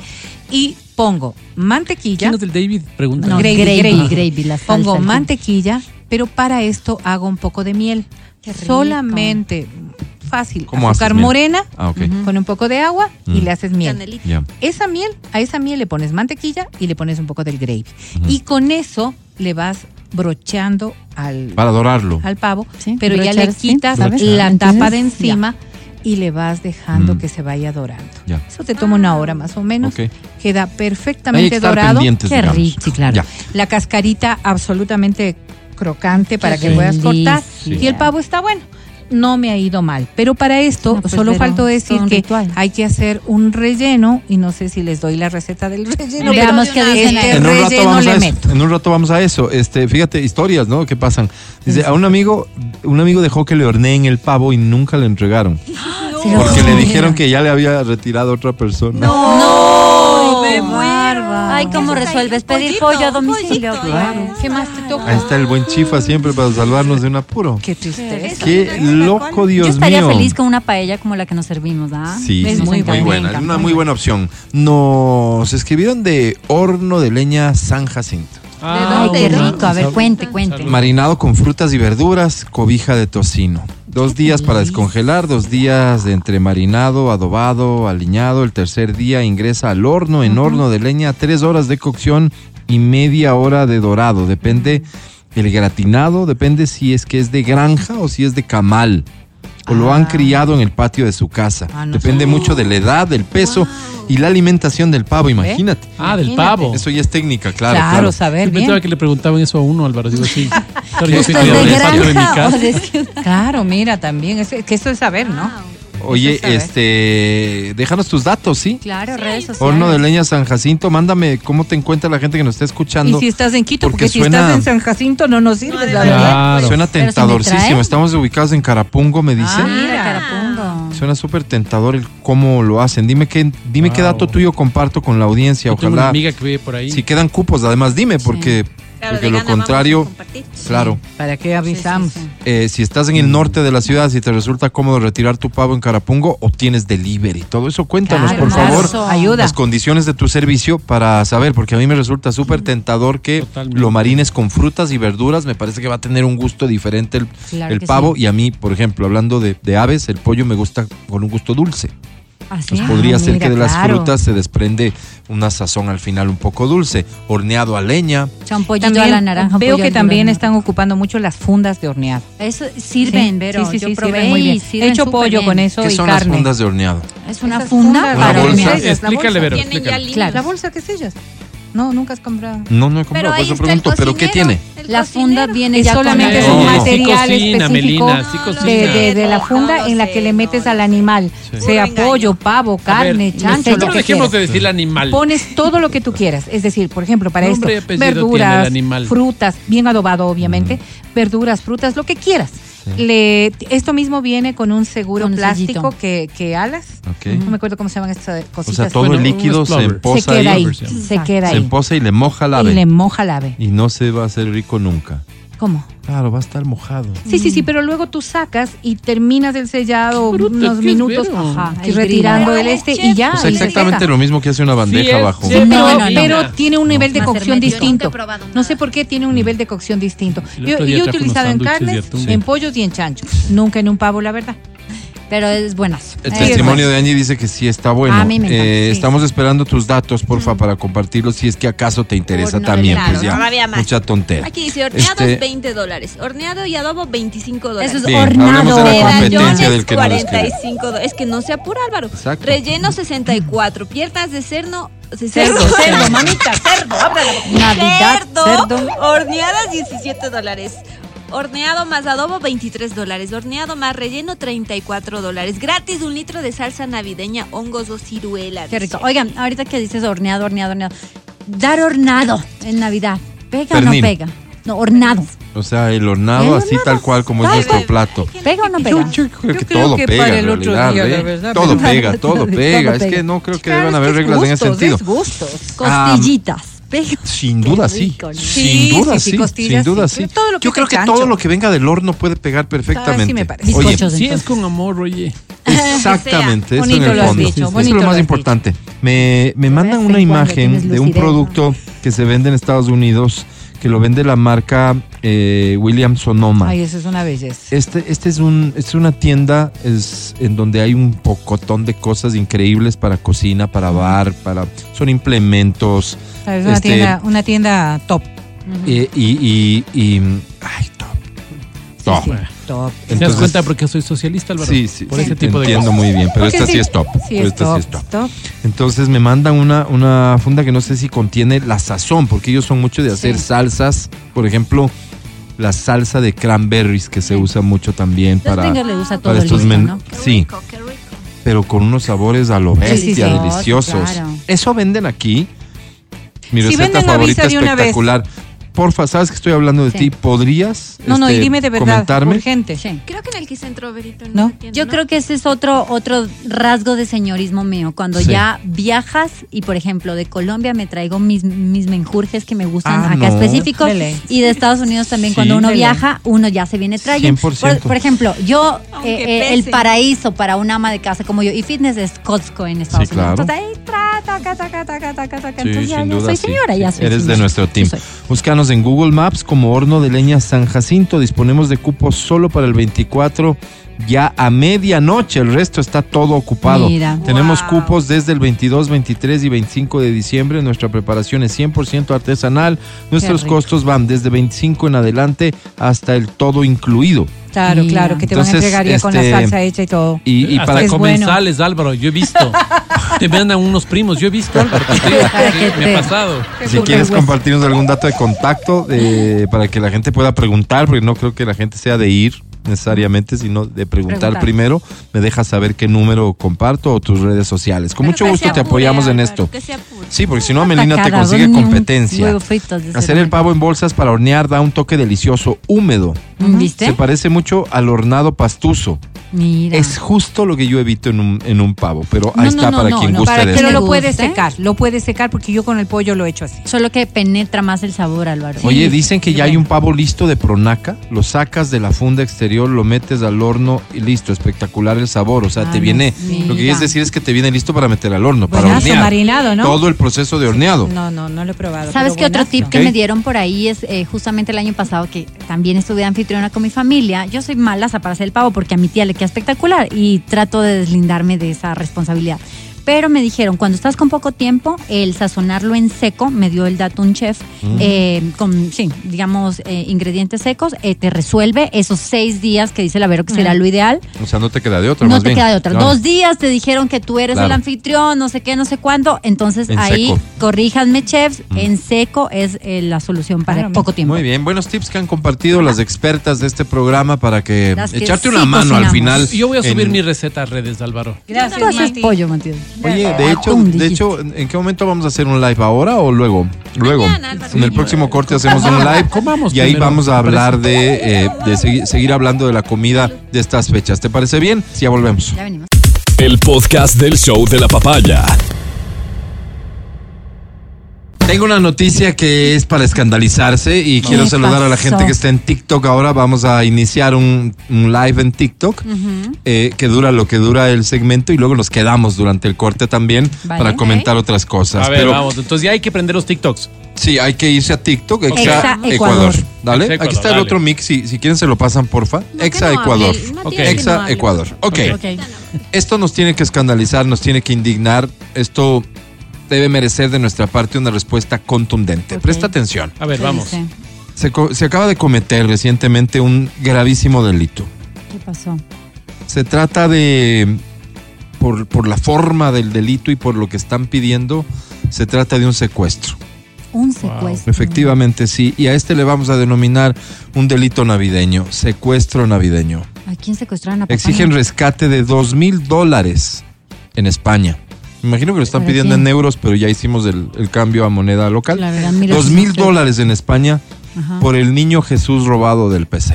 y pongo mantequilla. ¿Quién es el David? Pregunta. No, gravy, gravy, gravy, gravy. gravy, la salsa. Pongo mantequilla, pero para esto hago un poco de miel. Qué rico. Solamente, fácil, ¿Cómo azúcar haces morena Ah, con un poco de agua y Mm. le haces miel. Esa miel, a esa miel le pones mantequilla y le pones un poco del gravy. Y con eso le vas brocheando al, Para dorarlo. al pavo, Sí, pero ya le sí, quitas la Entonces, tapa de ya. encima y le vas dejando Mm. que se vaya dorando. Ya. Eso te toma una hora más o menos. Queda perfectamente dorado. Qué rico, sí, claro. Ya. La cascarita absolutamente crocante para que Sí. puedas cortar. delicia. Y el pavo está bueno. No me ha ido mal. Pero para esto No, pues, solo faltó decir que ritual. hay que hacer un relleno y no sé si les doy la receta del relleno. Veamos qué dicen este En un rato relleno vamos le a eso. meto. En un rato vamos a eso. Este, fíjate, historias, ¿no? ¿Qué pasan? Dice, a un amigo, un amigo dejó que le horneen el pavo y nunca le entregaron. Porque le dijeron que ya le había retirado a otra persona. No, me muero. Ay, ¿cómo resuelves? Pedir pollito, pollo a domicilio. pollito, Claro. ¿Qué más te toca? Ahí está el buen chifa siempre para salvarnos de un apuro. Qué tristeza. Qué loco, Dios Yo estaría mío. feliz con una paella como la que nos servimos, ¿ah? Sí, Es sí, muy muy, buena, Es una muy buena opción. Nos escribieron de horno de leña San Jacinto. Ah, Ay, qué bueno. rico. A ver, cuente, cuente. Marinado con frutas y verduras, cobija de tocino. Dos días para descongelar, dos días de entre marinado, adobado, aliñado. El tercer día ingresa al horno en horno de leña, tres horas de cocción y media hora de dorado. Depende el gratinado, depende si es que es de granja o si es de camal. O lo han criado en el patio de su casa. Ah, no Depende mucho de la edad, del peso y la alimentación del pavo, imagínate. Ah, del Imagínate. pavo. Eso ya es técnica, claro. Claro, claro. saber Yo pensaba bien. que le preguntaban eso a uno, Álvaro. Digo, sí. ¿Esto es de granja o casa. de ciudad? Claro, mira, también, es, que eso es saber, ¿no? Oye, es este, déjanos tus datos, ¿sí? Claro, redes sociales. Horno de leña San Jacinto, mándame cómo te encuentra la gente que nos está escuchando. Y si estás en Quito, porque, Porque si suena- estás en San Jacinto no nos sirves, la verdad. Claro. Suena si tentadorcísimo. Estamos ubicados en Carapungo, me dice. Ah. Mira, Carapungo. Suena súper tentador el cómo lo hacen. Dime qué, dime qué Wow. dato tuyo comparto con la audiencia. Yo tengo una Ojalá. amiga que vive por ahí. Si quedan cupos, además dime, porque, Claro, porque de lo contrario, claro. ¿Para qué avisamos? Sí, sí, Eh, si estás en el norte de la ciudad, si te resulta cómodo retirar tu pavo en Carapungo o tienes delivery, todo eso cuéntanos, Claro, por favor. Ayuda. Las condiciones de tu servicio para saber, porque a mí me resulta súper tentador que Totalmente. lo marines con frutas y verduras. Me parece que va a tener un gusto diferente el, Claro el que pavo. sí. Y a mí, por ejemplo, hablando de, de aves, el pollo me gusta con un gusto dulce. Así. Pues podría Ah, ser mira, que de las claro. frutas se desprende una sazón al final un poco dulce. Horneado a leña. También a la naranja. veo que también están ocupando mucho las fundas de horneado. Eso sirven, Sí, pero sí, sí, yo sí, probé sirven muy bien. He hecho pollo bien. con eso ¿Qué y son las carne. fundas de horneado? Es una Esas funda para bolsa. Explícale, bolsa. Vero, explícale. La bolsa que sellas. No, nunca has comprado. No, no he Pero comprado, por eso pregunto, ¿pero qué tiene? La cocinero. funda viene Es ya solamente con es un No, sí material cocina, específico Melina, sí cocina. de, de- de la funda no en la sé, que le metes no. al animal, Sí. sea pollo, pavo, A ver, carne, chancho, lo que dejemos de quieras. decir animal. Pones todo lo que tú quieras, es decir, por ejemplo, para esto, verduras, frutas, bien adobado obviamente, verduras, frutas, lo que quieras. Le, esto mismo viene con un seguro Con plástico sellito. que, que alas. Ok. No me acuerdo cómo se llaman estas O cositas. sea, todo Bueno, el líquido se explorer. se emposa queda ahí, ahí, se queda se ahí emposa y le moja la y ave. le moja la ave. Y no se va a hacer rico nunca. ¿Cómo? Claro, va a estar mojado. Sí, sí, sí, pero luego tú sacas y terminas el sellado Bruto, unos ¿qué es minutos ajá, y retirando el este y ya. O sea, se exactamente lo mismo que hace una bandeja Sí, es, bajo. sí, Sí, pero, No, no, no. pero tiene un nivel de cocción distinto. No sé por qué tiene un nivel de cocción distinto. Yo, yo he utilizado en carnes, en pollos y en chanchos. Nunca en un pavo, la verdad. Pero es buenazo. El Es testimonio de Angie dice que sí está bueno. A mí me encanta, Eh, sí. Estamos esperando tus datos, porfa, para compartirlos si es que acaso te interesa Horno también. Pues ya, más. mucha tontera. Aquí dice horneados Este- 20 dólares, horneado y adobo 25 dólares. Eso es Bien, hornado. hablemos de la competencia Medallones, del que no les quiere. 45 dólares. Es que no se apura, Álvaro. Exacto. Relleno 64. Piernas de cerdo. de Cerdo, cerdo, cerdo, mamita, cerdo. Navidad, cerdo, cerdo. horneadas 17 dólares. Horneado más adobo 23 dólares. Horneado más relleno 34 dólares. Gratis un litro de salsa navideña, hongos o ciruelas. Qué rico. Oigan, ahorita que dices horneado, horneado, horneado. Dar hornado en Navidad. ¿Pega Pernil. o no pega? No, hornado. O sea, el hornado El así hornado. tal cual como es nuestro plato. ¿Pega o no Yo, pega? yo creo que creo todo que pega para en el otro día, la ¿eh? verdad, todo pega, todo Todo pega. Es pega. que no creo que Claro, deban haber reglas en ese sentido. es gustos. Costillitas. Pega. Sin duda sí. Sin duda sí, sí. sí, costillas, sin duda sí. todo lo que Yo creo que todo lo que venga del horno puede pegar perfectamente. me parece. Oye, Sí es con amor, oye. Exactamente, eso en el lo has fondo. dicho, Eso es lo más importante. Me, me mandan una imagen de un producto que se vende en Estados Unidos, que lo vende la marca eh, William Sonoma. Ay, eso es una belleza. Este, este es un, es una tienda es en donde hay un pocotón de cosas increíbles para cocina, para bar, para son implementos Es una, este- tienda, una tienda top. eh, y, y, y- ay, top. Top. Sí, top. ¿Te das cuenta porque soy socialista, Álvaro? Sí, sí, Por sí, ese tipo de entiendo cosas. muy bien, pero Porque esta sí, sí, es top. Sí, es esta top, sí es top. top. Entonces me mandan una, una funda que no sé si contiene la sazón, porque ellos son mucho de hacer Sí. salsas. Por ejemplo, la salsa de cranberries que se usa mucho también Los para, le todo para estos listo, men- ¿no? Qué Sí, rico, qué rico. pero con unos sabores a lo bestia, sí, sí. deliciosos. Claro. Eso venden aquí. Mi Si receta venden, favorita vez. Porfa, sabes que estoy hablando de Sí. ti. ¿Podrías No, no, y este, dime de verdad, comentarme? urgente. Sí. Creo que en el Quicentro, Berito, ¿No? se tiene, Yo ¿no? creo que ese es otro, otro rasgo de señorismo mío. Cuando Sí. ya viajas y, por ejemplo, de Colombia me traigo mis, mis menjurjes que me gustan Ah, acá no. específicos. Y de Estados Unidos también, Sí. cuando uno viaja, uno ya se viene trayendo. 100%. Por, por ejemplo, yo, eh, eh, el paraíso para una ama de casa como yo, y fitness es Costco en Estados Sí, Unidos. claro. Entonces ahí, tra, taca, taca, taca, taca, taca. Sí, Entonces ya, ya duda, soy sí. señora, ya soy Eres de nuestro team. Soy. En Google Maps como Horno de Leña San Jacinto. Disponemos de cupos solo para el 24 ya a medianoche. El resto está todo ocupado. Mira. Tenemos Wow. cupos desde el 22, 23 y 25 de diciembre. Nuestra preparación es 100% artesanal. Nuestros costos van desde 25 en adelante hasta el todo incluido. Claro, Mira. claro, que te van a Entonces, entregar ya con la este, salsa hecha y todo. Y, y Hasta para es bueno. comensales, Álvaro, yo he visto. te mandan unos primos. Yo he visto, Álvaro, sí, me ha pasado. Si quieres compartirnos algún dato de contacto eh, para que la gente pueda preguntar, porque no creo que la gente sea de ir necesariamente, sino de preguntar, Preguntar. primero, me dejas saber qué número comparto o tus redes sociales. Con Pero mucho gusto te apoyamos en esto. Sí, porque si no, Melina te consigue competencia. Hacer el pavo en bolsas para hornear da un toque delicioso, húmedo. ¿Viste? Se parece mucho al hornado pastuso. Mira. Es justo lo que yo evito en un, en un pavo, pero ahí No, está no, no, para no, quien no, guste para- de pero lo puede secar, lo puede secar porque yo con el pollo lo he hecho así. Solo que penetra más el sabor, Álvaro. Oye, dicen que ya hay un pavo listo de pronaca, lo sacas de la funda exterior, lo metes al horno y listo, espectacular el sabor. O sea, Ah, te viene, mira. lo que quieres decir es que te viene listo para meter al horno, para Buenazo, hornear. marinado, ¿no? Todo el proceso de horneado. No, no, no lo he probado. ¿Sabes qué otro tip que me dieron por ahí es eh, justamente el año pasado que también estuve anfitriona con mi familia? Yo soy mala para hacer el pavo porque a mi tía le queda espectacular y trato de deslindarme de esa responsabilidad. Pero me dijeron, cuando estás con poco tiempo, el sazonarlo en seco, me dio el dato un chef, Mm. eh, con, sí, digamos, eh, ingredientes secos, eh, te resuelve esos seis días que dice la Vero que será lo ideal. O sea, no te queda de otra, No más te bien. queda de otra. Claro. Dos días te dijeron que tú eres Claro. el anfitrión, no sé qué, no sé cuándo. Entonces En ahí, seco. corríjanme, chefs, en seco es eh, la solución para Claro, poco tiempo. Muy bien, buenos tips que han compartido las expertas de este programa para que echarte sí una mano al final. Yo voy a subir en- mi receta a redes, Álvaro. Gracias, Mati. pollo, Matías. Oye, de hecho, de hecho, ¿en qué momento vamos a hacer un live ahora o luego? Luego. En el próximo corte hacemos un live Comamos y ahí primero, vamos a hablar de, eh, de segui- seguir hablando de la comida de estas fechas. ¿Te parece bien? Sí, ya volvemos. Ya venimos. El podcast del show de la papaya. Tengo una noticia que es para escandalizarse y quiero ¿Qué saludar a la gente que está en TikTok ahora. Vamos a iniciar un, un live en TikTok eh, que dura lo que dura el segmento y luego nos quedamos durante el corte también Vale. para comentar otras cosas. A ver, Pero vamos. Entonces ya hay que prender los TikToks. sí, hay que irse a TikTok, Exa, Exa Ecuador. Ecuador. Dale, Exa Ecuador, aquí está el otro mix. Si, si quieren se lo pasan, porfa. No, Exa no Ecuador. Exa. Ecuador. Ok. Esto nos tiene que escandalizar, nos tiene que indignar. Esto debe merecer de nuestra parte una respuesta contundente. Presta atención. A ver, ¿Qué vamos. Se, acaba de cometer recientemente un gravísimo delito. ¿Qué pasó? Se trata de, por, por la forma del delito y por lo que están pidiendo, se trata de un secuestro. Un secuestro. Efectivamente, sí. Y a este le vamos a denominar un delito navideño, secuestro navideño. ¿A quién secuestraron a papá? Exigen rescate de dos mil dólares en España. Me imagino que lo están ¿Para pidiendo quién? en euros, pero ya hicimos el, el cambio a moneda local. La verdad, mira, Dos mil dólares en España Ajá. por el niño Jesús robado del PC.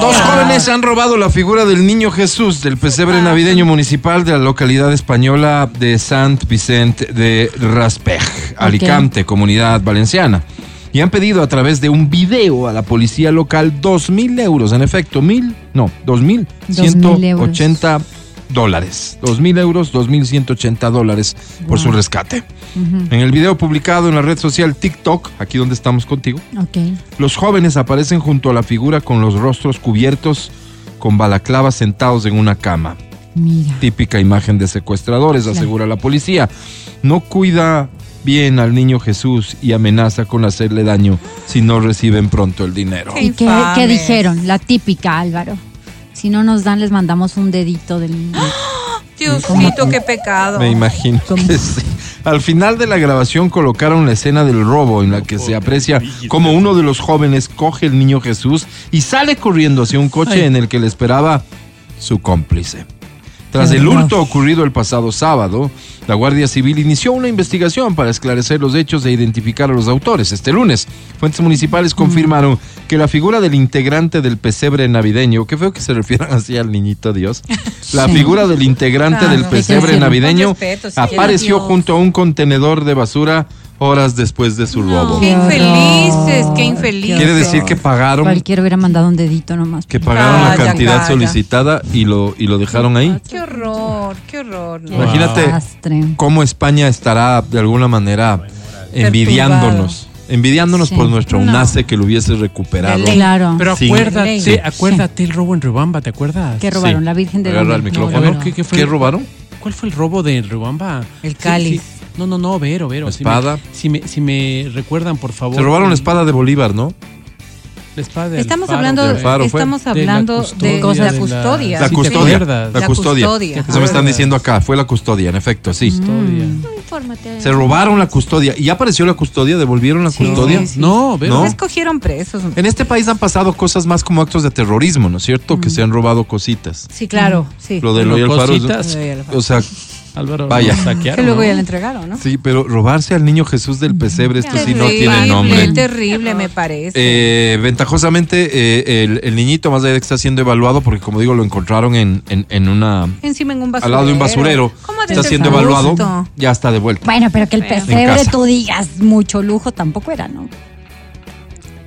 Dos jóvenes han robado la figura del niño Jesús del pesebre navideño municipal de la localidad española de Sant Vicente de Raspej, Alicante, comunidad valenciana. Y han pedido a través de un video a la policía local dos mil euros, en efecto, mil, no, dos mil ciento ochenta dólares. Dos mil euros, dos mil ciento ochenta dólares por su rescate. En el video publicado en la red social TikTok, aquí donde estamos contigo, los jóvenes aparecen junto a la figura con los rostros cubiertos con balaclavas sentados en una cama. Mira. Típica imagen de secuestradores, Claro. asegura la policía. No cuida bien al niño Jesús y amenaza con hacerle daño si no reciben pronto el dinero. ¿Y qué dijeron? La típica, Álvaro. Si no nos dan, les mandamos un dedito del niño. Diosito, qué pecado. Me imagino que sí. Al final de la grabación colocaron la escena del robo en la que se aprecia como uno de los jóvenes coge el niño Jesús y sale corriendo hacia un coche Ay. en el que le esperaba su cómplice. Tras el hurto ocurrido el pasado sábado, la Guardia Civil inició una investigación para esclarecer los hechos e identificar a los autores. Este lunes, fuentes municipales confirmaron que la figura del integrante del pesebre navideño, que feo que se refieran así al niñito Dios, la Sí. figura del integrante Claro. del pesebre navideño respeto, apareció junto a un contenedor de basura horas después de su robo. Qué infelices, qué infelices. Quiere decir que pagaron Cualquiera hubiera mandado un dedito nomás. que pagaron la Calla, cantidad calla. solicitada y lo y lo dejaron ahí. Qué horror, qué horror. Qué Imagínate desastre. cómo España estará de alguna manera envidiándonos, envidiándonos Sí. por nuestro No. UNACE que lo hubiese recuperado. Claro. Pero Sí. acuérdate, Sí. acuérdate el robo en Riobamba, ¿te acuerdas? ¿Qué robaron? Sí. La Virgen de Agarra el micrófono. no. ¿qué, qué fue? ¿Qué robaron? ¿Cuál fue el robo de Riobamba? El Sí, cáliz. No, no, no, Vero, Vero. Si me- Espada. Si me, si me, recuerdan, por favor. Se robaron la espada de Bolívar, ¿no? La espada del Estamos faro, hablando, estamos De la hablando de, custodia, de de la- custodia. La Sí, ¿te custodia. La La custodia. custodia. Eso me están diciendo acá. Fue la custodia, en efecto, sí. Custodia. Infórmate. Se robaron la custodia. ¿Y ya apareció la custodia? ¿Devolvieron la Sí, custodia? sí, sí. No, pero No. Les cogieron presos. En este país han pasado cosas más como actos de terrorismo, ¿no es cierto? Que se han robado cositas. Sí, claro, sí. Lo de Bueno, Loyal Faro. es- cositas. Loyal Faro. O sea, Álvaro Vaya. lo saquearon, Que luego ¿no? ya le entregaron, ¿no? sí, pero robarse al niño Jesús del pesebre, esto sí no tiene nombre. Terrible, me parece. Eh, ventajosamente, eh, el, el niñito más allá de que está siendo evaluado, porque como digo, lo encontraron en, en, en una... Encima en un basurero. Al lado de un basurero. ¿Cómo Está siendo evaluado, ya está de vuelta. Bueno, pero que el pesebre tú digas mucho lujo tampoco era, ¿no?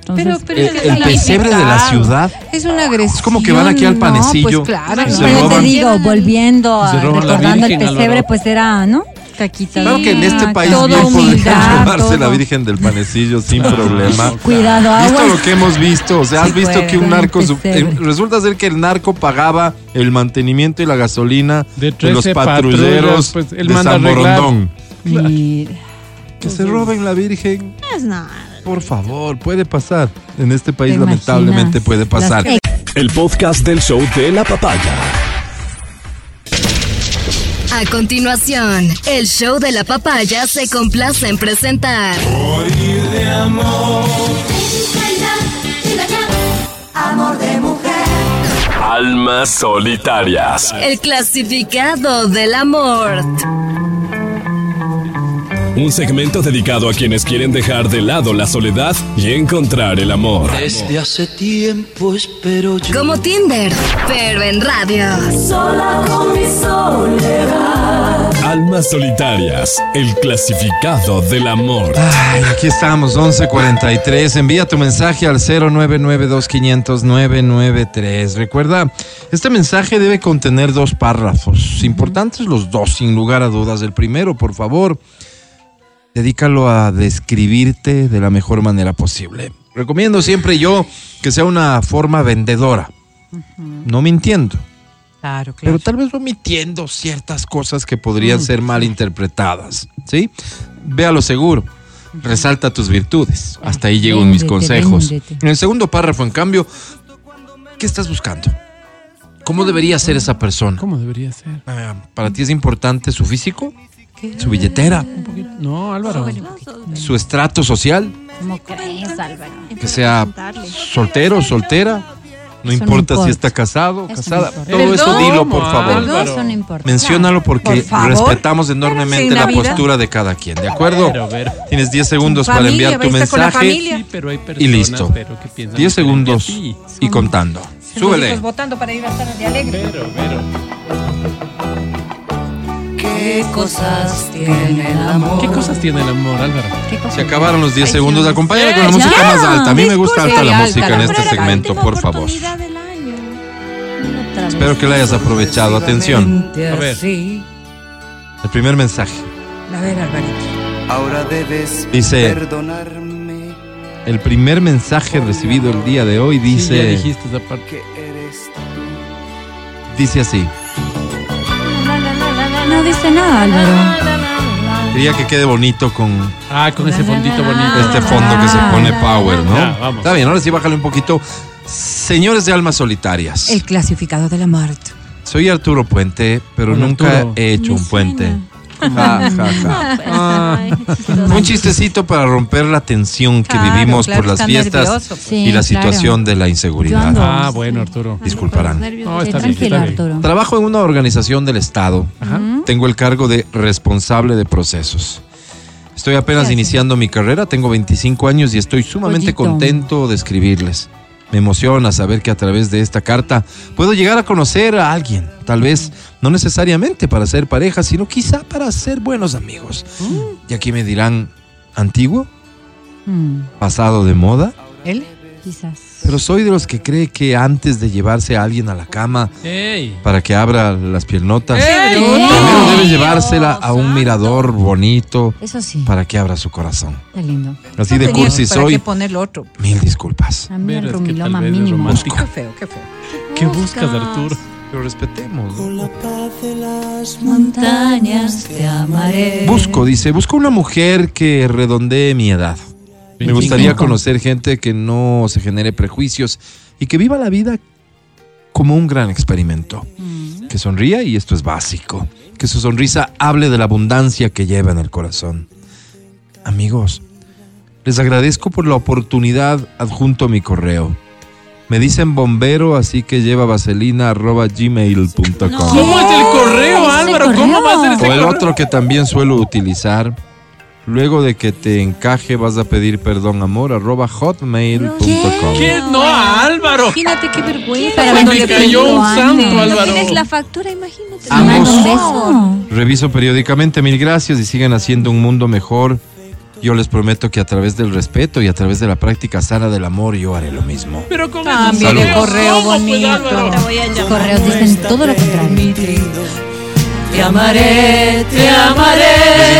Entonces, Pero, pero El, es el pesebre de la ciudad. Es una agresión. Es como que van aquí al no, panecillo, pues claro. Pero roban- te digo, volviendo a Se roban la recordando Virgen, el pesebre, Álvaro. pues era, ¿no? Caquita. Claro que en este país todo bien podría humildad, robarse la todo. Virgen del Panecillo sin problema. Cuidado, ¿Visto aguas. lo que hemos visto? O sea, Sí has visto puede, que un narco... eh, resulta ser que el narco pagaba el mantenimiento y la gasolina De de, los 13 patrulleros pues, él de manda San. Morondón. Mira. Que se roben la Virgen, Es nada. Por favor, puede pasar. En este país ¿Te lamentablemente imaginas? puede pasar. Las- El podcast del show de la papaya. A continuación, el show de la papaya se complace en presentar. Almas solitarias. El clasificado del amor. Un segmento dedicado a quienes quieren dejar de lado la soledad y encontrar el amor. Desde hace tiempo espero yo. Como Tinder, pero en radio. Almas solitarias. El clasificado del amor. Ay, aquí estamos, 11.43. Envía tu mensaje al 0992500993. Recuerda, este mensaje debe contener dos párrafos. Importantes los dos, sin lugar a dudas. El primero, por favor, dedícalo a describirte de la mejor manera posible. Recomiendo siempre yo que sea una forma vendedora. No mintiendo. Claro, Pero claro. tal vez omitiendo ciertas cosas que podrían ser mal interpretadas, ¿sí? Véalo seguro. Resalta tus virtudes. Hasta ahí llegan mis consejos. véndete. En el segundo párrafo, en cambio, ¿qué estás buscando? ¿Cómo debería ser esa persona? ¿Cómo debería ser? Ah, ¿Para ti es importante su físico? ¿Su billetera? No, Álvaro. ¿Su estrato social? ¿Cómo crees, Álvaro? Que sea soltero, soltera. No importa, si está casado, Eso casada. no. Todo eso dilo, por favor. Álvaro. No, eso no importa. Menciónalo porque Por favor. respetamos enormemente la postura de cada quien, ¿de acuerdo? Pero, pero. Tienes 10 segundos Familia, para enviar tu mensaje familia. Sí, pero hay personas, y listo. pero que piensan 10 diferente a segundos y contando. Súbele. hijos votando para ir a estar de alegre. ¿Qué cosas tiene el amor? ¿Qué cosas tiene el amor, Álvaro? Se acabaron los 10 segundos. Acompáñame con la Ya, música más alta. A mí me gusta alta la música en este segmento, por favor. Espero que la hayas aprovechado. Atención. A ver. El primer mensaje. A ver, Alvarito. Ahora debes Dice- perdonarme El primer mensaje recibido el día de hoy Sí, ya dice, dijiste esa parte. que eres tú. dice así. No dice nada, Álvaro. Quería que quede bonito con Ah, con ese fondito bonito. este fondo que se pone power, ¿no? Ya, vamos. Está bien, ahora sí bájale un poquito. Señores de almas solitarias. El clasificado de la muerte. Soy Arturo Puente, pero Hola, nunca Arturo. he hecho Me un puente. suena. Ja, ja, ja. Ah, Ay, un chistecito para romper la tensión que Claro, vivimos claro, por las fiestas nervioso. Sí, y la claro. situación de la inseguridad. ando- Ah, bueno, Arturo. Disculparán. No, está bien, está bien. Arturo. Trabajo en una organización del Estado. Ajá. Tengo el cargo de responsable de procesos. Estoy apenas iniciando mi carrera, tengo 25 años y estoy sumamente Pollito. contento de escribirles. Me emociona saber que a través de esta carta puedo llegar a conocer a alguien, tal vez no necesariamente para ser pareja, sino quizá para ser buenos amigos. Y aquí me dirán, ¿antiguo? Mm, ¿Pasado de moda? ¿Él? quizás. Pero soy de los que cree que antes de llevarse a alguien a la cama ¡Ey! para que abra las piernotas, ¡Ey! primero debe llevársela a un santo. mirador bonito Eso sí, para que abra su corazón. qué lindo. Así de cursi ¿Para soy. qué poner otro? Mil disculpas. A mí Pero el es que rumiloma tal vez es mínimo. romántico. Qué feo, qué feo. ¿Qué buscas, Arturo? Pero respetemos. Con la paz de las Montañas te amaré. Busco, dice, busco una mujer que redondee mi edad. Me gustaría 25. conocer gente que no se genere prejuicios y que viva la vida como un gran experimento. Que sonría, y esto es básico, que su sonrisa hable de la abundancia que lleva en el corazón. Amigos, les agradezco por la oportunidad adjunto a mi correo. Me dicen bombero, así que lleva vaselina arroba gmail.com. ¿Cómo es el correo, Álvaro? ¿Cómo va a ser ese O el correo? otro que también suelo utilizar. Luego de que te encaje vas a pedir perdón amor arroba hotmail.com. ¿Qué? No, Álvaro. Imagínate qué vergüenza. Para cuando le qué cayó un santo, No Álvaro. tienes la factura, imagínate. Ambos. un beso. Reviso periódicamente, mil gracias y sigan haciendo un mundo mejor. Yo les prometo que a través del respeto y a través de la práctica sana del amor yo haré lo mismo. Pero con Ah, saludos, correo ¿cómo, pues, bonito. Te voy a Los llamar. correos dicen todo lo contrario. Te amaré, te Les amaré.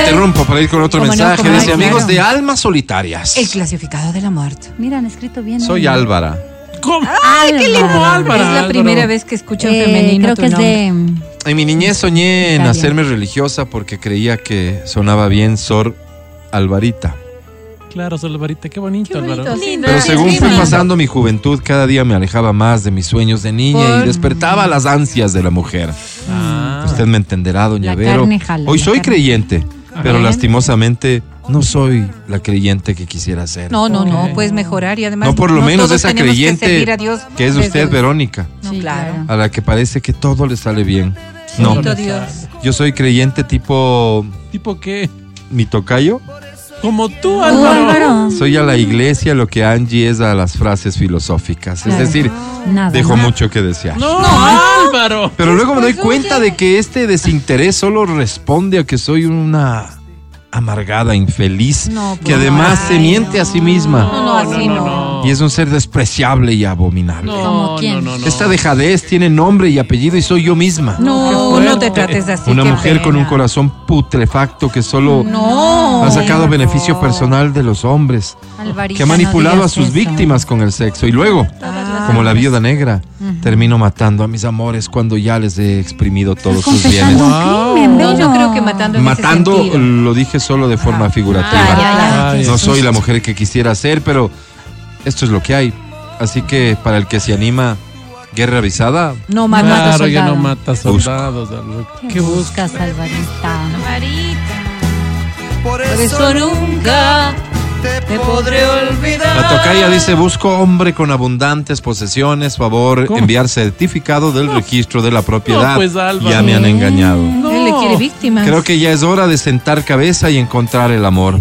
interrumpo para ir con otro mensaje. no, Dice amigos claro. de almas solitarias. El clasificado de la muerte. Mira, han escrito bien. Soy ahí. Álvara. ¿Cómo? Ay, qué lindo, Álvaro. es la Álvaro. primera vez que escucho Eh, femenino creo tu que es nombre. de. En mi niñez soñé en Italia. hacerme religiosa porque creía que sonaba bien Sor Alvarita. Claro, Solvarita, qué bonito, Qué bonito, Álvaro. sí, Pero según fui sí. pasando mi juventud, cada día me alejaba más de mis sueños de niña Por- y despertaba las ansias de la mujer. Ah. Usted me entenderá, doña La Vero. carne jala, Hoy la soy carne. creyente, pero lastimosamente no soy la creyente que quisiera ser. No, no, no, puedes mejorar y además. No, por lo menos esa que creyente a Dios que es usted, el- Verónica, No, Sí, claro. a la que parece que todo le sale bien. No, Dios. yo soy creyente tipo ¿Tipo qué? mi tocayo. Como tú, Álvaro. Álvaro. Soy a la iglesia lo que Angie es a las frases filosóficas. Es decir, Nada. dejo nada. mucho que desear. No, Álvaro. Pero luego me doy cuenta de que este desinterés solo responde a que soy una amargada, infeliz, No, que pues, además se miente a sí misma. No, no, así no. Y es un ser despreciable y abominable. No, no, no, no. Esta dejadez tiene nombre y apellido y soy yo misma. No, no te trates así. Una mujer con un corazón putrefacto que solo No. ha sacado beneficio personal de los hombres, Alvarita, que ha manipulado no a sus eso. víctimas con el sexo y luego, Ah. como la viuda negra, termino matando a mis amores cuando ya les he exprimido todos sus bienes. un crimen, No, yo creo que matando en Matando lo dije solo de forma figurativa. Ah. Ay, No soy la mujer que quisiera ser, pero esto es lo que hay. Así que para el que se anima, guerra avisada, No matas a no mata soldados. Álvaro. ¿Qué buscas, Alvarita? Por Por eso nunca te podré olvidar. La tocaya dice, busco hombre con abundantes posesiones, favor, ¿Cómo? enviar certificado del registro de la propiedad. No, pues, ya me han engañado. No. Él le quiere víctimas. Creo que ya es hora de sentar cabeza y encontrar el amor.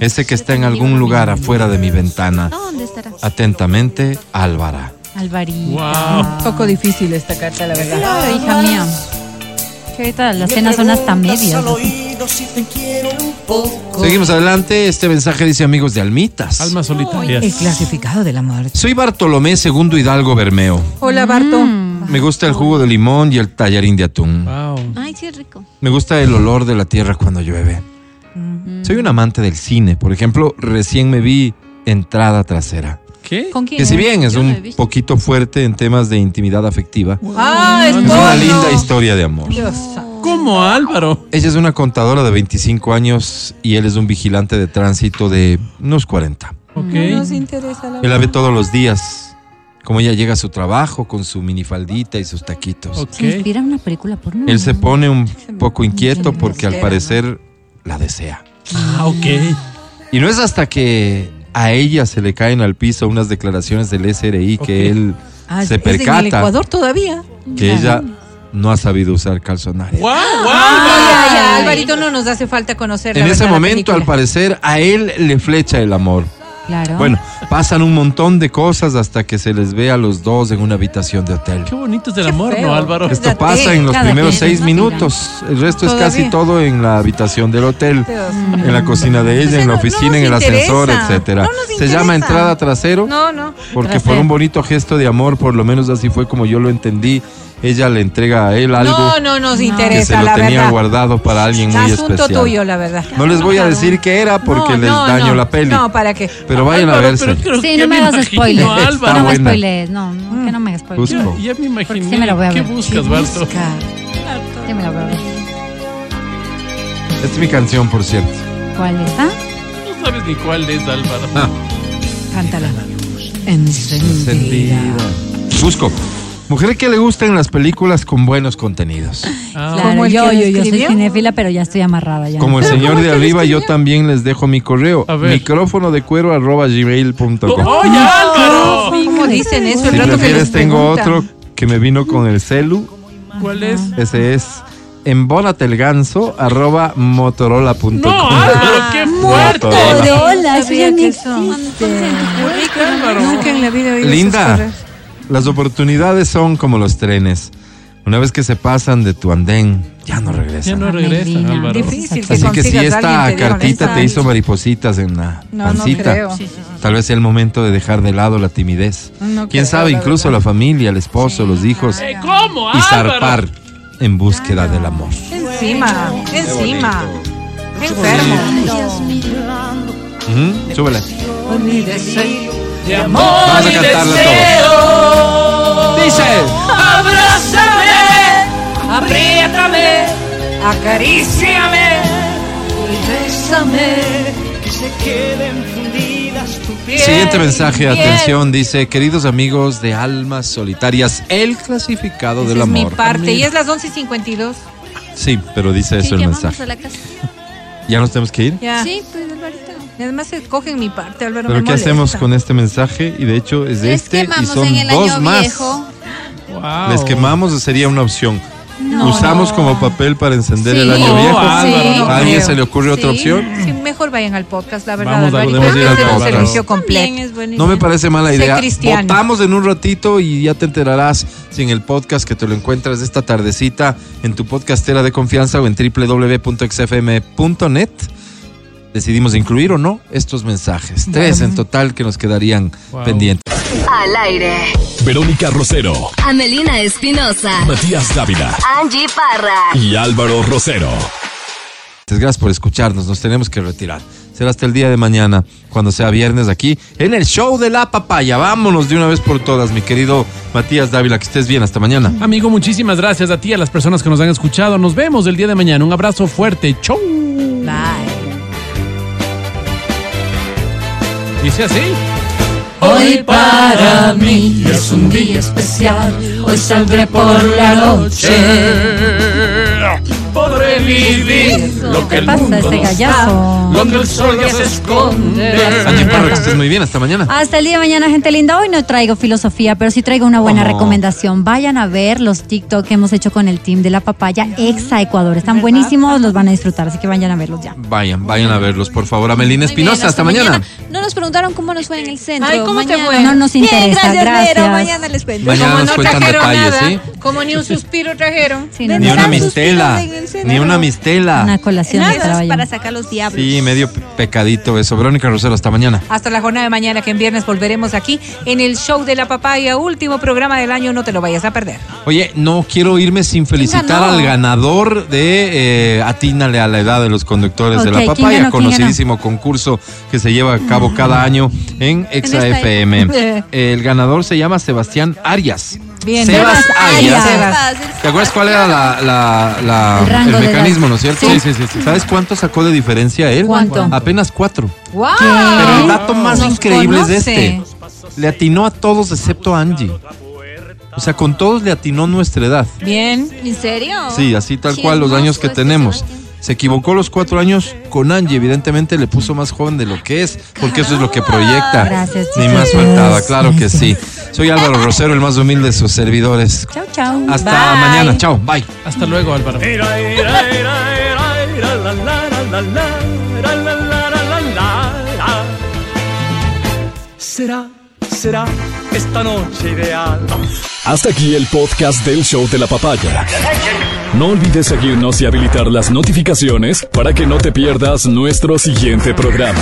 Ese que está en algún lugar afuera de mi ventana. ¿Dónde estará? Atentamente, Álvara. Alvarita. Wow. Un poco difícil esta carta, la verdad. Claro, hija mía. Que ahorita las cenas son hasta medias. Seguimos adelante. Este mensaje dice amigos de Almitas. Almas solitarias. El clasificado de la muerte. Soy Bartolomé Segundo Hidalgo Bermeo. Hola, Barto. Me gusta el jugo de limón y el tallarín de atún. Wow. Ay, sí, es rico. Me gusta el olor de la tierra cuando llueve. Soy un amante del cine. Por ejemplo, recién me vi Entrada Trasera. ¿Qué? ¿Con quién? Que si bien es un poquito fuerte en temas de intimidad afectiva, Ah, es una linda historia de amor. Dios. ¿Cómo, Álvaro? Ella es una contadora de 25 años y él es un vigilante de tránsito de unos 40. Ok. No nos interesa la Él la ve todos los días, como ella llega a su trabajo con su minifaldita y sus taquitos. Ok. Se inspira una película porno. Él se pone un poco inquieto porque al parecer la desea. Ah, ok. Y no es hasta que a ella se le caen al piso unas declaraciones del SRI que Ok. él Ah, se es en el percata Ecuador todavía. que ella no ha sabido usar calzonario. ¡Wow! ¡Wow! Ah, ya, ya, Ay. Alvarito, no nos hace falta conocer la En ese la momento, al parecer, a él le flecha el amor. Claro. Bueno, pasan un montón de cosas hasta que se les ve a los dos en una habitación de hotel. Qué bonito es el Qué amor, feo. ¿no, Álvaro? Es- Esto pasa en los primeros seis ¿no? minutos. El resto es casi todo en la habitación del hotel, Dios. en la cocina de ella, en la no oficina, en el ascensor, etcétera. No nos Se llama entrada trasero No, no. porque por Trasero. un bonito gesto de amor, por lo menos así fue como yo lo entendí, ella le entrega a él algo No, no nos que se lo la tenía verdad. guardado para alguien muy Asunto especial. tuyo, la verdad. No les voy a decir qué era porque No, les no, daño no. la peli. No, ¿para qué? Pero vayan a verse. Sí, no me hagas imagino, spoiler. Está no me buena. spoilees. No, no, que no me. Busco. Ya, ya me imaginé. Sí me la voy a ¿Qué ver. buscas, Barto? Busca. Sí, me la voy a ver. Esta es mi canción, por cierto. ¿Cuál es? Ah, sabes ni cuál es, Álvaro. Ah, Cántala. Encendida. encendida. Busco. Mujer que le gustan las películas con buenos contenidos. Ah, Claro, ¿Como el yo, que yo, yo soy cinéfila, pero ya estoy amarrada ya. Como el señor de arriba, yo también les dejo mi correo. A ver. Micrófono de cuero arroba gmail.com. ¡Oye, Álvaro! ¿Cómo dicen eso? El Si rato que prefieres, les tengo otro que me vino con el celu. ¿Cuál es? Ese es embónate el ganso arroba motorola.com. No, Álvaro, qué fuerte. Motorola, ya que existe. Álvaro. Nunca en la vida he oído esas Linda. Las oportunidades son como los trenes. Una vez que se pasan de tu andén, ya no regresan. Ya no regresan, Melina. Álvaro. Difícil que Así que si consigas a esta diga cartita te honestamente. hizo maripositas en la No, no pancita, creo. tal vez sea el momento de dejar de lado la timidez. No Quién creo, sabe, la incluso verdad. la familia, el esposo, los hijos Eh, ¿Cómo, y Álvaro? zarpar en búsqueda del amor. Encima, encima. Qué enfermo. Ujú, Súbele. De amor Vamos a y cantarla deseo. Dice. Abrázame, apriétame, acaríciame. Siguiente mensaje, atención, dice, queridos amigos de almas solitarias, el clasificado Esa del es mi amor. parte. Y es las 11 y 52. Sí, pero dice Sí, eso el mensaje. a la casa. ¿Ya nos tenemos que ir? Ya. Sí, pues Alvarito. Y además se cogen mi parte, Álvaro. ¿Pero me qué hacemos molesta. con este mensaje? Y de hecho es Les este y son en el dos año más. viejo. Wow. Les quemamos sería una opción. No, Usamos no. como papel para encender Sí. el año No, viejo. Álvaro. ¿A alguien creo. se le ocurre otra Sí. opción? Sí, mejor vayan al podcast, la verdad. Vamos a- podemos ir al un podcast. servicio completo. No me parece mala idea. Votamos en un ratito y ya te enterarás si en el podcast que te lo encuentras esta tardecita en tu podcastera de confianza o en www.xfm.net. Decidimos incluir o no estos mensajes. Tres en total que nos quedarían Wow. pendientes. Al aire. Verónica Rosero, Amelina Espinosa. Matías Dávila Angie Parra. y Álvaro Rosero. Gracias por escucharnos. Nos tenemos que retirar. Será hasta el día de mañana, cuando sea viernes aquí, en el show de la papaya. Vámonos de una vez por todas, mi querido Matías Dávila. Que estés bien. Hasta mañana. Amigo, muchísimas gracias a ti, a las personas que nos han escuchado. Nos vemos el día de mañana. Un abrazo fuerte. Chau. Bye. Dice así. Hoy para mí es un día especial. Hoy saldré por la noche. Podré vivir lo que ¿Qué el pasa mundo ese nos gallazo? da, Donde el sol ya se esconde. Angie Parra, que estés muy bien. Hasta mañana. Hasta el día de mañana, gente linda. Hoy no traigo filosofía, pero sí traigo una buena Oh. recomendación. Vayan a ver los TikTok que hemos hecho con el team de la papaya Exa Ecuador. Están buenísimos, los van a disfrutar, así que vayan a verlos ya. Vayan, vayan a verlos, por favor. Amelina bien, Espinosa, hasta mañana. No nos preguntaron cómo nos fue en el centro. Ay, ¿cómo te Mañana. fue? No nos Bien, interesa, gracias, Vero. gracias. Mañana les cuento. Mañana Como nos no cuentan trajeron detalles, nada, ¿sí? como ni un suspiro trajeron. Sí, no, Ni una mistela. Ni una mistela. Una colación de Nada, trabajo. para sacar los diablos. Sí, medio pe- pecadito eso. Verónica Rosero, hasta mañana. Hasta la jornada de mañana, que en viernes volveremos aquí en el show de la papaya, último programa del año, no te lo vayas a perder. Oye, no quiero irme sin felicitar al ganador de eh, Atínale a la edad de los conductores de la ¿quién papaya, conocidísimo concurso que se lleva a cabo cada año en Exa FM. El ganador se llama Sebastián Arias. Bien, Sebas. ¿Te acuerdas cuál era la, la- la- El rango el de mecanismo, no es cierto? Sí, sí, sí, sí. ¿Sabes cuánto sacó de diferencia él? ¿Cuánto? Apenas cuatro. ¡Wow! Pero el dato más Nos increíble es conoce. este. Le atinó a todos excepto a Angie. O sea, con todos le atinó nuestra edad. Bien. ¿En serio? Sí, así tal cual los años que este tenemos. Se equivocó los cuatro años con Angie, evidentemente le puso más joven de lo que es, porque eso es lo que proyecta. Gracias, Ni más faltaba, claro que sí. Soy Álvaro Rosero, el más humilde de sus servidores. Chau, chau. Hasta Bye. mañana, chao, bye. Hasta luego, Álvaro. Será, será esta noche ideal. Hasta aquí el podcast del show de la papaya. No olvides seguirnos y habilitar las notificaciones para que no te pierdas nuestro siguiente programa.